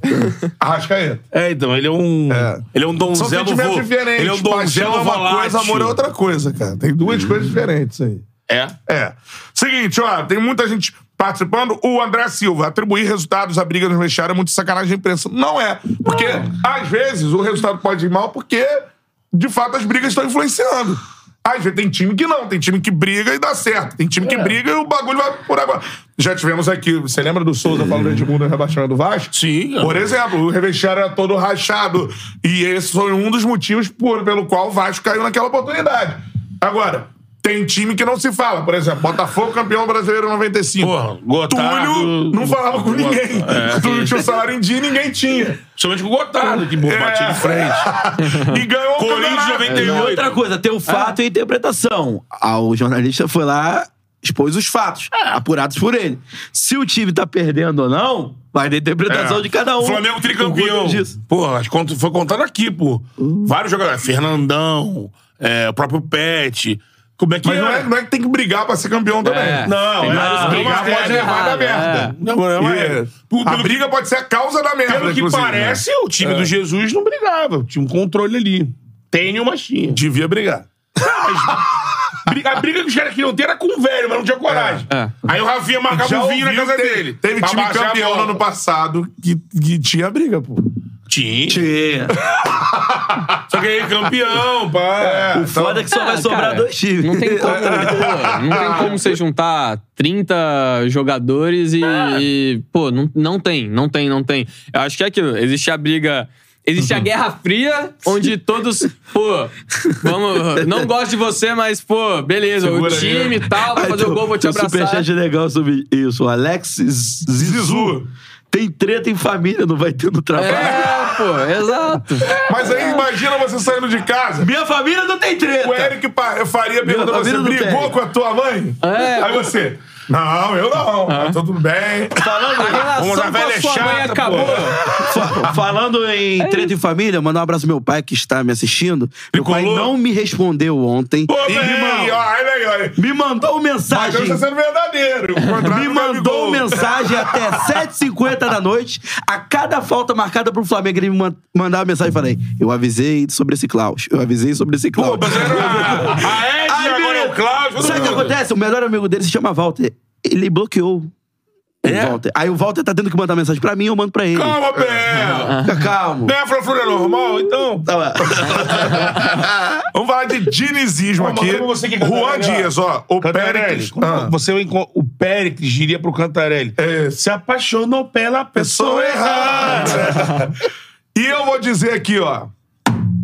Arrascaeta. É, então, ele é um... É. Ele é um São donzelo... sentimentos vo- diferentes. Ele é um Paixão donzelo é uma coisa, amor é outra coisa, cara. Tem duas coisas diferentes aí. É. É. Seguinte, ó, tem muita gente participando. O André Silva, atribuir resultados à briga no vestiário é muito sacanagem de imprensa. Não é. Porque, às vezes, o resultado pode ir mal porque, de fato, as brigas estão influenciando. Às vezes tem time que não, tem time que briga e dá certo. Tem time que briga e o bagulho vai por água. Já tivemos aqui, você lembra do Souza falando do Edmundo no rebaixamento do Vasco? Sim. Por exemplo, o revestiário era todo rachado. E esse foi um dos motivos por, pelo qual o Vasco caiu naquela oportunidade. Agora, tem time que não se fala. Por exemplo, Botafogo campeão brasileiro 95. Porra, Gotardo- Túlio não falava com ninguém. É. Túlio tinha o salário em dia e ninguém tinha. Principalmente com o Gotardo, que É. batia de frente. e ganhou o Corinthians campeonato. 98. E outra coisa, tem o fato e a interpretação. Ah, O jornalista foi lá, expôs os fatos, apurados por ele. Se o time tá perdendo ou não, vai da interpretação É. de cada um. O Flamengo tricampeão. Que foi contado aqui, pô. Vários jogadores. Fernandão, é, o próprio Pet. Como é que Mas não é, não é que tem que brigar pra ser campeão também. É. Não, Tem é, vários não, brigas mas que pode é levar da merda. Não, não é. Pelo a que- briga pode ser a causa da merda, Pelo que inclusive, né? parece, o time do Jesus não brigava. Tinha um controle ali. Tem uma tinha. Devia brigar. Briga- A briga que os caras queriam ter era com o velho, mas não tinha coragem. É. Aí o Rafinha marcava um vinho na ouviu, casa teve, dele. Teve pra time baixar a campeão no bola. ano passado que, que tinha briga, pô. Tinha. Tinha. Só que aí campeão, pá. É, O foda é que só vai Ah, sobrar cara, dois times. Não tem como, pô, não tem como você juntar 30 jogadores e, e, pô, não, não tem, não tem, não tem. Eu acho que é aquilo, existe a briga Existe a Guerra Fria, onde todos, pô, vamos, não gosto de você, mas, pô, beleza, Segura o time e tal, vai fazer o gol, vou te tem um abraçar. superchat legal sobre isso. O Alex Zizu. Tem treta em família, não vai ter no trabalho. É, pô, exato. Mas aí imagina você saindo de casa. Minha família não tem treta. O Eric Faria perguntou: Minha você brigou com a tua mãe? É. Aí você. Não, eu não. Tá tudo bem. Falando, A relação com a sua mãe chata, acabou. fa- falando em treta em família, mandar um abraço pro meu pai que está me assistindo. Meu pai não me respondeu ontem. Pô, E bem, me, man- ó, olha aí, olha aí. me mandou mensagem. tá sendo verdadeiro. Me do mandou mensagem até 7h50 da noite. A cada falta marcada pro Flamengo, ele me man- mandava mensagem e falei: Eu avisei sobre esse Klaus. Eu avisei sobre esse Klaus. Pô, mas era a, a É Cláudio. Sabe o que acontece? O melhor amigo dele se chama Walter. Ele bloqueou o Walter. Aí o Walter tá tendo que mandar mensagem pra mim, eu mando pra ele. Calma, Bé. Fica calmo. Bé, a Fla-Flu é normal, então... Tá lá. Vamos falar de dinizismo aqui. Juan? Dias, ó. O. Péricles. Como Ah. Você, o Péricles diria pro Cantarelli. É. Se apaixonou pela pessoa errada. e eu vou dizer aqui, ó.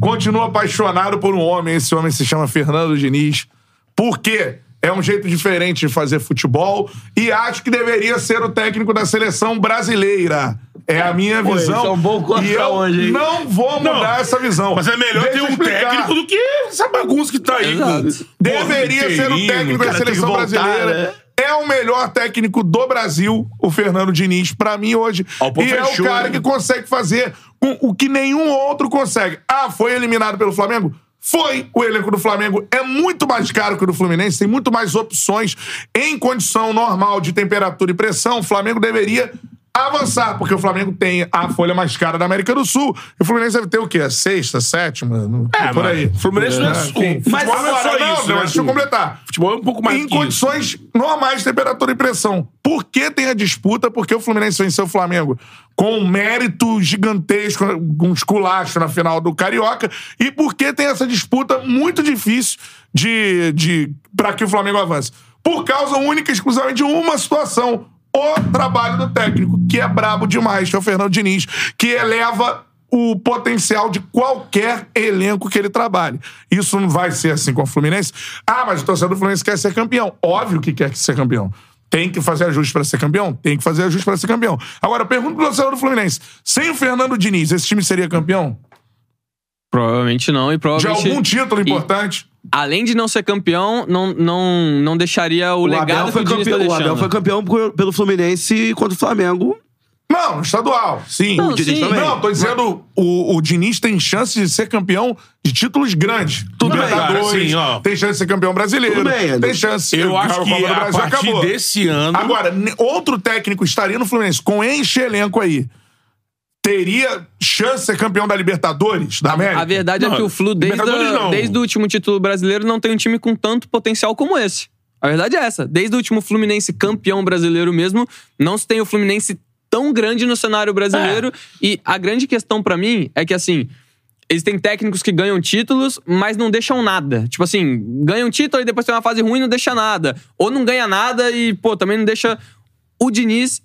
Continuo apaixonado por um homem. Esse homem se chama Fernando Diniz. Por quê? É um jeito diferente de fazer futebol e acho que deveria ser o técnico da seleção brasileira. É a minha Pô, visão. bom e eu hoje, hein? não vou mudar Não, essa visão. Mas é melhor Deixa ter um explicar. técnico do que essa bagunça que tá aí. Exato. Deveria Porra, ser o técnico da seleção voltar, brasileira. né? É o melhor técnico do Brasil, o Fernando Diniz, pra mim hoje. Ó, e é o cara hein? que consegue fazer o que nenhum outro consegue. Ah, foi eliminado pelo Flamengo? Foi. O elenco do Flamengo é muito mais caro que o do Fluminense, tem muito mais opções em condição normal de temperatura e pressão. O Flamengo deveria avançar, porque o Flamengo tem a folha mais cara da América do Sul. E o Fluminense deve ter o quê? A sexta, sétima? É, por aí. Fluminense não é enfim. futebol Mas não é agora, só não, isso, não, né? deixa eu completar Futebol é um pouco mais em que isso. condições normais de temperatura e pressão. Por que tem a disputa? Porque o Fluminense venceu o Flamengo com um mérito gigantesco, com um esculacho na final do Carioca. E por que tem essa disputa muito difícil de, de para que o Flamengo avance? Por causa única e exclusivamente de uma situação. O trabalho do técnico, que é brabo demais, que é o Fernando Diniz, que eleva o potencial de qualquer elenco que ele trabalhe. Isso não vai ser assim com o Fluminense. Ah, mas o torcedor do Fluminense quer ser campeão. Óbvio que quer ser campeão. Tem que fazer ajuste para ser campeão? Tem que fazer ajuste para ser campeão. Agora, eu pergunto pro torcedor do Fluminense: sem o Fernando Diniz, esse time seria campeão? Provavelmente não, e De provavelmente... algum título importante? Além de não ser campeão, não, não, não deixaria o, O legado Abel, que foi o Diniz tá campeão, o. Abel foi campeão por- pelo Fluminense contra o Flamengo. Não, no estadual. Sim. Não, o Diniz sim. também. Não, tô dizendo, o, o Diniz tem chance de ser campeão de títulos grandes. Tudo bem, Libertadores, assim, ó. tem chance de ser campeão brasileiro. Tudo bem, tem chance. Eu acho que do a Brasil partir acabou. desse ano... Agora, ne- outro técnico estaria no Fluminense com enche elenco aí. Teria chance de ser campeão da Libertadores, da América? A verdade é Não, que o Flu, desde, a- desde o último título brasileiro, não tem um time com tanto potencial como esse. A verdade é essa. Desde o último Fluminense campeão brasileiro mesmo, não se tem o Fluminense tão grande no cenário brasileiro. É. E a grande questão pra mim é que, assim, eles têm técnicos que ganham títulos, mas não deixam nada. Tipo assim, ganham título e depois tem uma fase ruim e não deixa nada. Ou não ganha nada e, pô, também não deixa. O Diniz,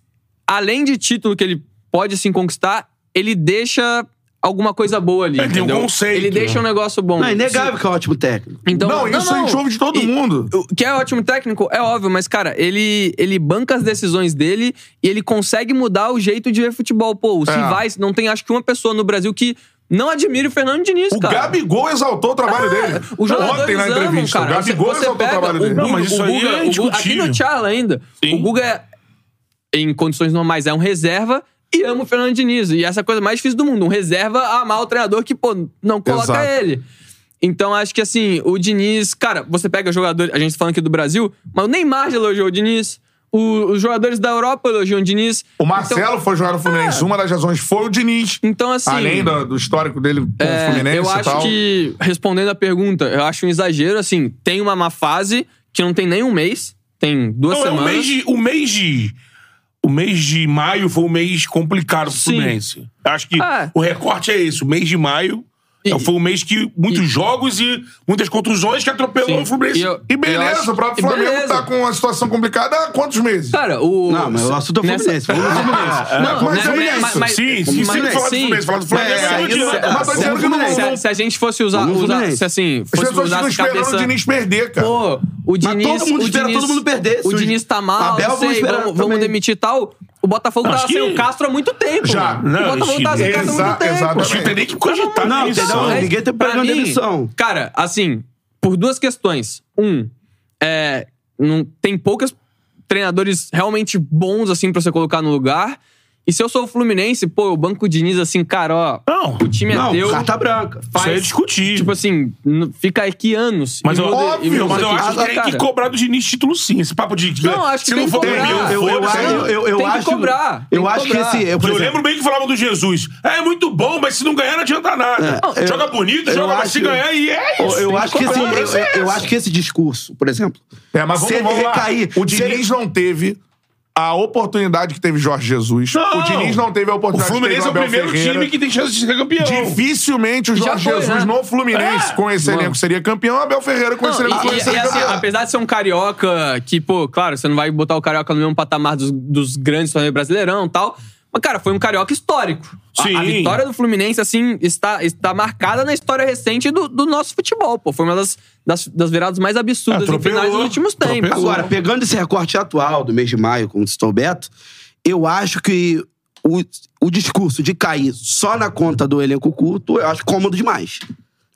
além de título que ele pode assim conquistar, ele deixa alguma coisa boa ali. Ele tem um conceito, Ele deixa um negócio bom. Não, é inegável que é um ótimo técnico. Então, Não, isso a gente ouve de todo E- mundo. o- Que é ótimo técnico, é óbvio, mas, cara, ele, ele banca as decisões dele e ele consegue mudar o jeito de ver futebol. Pô, os É. rivais, não tem acho que uma pessoa no Brasil que não admire o Fernando Diniz, O cara. Gabigol exaltou o trabalho dele. Os jogadores Ontem na entrevista. cara. o Gabigol Você- você exaltou o trabalho o dele. Guga, Não, mas isso o aí Guga- é o Guga- Aqui no Charla ainda. Sim. O Guga, é, em condições normais, é um reserva e ama o Fernando Diniz. E essa é a coisa mais difícil do mundo. Um reserva a amar o treinador que, pô, não coloca Exato. ele. Então, acho que assim, o Diniz... Cara, você pega jogador... A gente tá falando aqui do Brasil, mas o Neymar já elogiou o Diniz. O- os jogadores da Europa elogiam o Diniz. O Marcelo foi jogar no Fluminense. Uma das razões foi o Diniz. Então, assim... Além do, do histórico dele com É, o Fluminense eu acho que, respondendo a pergunta, eu acho um exagero, assim, tem uma má fase que não tem nem um mês, tem duas Não, é o semanas. mês de. O mês de. O mês de maio foi um mês complicado pro Sim. Fluminense. Acho que É. o recorte é esse. O mês de maio. É, Foi um mês que muitos jogos e muitas contusões que atropelou Sim. o Fluminense. E eu- E beleza, acho- o próprio e Flamengo beleza. tá com uma situação complicada há quantos meses? Cara, o. Não, mas o assunto é o nessa- Fluminense. No Fluminense. Não, mas né, é isso. mas- mas- sim, sim, mas- sem falar do sim. Fluminense. Falar do Flamengo É, é, não- Mas tô dizendo que não, Se, se a gente fosse usar. Usar se assim, As fosse pessoas usar ficam as esperando cabeça... o Diniz perder, cara. Pô, o Diniz. todo mundo o espera Diniz, todo mundo perder. O Diniz tá mal, Abel, não vamos sei, vamos, demitir e tal. O Botafogo Acho tava sem que- o Castro há muito tempo. Já. mano. Não, o Botafogo tava sem o Castro há muito tempo. exatamente. Acho que não tem nem que cogitar Não? Mas, ninguém pra pegando mim, demissão. Cara, assim, por duas questões. Um, é, não, tem poucos treinadores realmente bons, assim, pra você colocar no lugar. E se eu sou o Fluminense, pô, o banco Diniz, assim, cara, ó, Não. o time é Não, teu. carta branca. Isso aí é discutir. Tipo assim, fica aqui anos. Mas eu- muda- e óbvio, muda Mas eu acho que tem que cobrar do Diniz título sim. Esse papo de. Não, acho que se não for que cobrar. campeão, Eu, acho- eu, eu, eu Tem que acho cobrar, tem Eu que acho que cobrar. esse. Eu, Eu, lembro bem que falavam do Jesus. É muito bom, mas se não ganhar não adianta nada. É, eu- joga bonito, eu joga, mas se acho- ganhar e é isso. eu acho que esse, cobrar. eu, eu- eu acho que esse discurso, por exemplo. É, mas vamos, se ele recair. O Diniz não teve a oportunidade que teve Jorge Jesus. Não. O Diniz não teve a O oportunidade Fluminense que é o teve primeiro Ferreira. time que tem chance de ser campeão. Dificilmente o Jorge foi, Jesus né? no Fluminense, É. com esse Mano. elenco, seria campeão. Abel Ferreira com esse Não, elenco e, seria e assim, campeão. apesar de ser um carioca que, pô, claro, você não vai botar o carioca no mesmo patamar dos, dos grandes torneios brasileirão e tal. Mas, cara, foi um carioca histórico. A- Sim. A, vitória do Fluminense, assim, está, está marcada na história recente do, do nosso futebol, pô. Foi uma das, das, das viradas mais absurdas Atropelou. finais dos últimos tempos. Atropelou. Agora, pegando esse recorte atual do mês de maio, como citou o Beto, eu acho que o, o discurso de cair só na conta do elenco curto, eu acho cômodo demais.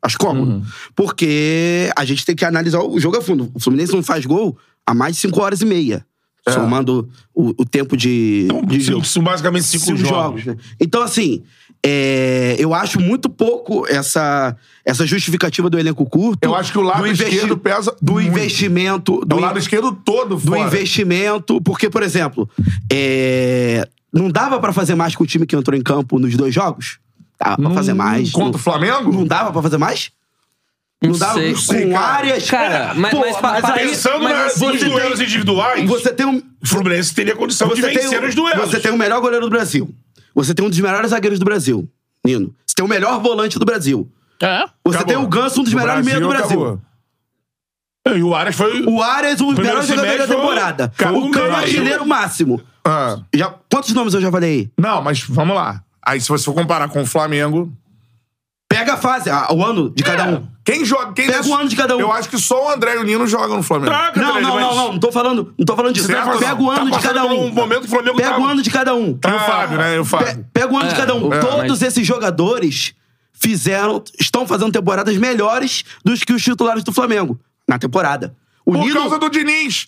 Acho cômodo. Porque a gente tem que analisar o jogo a fundo. O Fluminense não faz gol há mais de 5 horas e meia. Somando o, o tempo de, de Cinco- jogo. são basicamente cinco, Cinco jogos. né? Então, assim, é, eu acho muito pouco essa, essa justificativa do elenco curto. Eu acho que o lado do esquerdo pesa Do muito. investimento. É Do o lado esquerdo todo do fora. investimento, porque, por exemplo, é, não dava pra fazer mais com o time que entrou em campo nos dois jogos? Dava pra fazer mais. Contra o Flamengo? não dava pra fazer mais? Não, dava sei. com cara. áreas. Cara, mas- mas pa- pa- aí- Pensando Mas na- assim, nos você duelos individuais, Você tem um. o Fluminense teria condição de Você tem, vencer um- os duelos. você tem o melhor goleiro do Brasil. Você tem um dos melhores zagueiros do Brasil, Nino. Você tem o melhor volante do Brasil. É? Você Acabou. tem o Ganso, um dos melhores meias do Brasil. acabou. E o Aras foi... O Arias, um dos Primeiro melhores jogadores da semestre foi o- temporada. O Cano, meio. artilheiro máximo. Ah. Já, quantos nomes eu já falei? Não, mas vamos lá. Aí, se você for comparar com o Flamengo. Pega a fase, a- o ano de cada um. Quem joga. Quem Pega o ano de cada um. Eu acho que só o André e o Nino jogam no Flamengo. Tá, Não, não, mas- não, não, não tô falando, não tô falando disso. Certo, Pega o ano Tá de cada passando por um. um momento que o Flamengo Pega tá- o ano de cada um. E o Fábio, né? E o Fábio. Pe- Pega o ano de É, cada um. é, Todos mas- esses jogadores fizeram, estão fazendo temporadas melhores dos que os titulares do Flamengo na temporada. O Por Nino causa do Diniz.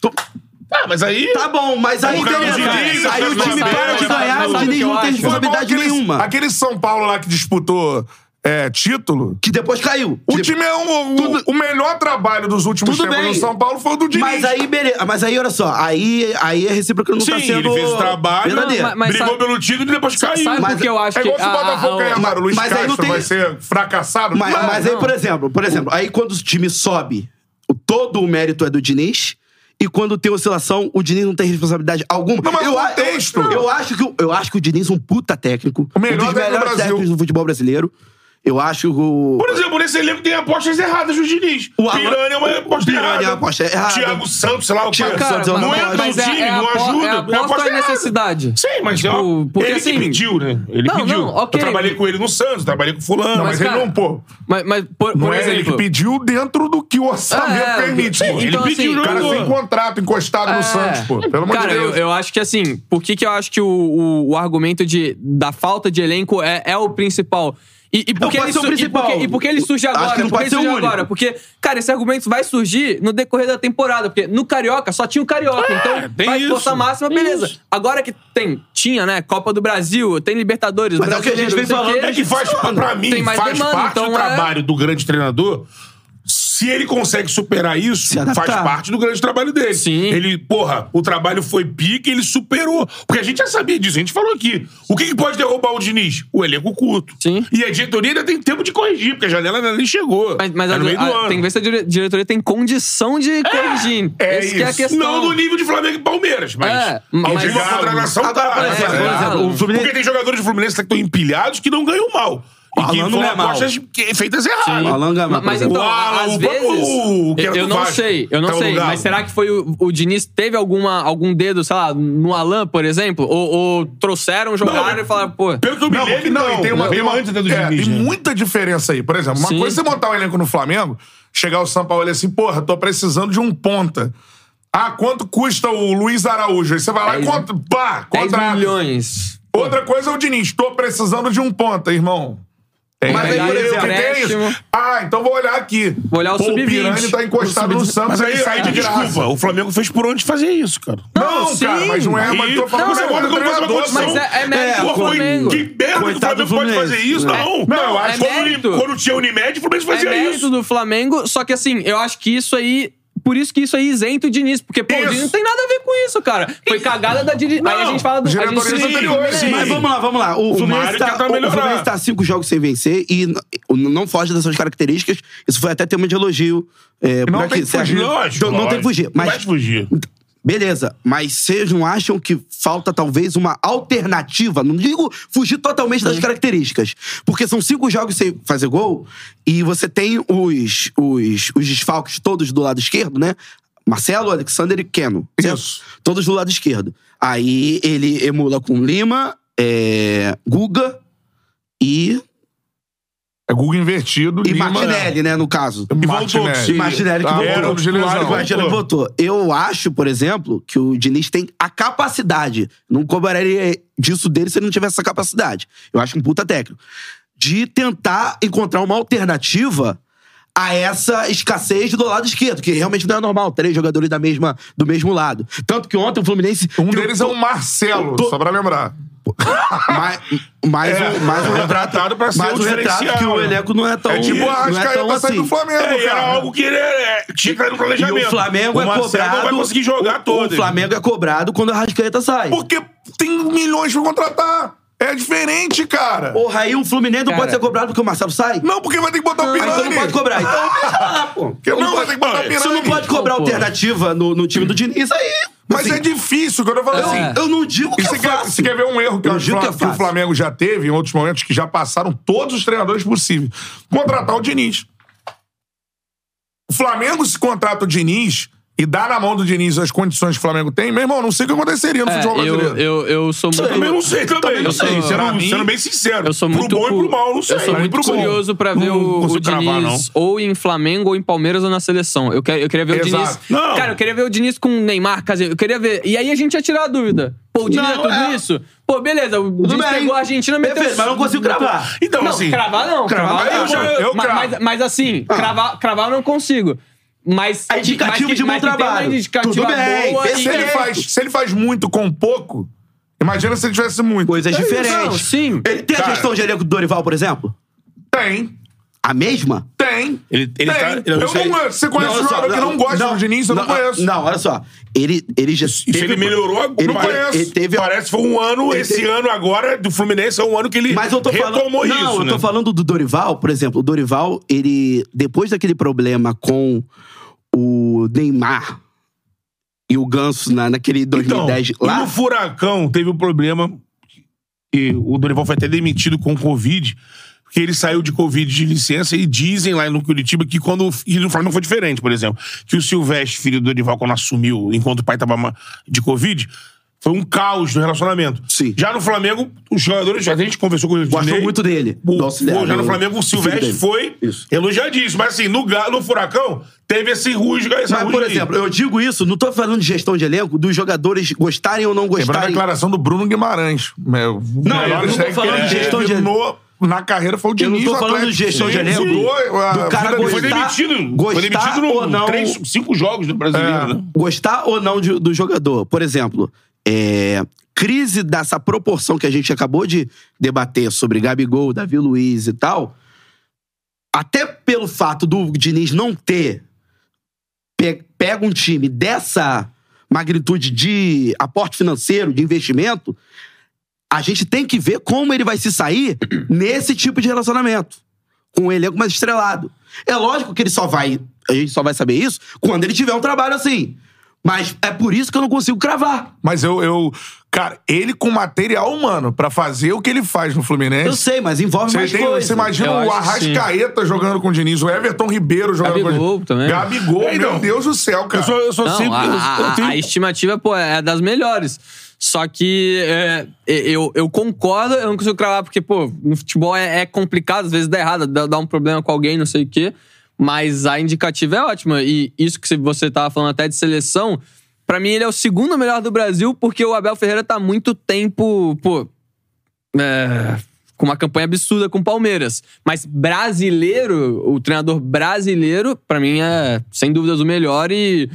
Ah, mas aí. Tá bom, mas aí Por causa beleza. do Diniz, aí o time para de ganhar, sabe o o que Diniz eu não tem acho? responsabilidade Aquele- nenhuma. Aquele São Paulo lá que disputou é, título. Que depois caiu. O Que time é um, o, Tudo- o melhor trabalho dos últimos Tudo tempos bem. no São Paulo foi o do Diniz. Mas aí, beleza. Mas aí, olha só. Aí, aí a recíproca não Sim, tá sendo ele fez o trabalho, verdadeira. Não, mas- brigou sabe- pelo título e depois caiu. Sabe Mas por que eu acho é que. igual se o Botafogo ganhar. O Luiz mas Castro tem- vai ser fracassado? Mas, Não, mas aí, por exemplo, por exemplo, aí quando o time sobe, o- todo o mérito é do Diniz. E quando tem oscilação, o Diniz não tem responsabilidade alguma. Não, mas eu, contexto. eu, eu acho que, o- eu acho que o Diniz é um puta técnico. O melhor um dos técnico do melhores Brasil. técnicos do futebol brasileiro. Eu acho que o. Por exemplo, nesse elenco tem apostas erradas do Diniz. O O Piranha é uma aposta Piranha errada. é uma aposta errada. Thiago Santos, sei lá o. Thiago Cara, Santos é uma não entra é, time, é, não ajuda. é É aposta aposta é necessidade? Sim, mas Tipo, ó, porque ele assim- que pediu, né? Ele Não, pediu. não, ok. Eu trabalhei com ele no Santos, trabalhei com fulano. Não, mas mas cara, ele não, pô. Mas, mas por, Não por é ele exemplo. que pediu dentro do que o orçamento É, permite, sim, pô. ele então, pediu assim, o O cara sem contrato encostado no É. Santos, pô. Pelo amor Cara, de Deus. eu, eu acho que assim, por que, que eu acho que o, o, o argumento de, da falta de elenco é, é o principal? E, e, por que pode ele ser o su- e principal. por que- e por que ele surge Acho agora? que não Por pode ele ser o surge agora? Porque, cara, esse argumento vai surgir no decorrer da temporada. Porque no Carioca só tinha o Carioca. então, tem vai isso. força máxima, beleza. isso. Agora que tem, tinha, né? Copa do Brasil, tem Libertadores, Mas é o que a gente vem falando, quê. É que faz, pra mim, faz demanda, parte então do é- trabalho do grande treinador. Se ele consegue superar isso, faz parte do grande trabalho dele. Sim. Ele, porra, o trabalho foi pique, ele superou. Porque a gente já sabia disso, a gente falou aqui. O que, que pode derrubar o Diniz? O elenco curto. Sim. E a diretoria ainda tem tempo de corrigir, porque a janela ainda nem chegou. Mas, mas é a- no meio do a- ano. tem que ver se a dire- diretoria tem condição de corrigir. é Essa que é a isso. questão. Não no nível de Flamengo e Palmeiras, mas É, mas- tá o Fluminense- Porque tem jogadores do Fluminense que estão empilhados que não ganham mal. Que Alan não é mal. apostas que- feitas erradas. O Alan Gama, Ma- Mas exemplo. então, Alan, às o vezes. que eu era eu do não Vasco, sei, eu não no sei. Mas será que foi o, o Diniz teve alguma, algum dedo, sei lá, no Alan, por exemplo? Ou, ou trouxeram, jogaram Não, e falaram, pô. Pelo que eu me Não, lembro, não, e tem uma, tem uma, antes até do é, Diniz, tem né? muita diferença aí. Por exemplo, uma Sim. coisa é você montar o elenco no Flamengo, chegar o São Paulo e assim, porra, tô precisando de um ponta. Ah, quanto custa o Luiz Araújo? Aí você vai lá e Dez- conta, pá, 10 contrata. milhões. Outra coisa é o Diniz, tô precisando de um ponta, irmão. Tem Mas aí, aí, por eu exemplo, que tem. Ah, então vou olhar aqui. Vou olhar o Pô, sub-20. O Pirani tá encostado O no sub-20. Santos, Mas aí, sai aí de graça. desculpa, o Flamengo fez por onde fazer isso, cara. Não, Não, cara, sim. mas não é. Mas tô falando Não, você bota como uma condição. Mas é- é mérito É, do Flamengo. Que merda que o Coitado do Flamengo pode fazer isso, É. não. Não, eu acho é mérito. quando tinha Unimed, o É fazia mérito isso. do Flamengo, só que assim, eu acho que isso aí. Por isso que isso aí isenta o Diniz. Porque, pô, Isso. o não tem nada a ver com isso, cara. Foi cagada da diretoria. Aí a gente fala do. Diretoria sim, anterior, sim. Mas vamos lá, vamos lá. O, Fluminense Mário tá, o tá cinco jogos sem vencer e não foge dessas características. Isso foi até tema de elogio. É, por Não aqui, tem que certo? fugir. Lógico, Então, não tem que fugir. Não Mas, vai fugir. Beleza. Mas vocês não acham que falta talvez uma alternativa? Não digo fugir totalmente das características. Porque são cinco jogos sem fazer gol e você tem os, os, os desfalques todos do lado esquerdo, né? Marcelo, Alexander e Keno. Isso. Todos do lado esquerdo. Aí ele emula com Lima, é, Guga e, É Google invertido. e Lima- Martinelli, né, no caso. E voltou. Martinelli. que- E Martinelli que Ah, voltou. de lesão. Martinelli voltou. Eu acho, por exemplo, que o Diniz tem a capacidade, não cobraria disso dele se ele não tivesse essa capacidade. Eu acho um puta técnico. De tentar encontrar uma alternativa a essa escassez do lado esquerdo, que realmente não é normal, três jogadores da mesma, do mesmo lado. Tanto que ontem o Fluminense. Um tentou- deles é o Marcelo, Tô- só pra lembrar. mais, mais, É. um, mais um retrato, Retratado pra ser mais o um retrato que o né? elenco não é tão. É tipo não é Arrascaeta tão sair do assim. Flamengo, É, era cara. algo que ele é, tinha que no planejamento. E o Flamengo o é cobrado. não vai conseguir jogar o, todo. O Flamengo é cobrado quando a Rascaeta sai. Porque tem milhões pra contratar. É diferente, cara. Porra, aí o Fluminense não Cara. pode ser cobrado porque o Marcelo sai? Não, porque vai ter que botar o Ah, Pirani. então não pode cobrar. Então deixa lá, pô. Porque não, vai ter que botar o Pirani. Você não pode cobrar Não, pô. alternativa no, no time do Diniz aí. Mas assim, é difícil, que eu tô falando eu, assim. eu não digo que E é você quer, fácil. você quer ver um erro que, Eu digo acho que é que o fácil. Flamengo já teve em outros momentos que já passaram todos os treinadores possíveis? Contratar o Diniz. O Flamengo se contrata o Diniz e dá na mão do Diniz as condições que o Flamengo tem, meu irmão, não sei o que aconteceria no É, futebol eu, brasileiro. eu, eu sou muito. Também não sei também. Eu Eu sou- sei, sendo, mim, sendo bem sincero. Eu sou muito pro bom cu- e pro mal, não sei. Eu sou muito pro bom. curioso pra ver Não o, o Diniz cravar, ou em Flamengo, ou em Palmeiras, ou na seleção. Eu, quero, eu queria ver Exato. o Diniz. Não. Cara, eu queria ver o Diniz com o Neymar, dizer, eu queria ver. E aí a gente ia tirar a dúvida. Pô, o Diniz Não, é tudo é. isso? Pô, beleza, o Diniz pegou a Argentina, meteu. Perfeito, mas não consigo cravar. Então, não, assim. cravar não. Cravar Cravar, eu eu cravo. mas, mas assim, cravar, cravar eu não consigo. Mas. É indicativo mas que- de bom trabalho. indicativa Tudo bem, boa e- se, ele faz, se ele faz muito com pouco, imagina se ele tivesse muito. Coisas Não, diferentes. sim. Ele tem a Cara. gestão de elenco do Dorival, por exemplo? Tem, A mesma? Tem. Ele, ele tem. tá. eu não sei. não, você conhece Não, um jogador olha que só, não gosta do Diniz? Eu não, conheço. Não, olha só. Ele, ele já Isso ele melhorou agora. Ele, Não teve- conheço. ele teve Parece que foi um ano, esse teve- ano agora, do Fluminense, é um ano que ele Mas eu tô falando. retomou não, isso, eu né? tô falando do Dorival, por exemplo. O Dorival, ele. Depois daquele problema com o Neymar e o Ganso na, naquele 2010 então, lá. E no Furacão teve um problema que o Dorival foi até demitido com Covid, porque ele saiu de Covid de licença e dizem lá no Curitiba que quando. E no Flamengo foi diferente, por exemplo. Que o Silvestre, filho do Dorival, quando assumiu, enquanto o pai tava ma- de Covid. Foi um caos no relacionamento. Sim. Já no Flamengo, os jogadores, a gente conversou com o Gostou Dinei, muito dele. O, do auxiliar, pô, já no Flamengo, o Silvestre foi Isso. elogiadíssimo. Mas assim, no, no Furacão, teve esse rusga, essa Mas, por aí. exemplo, eu digo isso, não tô falando de gestão de elenco, dos jogadores gostarem ou não Lembrando a gostarem. declaração do Bruno Guimarães. Meu, Não, eu não tô falando de gestão de- no, Na carreira foi o Eu não Diniz. tô falando de gestão de elenco. Do cara dele. Foi gostar- demitido. gostar foi demitido no ou não- três, cinco jogos do brasileiro, É. né? gostar ou não de- do jogador. Por exemplo, é, crise dessa proporção que a gente acabou de debater sobre Gabigol, Davi Luiz e tal, até pelo fato do Diniz não ter pe- pega um time dessa magnitude de aporte financeiro, de investimento, a gente tem que ver como ele vai se sair nesse tipo de relacionamento. Com um elenco mais estrelado. É lógico que ele só vai. A gente só vai saber isso quando ele tiver um trabalho assim. Mas é por isso que eu não consigo cravar. Mas eu, eu. Cara, ele com material humano pra fazer o que ele faz no Fluminense. Eu sei, mas envolve Você, mais tem, coisa. você imagina Eu o. Arrascaeta jogando com o Diniz, o Everton Ribeiro jogando com o Gabigol Diniz. também. Gabigol, É, meu. Deus do céu, cara. Eu sou, eu sou Não, sempre. a, eu- a- eu tenho- a estimativa, pô, é das melhores. Só que é, eu, eu concordo, eu não consigo cravar, porque, pô, no futebol é, é complicado, às vezes dá errado, dá, dá um problema com alguém, não sei o quê. Mas a indicativa é ótima. E isso que você tava falando até de seleção, pra mim ele é o segundo melhor do Brasil, porque o Abel Ferreira tá muito tempo, pô. é, com uma campanha absurda com o Palmeiras. Mas brasileiro, o treinador brasileiro, pra mim é sem dúvidas o melhor e.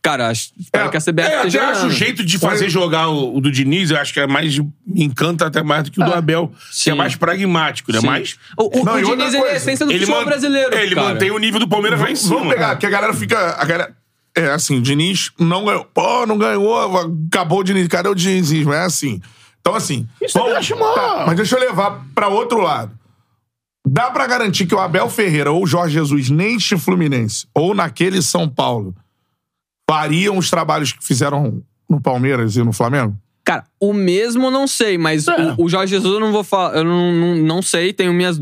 Cara, espero É, que a CBF É, eu esteja acho o jeito de fazer jogar o, o do Diniz, eu acho que é mais. Me encanta até mais do que o do Abel, que sim. é mais pragmático, né? Mais. O, o, Não, o Diniz é a essência do Ele, futebol man- brasileiro. é, ele cara. mantém o nível do Palmeiras lá em cima. Vamos pegar, que a galera fica. A galera, é assim, Diniz não ganhou. Pô, não ganhou, acabou o Diniz. Cadê o dinizismo? É assim. Então, assim. Isso eu acho mal. tá, mas deixa eu levar pra outro lado. Dá pra garantir que o Abel Ferreira ou o Jorge Jesus neste Fluminense ou naquele São Paulo fariam os trabalhos que fizeram no Palmeiras e no Flamengo? Cara, o mesmo eu não sei, mas É. o, o Jorge Jesus eu não vou falar. Eu não, não, não sei, tenho minhas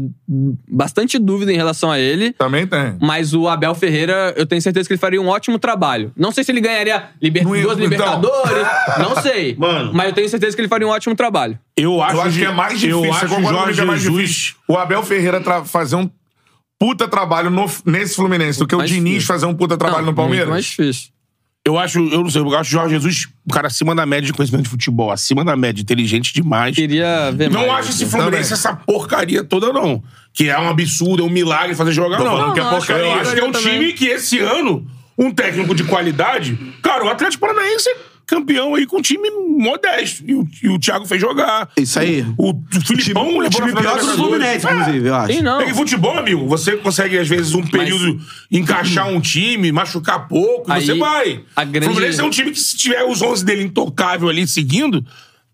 bastante dúvida em relação a ele. Também tem. Mas o Abel Ferreira, eu tenho certeza que ele faria um ótimo trabalho. Não sei se ele ganharia liber... Duas então. Libertadores, não sei. Mano. Mas eu tenho certeza que ele faria um ótimo trabalho. Eu acho, Eu acho que é mais difícil. Eu acho comigo Jorge que é mais Jesus. difícil? O Abel Ferreira fazer um puta trabalho no- nesse Fluminense do que o Diniz difícil. fazer um puta trabalho Não, no Palmeiras? Muito mais difícil. Eu acho, eu não sei, eu acho o Jorge Jesus, um cara acima da média de conhecimento de futebol, acima da média, inteligente demais. Queria ver Não mais. acho esse né? Fluminense essa porcaria toda, não. Que é um absurdo, é um milagre fazer jogar, não. que é não, acho porcaria. Eu acho que é um também. time que esse ano, um técnico de qualidade. Cara, o Atlético Paranaense é campeão aí com um time modesto. E o, e o Thiago fez jogar. Isso aí. O, o Filipão O levou time na pior da que o Libertadores. Fluminense, inclusive, eu acho. Sim, não. É que futebol, amigo, você consegue, às vezes, um período encaixar um time, machucar pouco, Aí, você vai. a grande- O Fluminense é um time que, se tiver os 11 dele intocável ali seguindo,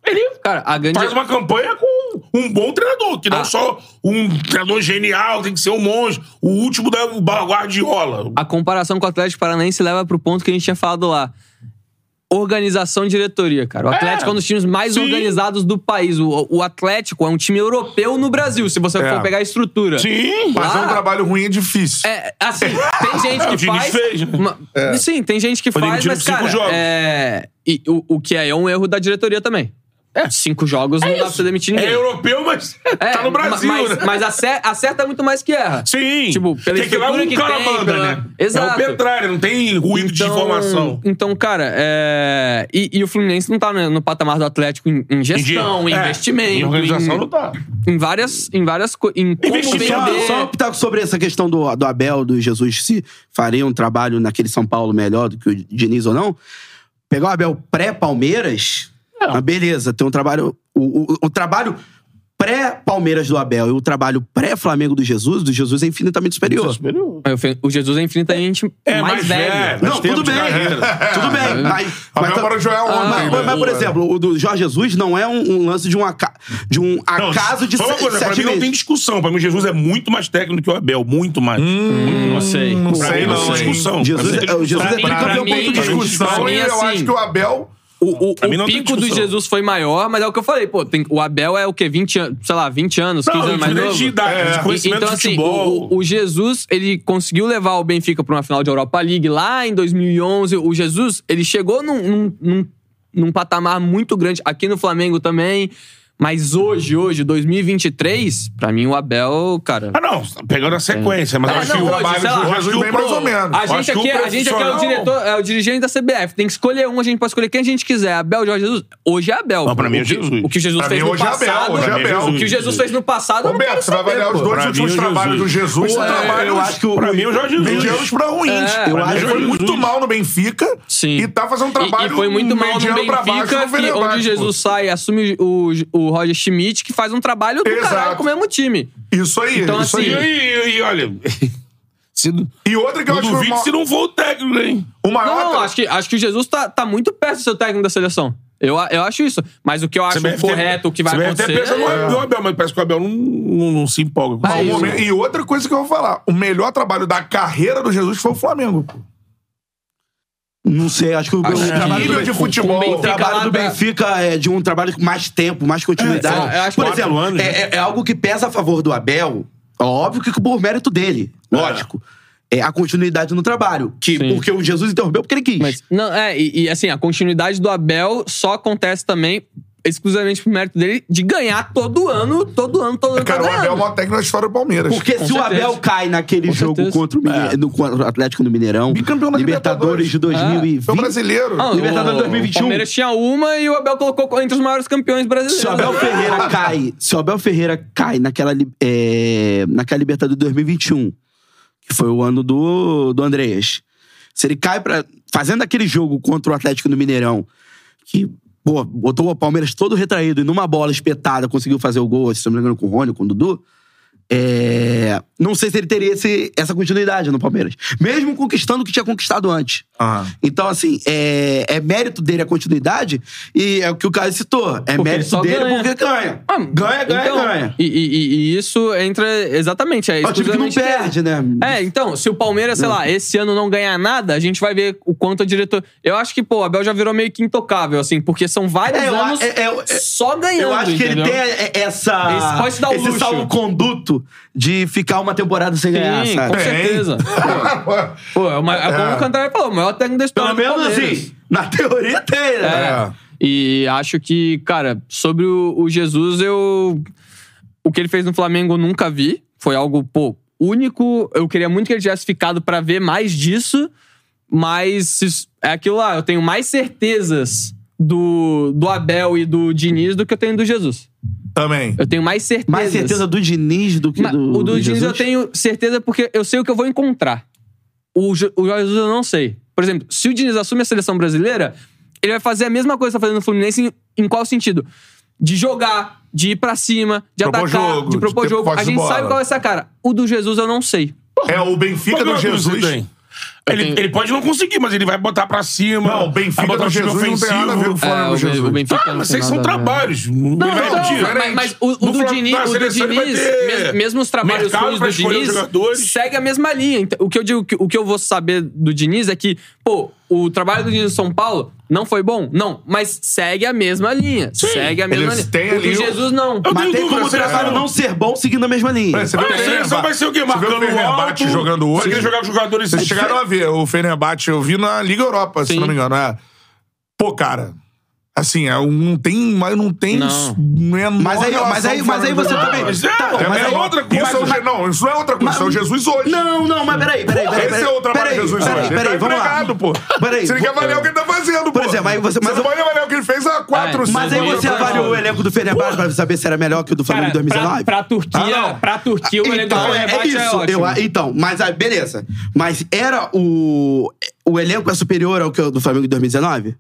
ele Cara, a grande. faz uma campanha com um bom treinador, que não Ah. só um treinador genial, tem que ser um monge, o último da Guardiola. A comparação com o Atlético Paranaense leva pro ponto que a gente tinha falado lá. Organização e diretoria, cara. O Atlético é, um dos times mais Sim. organizados do país. O, o Atlético é um time europeu no Brasil, se você É. for pegar a estrutura. Sim. Fazer Lá- um trabalho ruim é difícil. É, assim, tem gente O que faz. fez, né? uma- Sim, tem gente que Foi faz, mas, cara, jogos. é... E o, o que é, é um erro da diretoria também. É, cinco jogos não dá pra você demitir ninguém. É europeu, mas É, tá no Brasil, mas, né? mas acer- acerta muito mais que erra. Sim. Tipo, pela Tem que lá um que cara tem, manda, pela- né? Exato. É o Petralha, não tem ruído de informação. Então, cara, é... e, e o Fluminense não tá no, no patamar do Atlético em, em gestão, em É, investimento. Em organização não tá. Em várias, em várias co- em como Investimento, só um pitaco sobre essa questão do, do Abel, do Jesus, se faria um trabalho naquele São Paulo melhor do que o Diniz ou não. Pegar o Abel pré-Palmeiras, ah, beleza, tem um trabalho. O, o, o trabalho pré-Palmeiras do Abel e o trabalho pré-Flamengo do Jesus, do Jesus é infinitamente superior. O Jesus é infinitamente É mais, velho. Não, tudo bem. Tudo bem. Mas, Abel mas, para o Joel mas, ontem. mas, por exemplo, o do Jorge Jesus não é um, um lance de um, aca- de um Não, acaso de só uma se- coisa, pra sete mim não meses. tem discussão. Pra mim, Jesus é muito mais técnico que o Abel. Muito mais. Não sei. Não sei não, não tem hein? discussão. Jesus, Pra mim, é- o Jesus Pra é mim- tricampeão pra ponto mim- de discussão. Discussão, mim, e eu assim, acho que o Abel... Mim não o tem pico do. Jesus foi maior, mas é o que eu falei, pô, tem, o Abel é o quê? 20 anos, sei lá, 20 anos, 15 Não, anos mais novo? de idade, É. de conhecimento então, assim, o, o Jesus, ele conseguiu levar o Benfica pra uma final de Europa League lá em 2011. O Jesus, ele chegou num, num, num, num patamar muito grande, aqui no Flamengo também. Mas hoje, hoje, 2023, pra mim o Abel, cara... Ah, não, pegando a sequência, mas É, eu acho não, que o hoje, trabalho lá, do eu acho Jesus que bem mais ou menos. A gente, acho que aqui, o a gente aqui é o diretor, é o dirigente da CBF. Tem que escolher um, a gente pode escolher quem a gente quiser. Abel, Jorge Jesus. Hoje é Abel. Não, pra mim é o que, Jesus. O que Jesus fez mim, no hoje é Abel, passado. hoje é Abel. Jesus. O que Jesus fez no passado, Roberto, você vai avaliar os dois últimos o trabalhos do Jesus. Jesus, É, eu acho que o- Pra mim, o Jorge Jesus. medianos pra ruins. Eu acho que o foi muito Jesus. mal no Benfica Sim. e tá fazendo um trabalho e, foi muito mal no Benfica, que onde. Jesus sai, assume o, o Roger Schmidt, que faz um trabalho do Exato. caralho com o mesmo time. Isso aí, Então, isso assim, E, aí. e, e olha, E outra que eu eu acho que uma- se não for o técnico, hein? o maior... Não, não, acho que, acho que o Jesus tá, tá muito perto de ser o técnico da seleção. Eu, eu acho isso. Mas o que eu acho CBF correto, o que vai CBF acontecer... até pensa no, no Abel, mas parece que o Abel não, não, não se empolga com isso. E outra coisa que eu vou falar: o melhor trabalho da carreira do Jesus foi o Flamengo. pô. Não sei, acho que o, o trabalho nível do, de futebol. o Benfica trabalho do Benfica é de um trabalho com mais tempo, mais continuidade. É, acho Por exemplo, anos, é, né? é- é algo que pesa a favor do Abel, óbvio que por mérito dele, lógico. É a continuidade no trabalho. Que, Sim. porque o Jesus interrompeu porque ele quis. Mas, não, é, e, e, assim, a continuidade do Abel só acontece também exclusivamente por mérito dele de ganhar todo ano, todo ano, todo ano. Cara, tá o Abel é o técnico da história do Palmeiras. Porque Com se o certeza. Abel cai naquele Com jogo certeza. contra o, Mine- no, contra o Atlético no Mineirão, Bicampeão da Libertadores de 2020. Foi brasileiro. Não, Libertadores o- 2021. O Palmeiras tinha uma e o Abel colocou entre os maiores campeões brasileiros. Se o Abel Ferreira cai, se o Abel Ferreira cai naquela, é, naquela Libertadores de 2021, que foi o ano do, do Andreas, se ele cai para fazendo aquele jogo contra o Atlético no Mineirão, que pô, botou o Palmeiras todo retraído e numa bola espetada conseguiu fazer o gol, se não me engano, com o Rony, com o Dudu. É, não sei se ele teria esse- essa continuidade no Palmeiras. Mesmo conquistando o que tinha conquistado antes. Ah. Então, assim, é, é mérito dele a continuidade e é o que o Caio citou. É Porque ele mérito dele ganha. porque ganha. Ah, ganha, ganha, então, ganha. E, e- e isso entra exatamente. É, É o time que não perde, né? É, então, se o Palmeiras, sei lá, esse ano não ganhar nada, a gente vai ver o quanto o diretor. Eu acho que, pô, o Abel já virou meio que intocável, assim, porque são vários É, eu a- anos é- é- é- só ganhando. Eu acho que ele entendeu? tem é- essa, Esse pode dar o esse luxo. De ficar uma temporada sem ganhar, Sim, sabe? com certeza. Pô, é, uma, é como É. o Cantaré falou, o maior técnico da história. Pelo menos assim, na teoria tem, né? É. E acho que, cara, sobre o, o Jesus, eu. O que ele fez no Flamengo eu nunca vi. Foi algo, pô, único. Eu queria muito que ele tivesse ficado pra ver mais disso. Mas é aquilo lá, eu tenho mais certezas do, do Abel e do Diniz do que eu tenho do Jesus. Também. Eu tenho mais certezas. Mais certeza do Diniz do que Mas do o do Diniz Jesus? eu tenho certeza porque eu sei o que eu vou encontrar. O, o Jesus eu não sei. Por exemplo, se o Diniz assume a seleção brasileira, ele vai fazer a mesma coisa que tá fazendo no Fluminense em, em qual sentido? De jogar, de ir pra cima, de Propor atacar, jogo, de propor de jogo. A gente sabe qual é essa cara. O do Jesus eu não sei. É o Benfica Qual do Jesus. Ele, tenho- ele pode não conseguir, mas ele vai botar pra cima. Não, o Benfica vai botar do time Jesus não tem nada a ver com o Flamengo É, Jesus. O Benfica Ah, não mas vocês são trabalhos. Não, Não, então, diferente. mas, mas o, o No do Diniz, o do Diniz mesmo os trabalhos ruins do Diniz, segue a mesma linha. Então, o que eu digo, o que eu vou saber do Diniz é que, pô, o trabalho do em São Paulo não foi bom? Não, mas segue a mesma linha. Segue a mesma Eles linha. têm o ali do o- Jesus, não. Eu Mas tenho tem como o trabalho não ser bom seguindo a mesma linha. Mas você viu Ah, o Fenerbahçe- vai ser o quê? Você Marcando o Fenerbahçe alto? jogando Você hoje? quer jogar com jogadores... Vocês chegaram a ver o Fenerbahçe, eu vi na Liga Europa, se Sim. não me engano. É. Pô, cara, assim, é, um- não tem, mas não tem Não. menor Mas aí, mas aí, mas aí você também. Mas é, Tá bom, É, mas mas aí é outra coisa. mas- Isso é o Je- não, isso não é outra coisa, isso é o Jesus hoje. Não, não, mas peraí, peraí, peraí. Esse é o trabalho peraí, de Jesus peraí, hoje. Ele Peraí, tá vamos lá. pô. Peraí, Você tem que avaliar o que ele tá fazendo, Por pô. exemplo, aí você- mas você eu- pode avaliar o que ele fez há quatro, É, cinco Mas aí você avaliou o elenco do Fenerbahçe pra saber se era melhor que o do Flamengo em Cara, 2019? pra, pra Turquia, Ah, pra Turquia, o elenco do Então, é, Fenerbahçe isso. é ótimo. Eu- então, mas aí, beleza. Mas era o. O elenco é superior ao que o do Flamengo em 2019?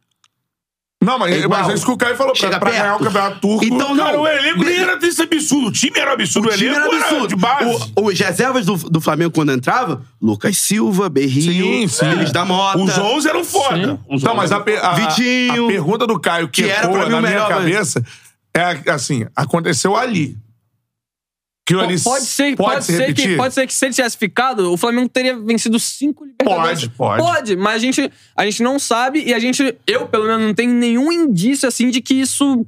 Não, mas, É mas é isso que o Caio falou. Pra, Chega pra ganhar o campeonato turco. Então, não. Cara, o elenco nem era desse absurdo. O time era absurdo. O, O time elenco era absurdo. de base. O- os reservas do, do Flamengo, quando entrava, Lucas Silva, Berrio, sim. Feliz da Mota. Os 11 eram foda. Não, 11 mas a, a, Vitinho. a pergunta do Caio que, Que era pra mim na o minha melhor, mas- cabeça é assim, aconteceu ali. Que o ali Pode ser, pode, se ser repetir? que, pode ser que se ele tivesse ficado, o Flamengo teria vencido cinco Libertadores. Pode, pode. Pode, mas a gente, a gente não sabe e a gente, eu pelo menos não tenho nenhum indício assim de que isso,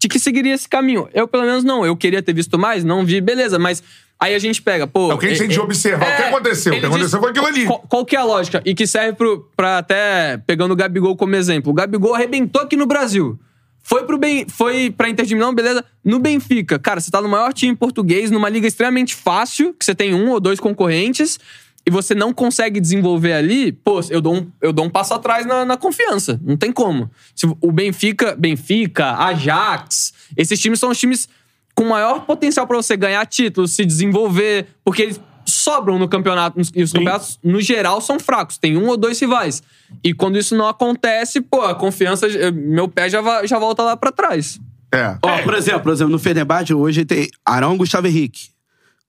de que seguiria esse caminho. Eu pelo menos não. Eu queria ter visto mais, não vi, beleza, mas aí a gente pega, pô. É o que a gente tem de observar. O que aconteceu? O que aconteceu foi aquilo ali. Qual, qual que é a lógica? E que serve pro, pra até, pegando o Gabigol como exemplo. O Gabigol arrebentou aqui no Brasil. Foi pro ben, foi pra Inter de Milão, beleza? No Benfica, cara, você tá no maior time português, numa liga extremamente fácil, que você tem um ou dois concorrentes, e você não consegue desenvolver ali, pô, eu dou um, eu dou um passo atrás na, na confiança. Não tem como. Se o Benfica, Benfica, Ajax, esses times são os times com maior potencial pra você ganhar títulos, se desenvolver, porque eles sobram no campeonato e os campeonatos no geral são fracos, tem um ou dois rivais. E quando isso não acontece, pô, a confiança, eh, meu pé já, já volta lá pra trás. É. Ó, por exemplo, por exemplo, no Fenerbahçe hoje tem Arão Gustavo Henrique.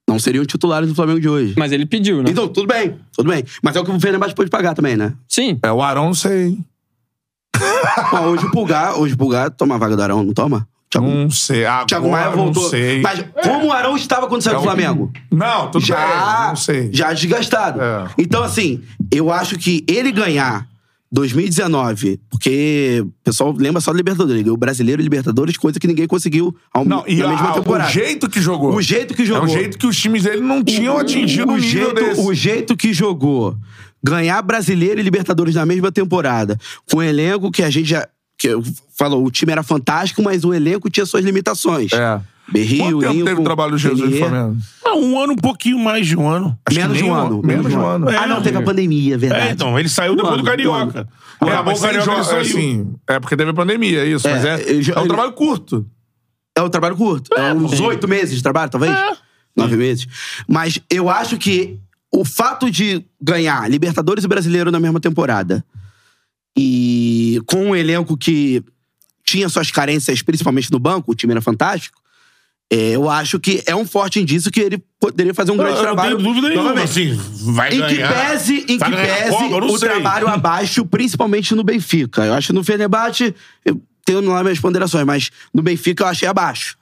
Não seriam titulares do Flamengo de hoje. Mas ele pediu, né? Então, tudo bem, tudo bem. Mas é o que o Fenerbahçe pode pagar também, né? Sim. É, o Arão, não sei. Ó, hoje o Pulgar, hoje o Pulgar toma a vaga do Arão, não toma? Thiago, Não sei. Agora, Thiago Maia voltou. Não sei. Mas como o Arão estava quando saiu É do um- Flamengo? Não, tudo bem. já, Não sei. já desgastado. É. Então, assim, eu acho que ele ganhar 2019, porque o pessoal lembra só do Libertadores. O brasileiro e Libertadores, coisa que ninguém conseguiu ao, Não, e na mesma a- o temporada. jeito que jogou. O jeito que jogou. É um jeito que os times dele não tinham atingido o nível jeito, desse. o jeito que jogou ganhar brasileiro e Libertadores na mesma temporada, com um elenco que a gente já. Que eu falou, o time era fantástico, mas o elenco tinha suas limitações. É. Berrio, Quanto tempo Lincoln, teve o trabalho do Jesus no Renier. Flamengo? Ah, um ano, um pouquinho mais de um ano. Acho Menos de um um- ano. menos de um ano. Ah, não, teve a pandemia, é verdade. É, então, ele saiu depois ano, do Carioca. um ano. É, Acabou mas o Carioca, ele saiu. assim, é porque teve a pandemia, é isso. É, mas é, é um ele- trabalho curto. É um trabalho curto. É, uns oito meses de trabalho, talvez? Nove meses. Mas eu acho que o fato de ganhar Libertadores e Brasileiro na mesma temporada e com um elenco que tinha suas carências, principalmente no banco, o time era fantástico, é, eu acho que é um forte indício que ele poderia fazer um grande Eu não trabalho. tenho dúvida nenhuma, novamente. assim, vai Em que ganhar. pese, em Vai que pese Copa, não o sei. trabalho abaixo, principalmente no Benfica. Eu acho que no Fenerbahçe, eu tenho lá minhas ponderações, mas no Benfica eu achei abaixo.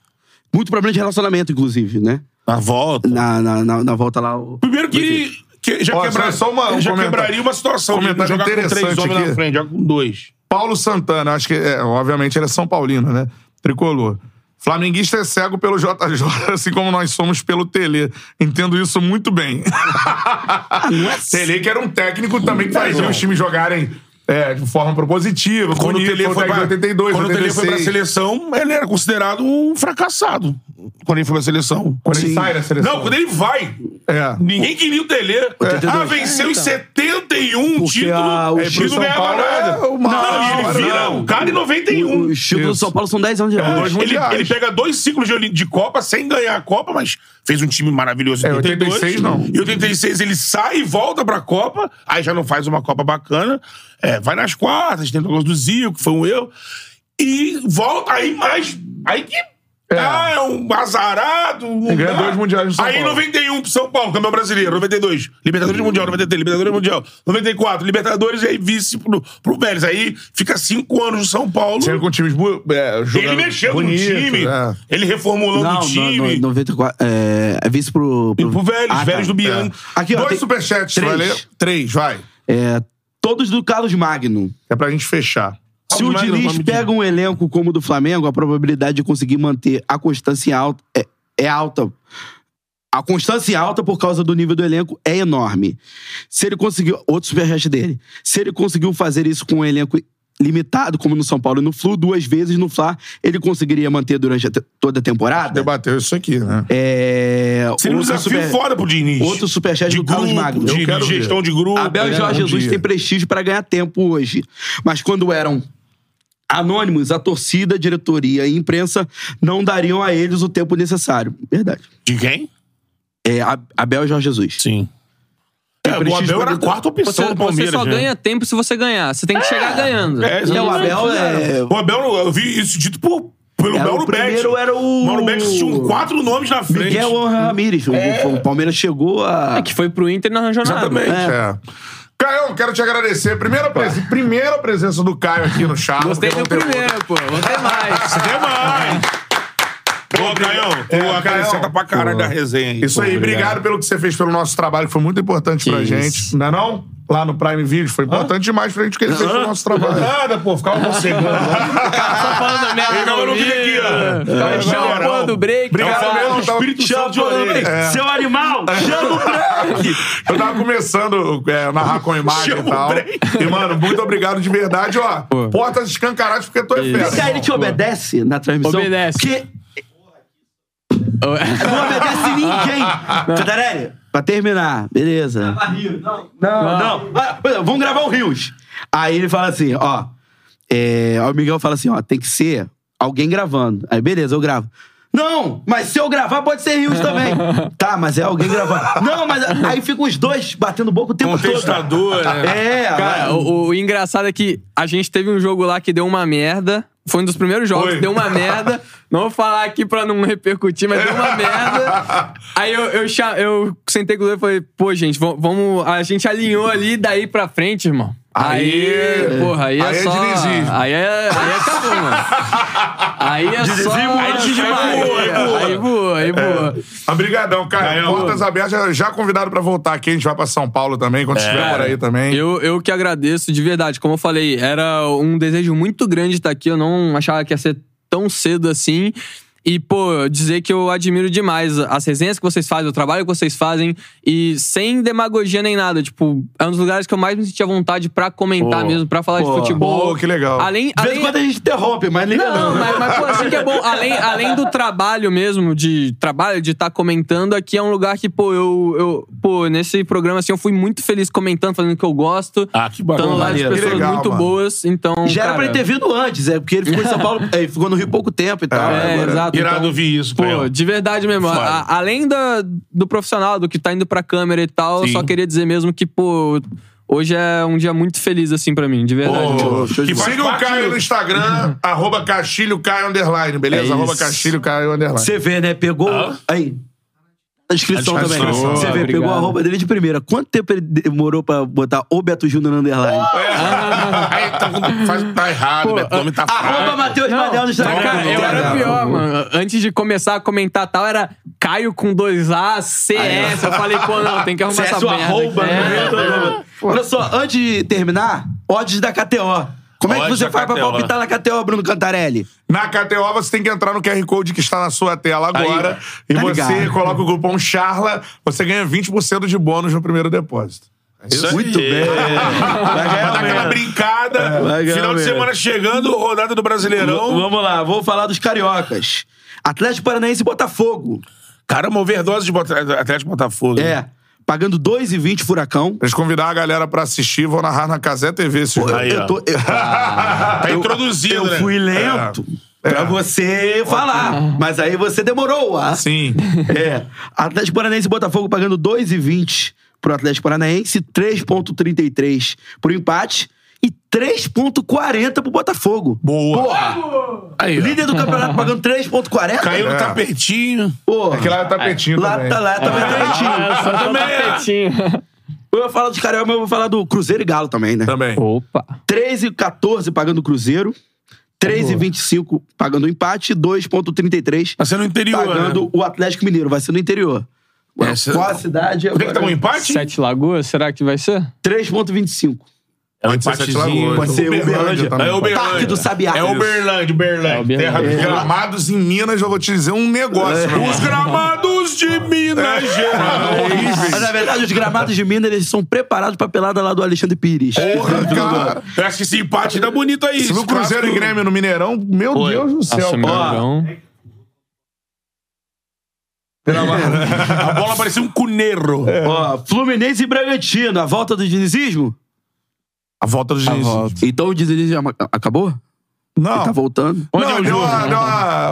Muito problema de relacionamento, inclusive, né? Na volta. Na, na, na, na volta lá. o- Primeiro que, que já, Ó, quebra, só uma- um já comentário- quebraria uma situação comentário jogar com três homens aqui. na frente, joga com dois. Paulo Santana, acho que, é, obviamente, ele é São Paulino, né? Tricolor. Flamenguista é cego pelo JJ, assim como nós somos pelo Tele. Entendo isso muito bem. Tele, que era um técnico também que fazia os times jogarem é, de forma propositiva. Quando o bonito, Tele foi, pra, de 82, quando o Tele foi pra 86. seleção, ele era considerado um fracassado. Quando ele foi pra seleção. Quando ele Sim. sai da seleção. Não, quando ele vai. É. Ninguém queria o Tele. Ah, venceu em 71 Porque títulos. a- o time não São ganhava Paulo é nada. o maior, não, e ele vira não. o cara em 91. O estilo do. São Paulo são 10 anos de idade. dois Ele, ele pega dois ciclos de, de Copa sem ganhar a Copa, mas fez um time maravilhoso em É, 82. 86 não. Em 86 ele sai e volta pra Copa, aí já não faz uma Copa bacana. É, vai nas quartas, tem o negócio do Zico, que foi um erro. E volta aí mais. Aí que. Ah, é um azarado. não ganha dois mundiais no São Aí Paulo. 91 pro São Paulo, campeão brasileiro. 92, Libertadores Mundial. 93, Libertadores Mundial. 94, Libertadores e aí vice pro, pro Vélez. Aí fica cinco anos no São Paulo. Sendo com times é, jogando Ele mexeu bonito, no time, é. ele reformulando Não, o time. no, no, 94. É, é vice pro. E pro Vélez, Ah, tá. Vélez do Bianco. Aqui, ó. Dois tem superchats, três. vai ler? Três, vai. É, todos do Carlos Magno. É pra gente fechar. Se o Magno, Diniz pega um elenco como o do Flamengo, a probabilidade de conseguir manter a constância alta é, é alta. A constância alta por causa do nível do elenco é enorme. Se ele conseguiu. Outro superchat dele. Se ele conseguiu fazer isso com um elenco limitado, como no São Paulo e no Flu, duas vezes no Fla, ele conseguiria manter durante a toda a temporada? Debateu isso aqui, né? É. Seria um desafio super- foda pro Diniz. Outro superchat de do Carlos grupo, Magno. de, Eu quero de gestão de grupo. Abel e Jorge um Jesus dia. têm prestígio pra ganhar tempo hoje. Mas quando eram anônimos, a torcida, a diretoria e a imprensa não dariam a eles o tempo necessário. Verdade. De quem? É, Abel e Jorge Jesus. Sim. É, o Abel era a quarta opção Você, do você Palmeiras. só né? ganha tempo se você ganhar. Você tem que chegar ganhando. É, É, o Abel é. O Abel, eu vi isso dito por, pelo Era Mauro primeiro Betti. era o- Mauro Betti tinha quatro nomes na frente. Miguel Ramírez. O- O, Palmeiras chegou a. É que foi pro Inter e não arranjou nada. Exatamente. É. Caio, quero te agradecer. Primeira, presen- primeira presença do Caio aqui no chat. Gostei do primeiro, pô. Vou ter mais. Até mais. Pô, Caião, tu É, acrescenta Caião. pra caralho da resenha aí. Isso aí, obrigado pelo que você fez pelo nosso trabalho, que foi muito importante pra isso. gente. Não é não? Lá no Prime Video, foi importante demais pra gente o que ele fez pelo nosso trabalho. Nada, pô, ficava morcegando. Só falando merda. Ele não, não fica aqui, ó. ó. Chama a porra do break. Obrigado tá? mesmo, o Espírito Santo de orelha. É. Seu animal! Chama o break! Eu tava começando é, a narrar com imagem Chama e tal. o break. E, mano, muito obrigado de verdade, ó. Portas escancaradas porque tu é Esse aí, fera. ele te obedece na transmissão? Obedece. Porque não obedece ninguém. Cantarelli, pra terminar, beleza. Não, não. Por exemplo, vamos gravar o Rios. Aí ele fala assim, ó. É, o Miguel fala assim, ó, tem que ser alguém gravando. Aí, beleza, eu gravo. Não, mas se eu gravar, pode ser Rios também. tá, mas é alguém gravando. Não, mas aí ficam os dois batendo boca o tempo todo. Né? É, Cara, o, o engraçado é que a gente teve um jogo lá que deu uma merda. Foi um dos primeiros jogos Foi. que deu uma merda. Não vou falar aqui pra não repercutir, mas deu uma merda. Aí eu, eu, eu sentei com o Dudu e falei, pô, gente, vamos, A gente alinhou ali, daí pra frente, irmão. Aí, Aí- porra, aí é aí é só. dinizismo. aí é, aí acabou, mano. Aí é só. Aí Aí demais. voou, aí voou, aí voou. Ah, Brigadão, cara. Ganhou. Portas abertas, já, já convidado pra voltar aqui. A gente vai pra São Paulo também, quando estiver por aí também. Eu, eu que agradeço, de verdade. Como eu falei, era um desejo muito grande estar aqui. Eu não achava que ia ser tão cedo assim. E, pô, dizer que eu admiro demais as resenhas que vocês fazem, o trabalho que vocês fazem, e sem demagogia nem nada. Tipo, é um dos lugares que eu mais me sentia vontade pra comentar Pô, mesmo, pra falar pô, de futebol. Pô, que legal. Além, De vez em além, quando a gente interrompe, mas liga não, não. mas, mas pô, assim que é bom. Além, além do trabalho mesmo, de trabalho, de estar comentando, aqui é um lugar que, pô, eu, eu. Pô, nesse programa, assim, eu fui muito feliz comentando, fazendo o que eu gosto. Ah, que bacana. lá de maneiro. pessoas legal, muito mano. boas, então. Já era cara, pra ele ter vindo antes, é porque ele ficou em São Paulo, é, ele ficou no Rio pouco tempo e tal. É, agora- exato. Irado então, ouvir isso, Pô, Paião. de verdade mesmo. A- além da, do profissional, do que tá indo pra câmera e tal, eu Sim. só queria dizer mesmo que, pô, hoje é um dia muito feliz, assim, pra mim, de verdade. Pô, show de que siga o Caio no Instagram, arroba Castilho Caio Underline, beleza? É arroba. Castilho Caio Underline. Você vê, né? Pegou. Ah. Aí. A descrição A também. descrição. Você vê, pegou a roupa dele de primeira. Quanto tempo ele demorou pra botar o Beto Júnior no underline? Aí tá, faz, tá errado, Pô, Beto, o nome tá Arroba fraco. Matheus Manel no Instagram. Cara, eu era pior, mano. Antes de começar a comentar tal, era Caio com dois A, CS. Eu falei, pô, não, tem que arrumar CS essa o merda. arroba, né? É. Olha só, antes de terminar, odds da KTO. Como é que você da faz pra palpitar na KTO, Bruno Cantarelli? Na KTO, você tem que entrar no QR Code que está na sua tela agora. e tá você ligado. coloca o cupom CHARLA, você ganha 20% de bônus no primeiro depósito. Isso aí. Muito bem. Vai ganhar dar aquela mesmo. brincada. vai ganhar Final de mesmo. semana chegando, rodada do Brasileirão. V- Vamos lá, vou falar dos cariocas. Atlético Paranaense e Botafogo. Caramba, overdose de Bota- Atlético Botafogo. É. Pagando 2,20 Furacão. Eles convidar a galera pra assistir, vou narrar na Casé TV esse jogo. Aí, eu ó. tô. eu- Tá eu- introduzido, Eu né? fui lento pra você falar. Mas aí você demorou, ah. Sim. É. Atlético Paranaense e Botafogo pagando 2,20 pro Atlético Paranaense, 3,33 pro empate e 3,40 pro Botafogo. Boa. Porra! Aí, ó. Líder do campeonato pagando 3,40? Caiu no É. tapetinho. Porra. Aquele lá é tapetinho Lá, também. tá, lá também é direitinho. Só também é. tapetinho. Eu vou falar dos carioca, mas eu vou falar do Cruzeiro e Galo também, né? Também. Opa. 13,14 pagando o Cruzeiro. 3,25 pagando o empate e 2,33 Vai ser no interior, pagando né? o Atlético Mineiro. Vai ser no interior. É, cê- Qual a cidade? Por que, que tá um empate? Sete Lagoas, será que vai ser? 3,25. É um empatezinho. Pode ser Uberlândia. também. É Uberlândia. Parque do Sabiá. É Uberlândia, Uberlândia. É Uberlândia. Terra É. Gramados em Minas, eu vou te dizer um negócio, meu Os gramados de Minas Gerais. Mas, na verdade, os gramados de Minas eles são preparados pra pelada lá do Alexandre Pires. Porra, cara. Eu acho que esse empate tá bonito aí. Você viu Esse Cruzeiro e Grêmio no Mineirão? Meu Foi. Deus do céu. Ó. A bola parecia um cuneiro. Ó, Fluminense e Bragantino, a volta do dinizismo? A volta do Diniz. Então o dinizismo já ma- acabou? Não. Ele tá voltando? Onde não, é o jogo? É.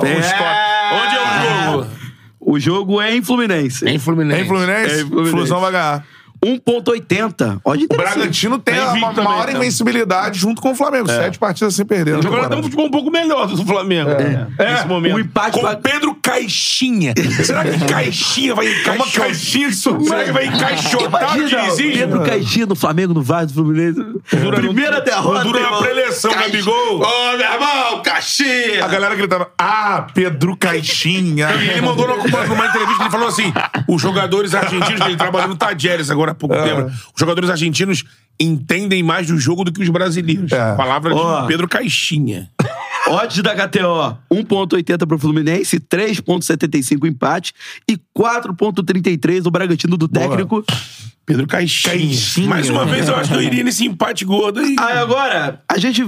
Onde é o jogo? O jogo é em Fluminense. Em Fluminense. Em Fluminense? É, em Fluminense. Flusão vai ganhar. 1.80. Olha O. Bragantino tem Tá a invicto também, maior então. invencibilidade junto com o Flamengo. Sete partidas sem perder. na Agora temporada. tem um futebol um pouco melhor do Flamengo. né? Nesse momento. O empate Com vai- Pedro Caixinha. Será que Caixinha vai encaixotar? uma caixinha de surpresa. Será que vai encaixotar o Imagina, Dinizinho? Pedro Caixinha no Flamengo, no Vasco, no Fluminense. Primeira derrota. Dura na irmão. preleção. Gabigol. Ô, meu irmão, A Caixinha. galera gritando, ah, Pedro Caixinha. E ele mandou numa, numa entrevista, ele falou assim: os jogadores argentinos, que ele trabalhou no Tadjeres agora há pouco tempo, os jogadores argentinos entendem mais do jogo do que os brasileiros. É. Palavra de Ó. Pedro Caixinha. Odds da KTO, 1.80 pro Fluminense, 3.75 empate e 4.33 o Bragantino do técnico. Pedro Caixinha. Caixinha. Mais uma vez, eu acho que eu iria nesse empate gordo aí. Aí agora, a gente.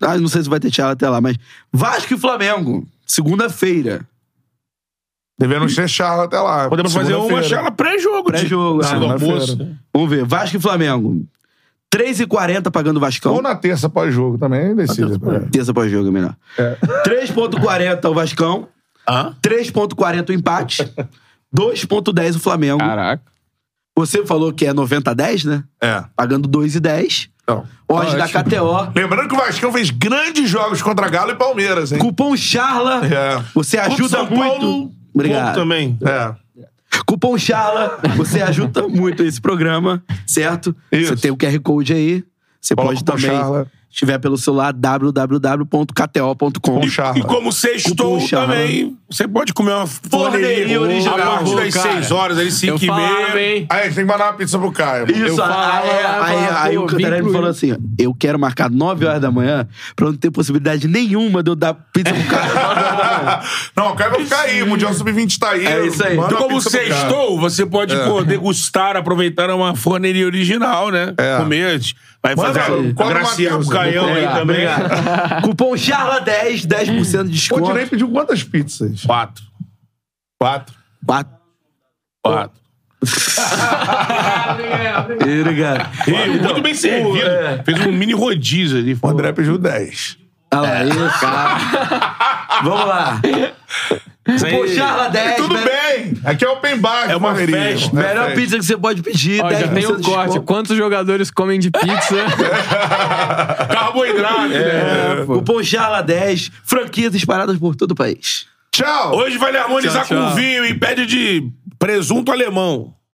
Ah, não sei se vai ter tchau até lá, mas. Vasco e Flamengo, segunda-feira. Devendo ser charla até lá. Podemos fazer uma charla pré-jogo. Pré-jogo, de- ah, almoço. segunda-feira. Vamos ver. Vasco e Flamengo. 3,40 pagando o Vascão. Ou na terça pós-jogo também, decide. Terça pós-jogo, é melhor. 3,40 o Vascão. Hã? 3,40 o empate. 2,10 o Flamengo. Caraca. Você falou que é 90 a 10, né? É. Pagando 2,10. Não. Odds da KTO. Lembrando que o Vascão fez grandes jogos contra Galo e Palmeiras, hein? Cupom CHARLA. É. Você ajuda São muito. Paulo, Obrigado. pouco também. É. Cupom CHARLA. Você ajuda muito esse programa, certo? Isso. Você tem o QR Code aí. Você Coloca pode também, Charla. Se tiver pelo celular, www.kto.com. Com Charla. E como sextou também, você pode comer uma Forneria original. A partir das Cara, 6 horas, ali, 5 Eu e meia. Aí, a tem que mandar uma pizza pro Caio. Isso, Eu aí, aí, aí pô, o Cantarelli falou pro- assim: eu quero marcar 9 horas da manhã pra não ter possibilidade nenhuma de eu dar pizza pro cara. Não, o Caio vai ficar aí. O Mundial Sub-20 tá aí. É isso aí. Então, como pro sextou, você pode pô, degustar, aproveitar uma forneria original, né? É. Comer. Vai Manda, fazer aí. Cola agraciar Matheus, o vou aí também. Cupom CHARLA10, 10% de Pô, desconto. Dinei pediu quantas pizzas? Quatro. Quatro. Quatro. Quatro. Obrigado. Muito bem servido. Fez um mini rodízio ali. O André pediu 10. Olha lá, isso, cara. Vamos lá. Cupom CHARLA10. Tudo me- bem. Aqui é open bar. É uma forneria. festa. É Melhor festa. pizza que você pode pedir, Ó, 10% já tem um corte. desconto. Quantos jogadores comem de pizza? Carboidrato. né? É, Cupom CHARLA10, franquias espalhadas por todo o país. Tchau. Hoje vai harmonizar Tchau, tchau. com vinho e pede de presunto alemão.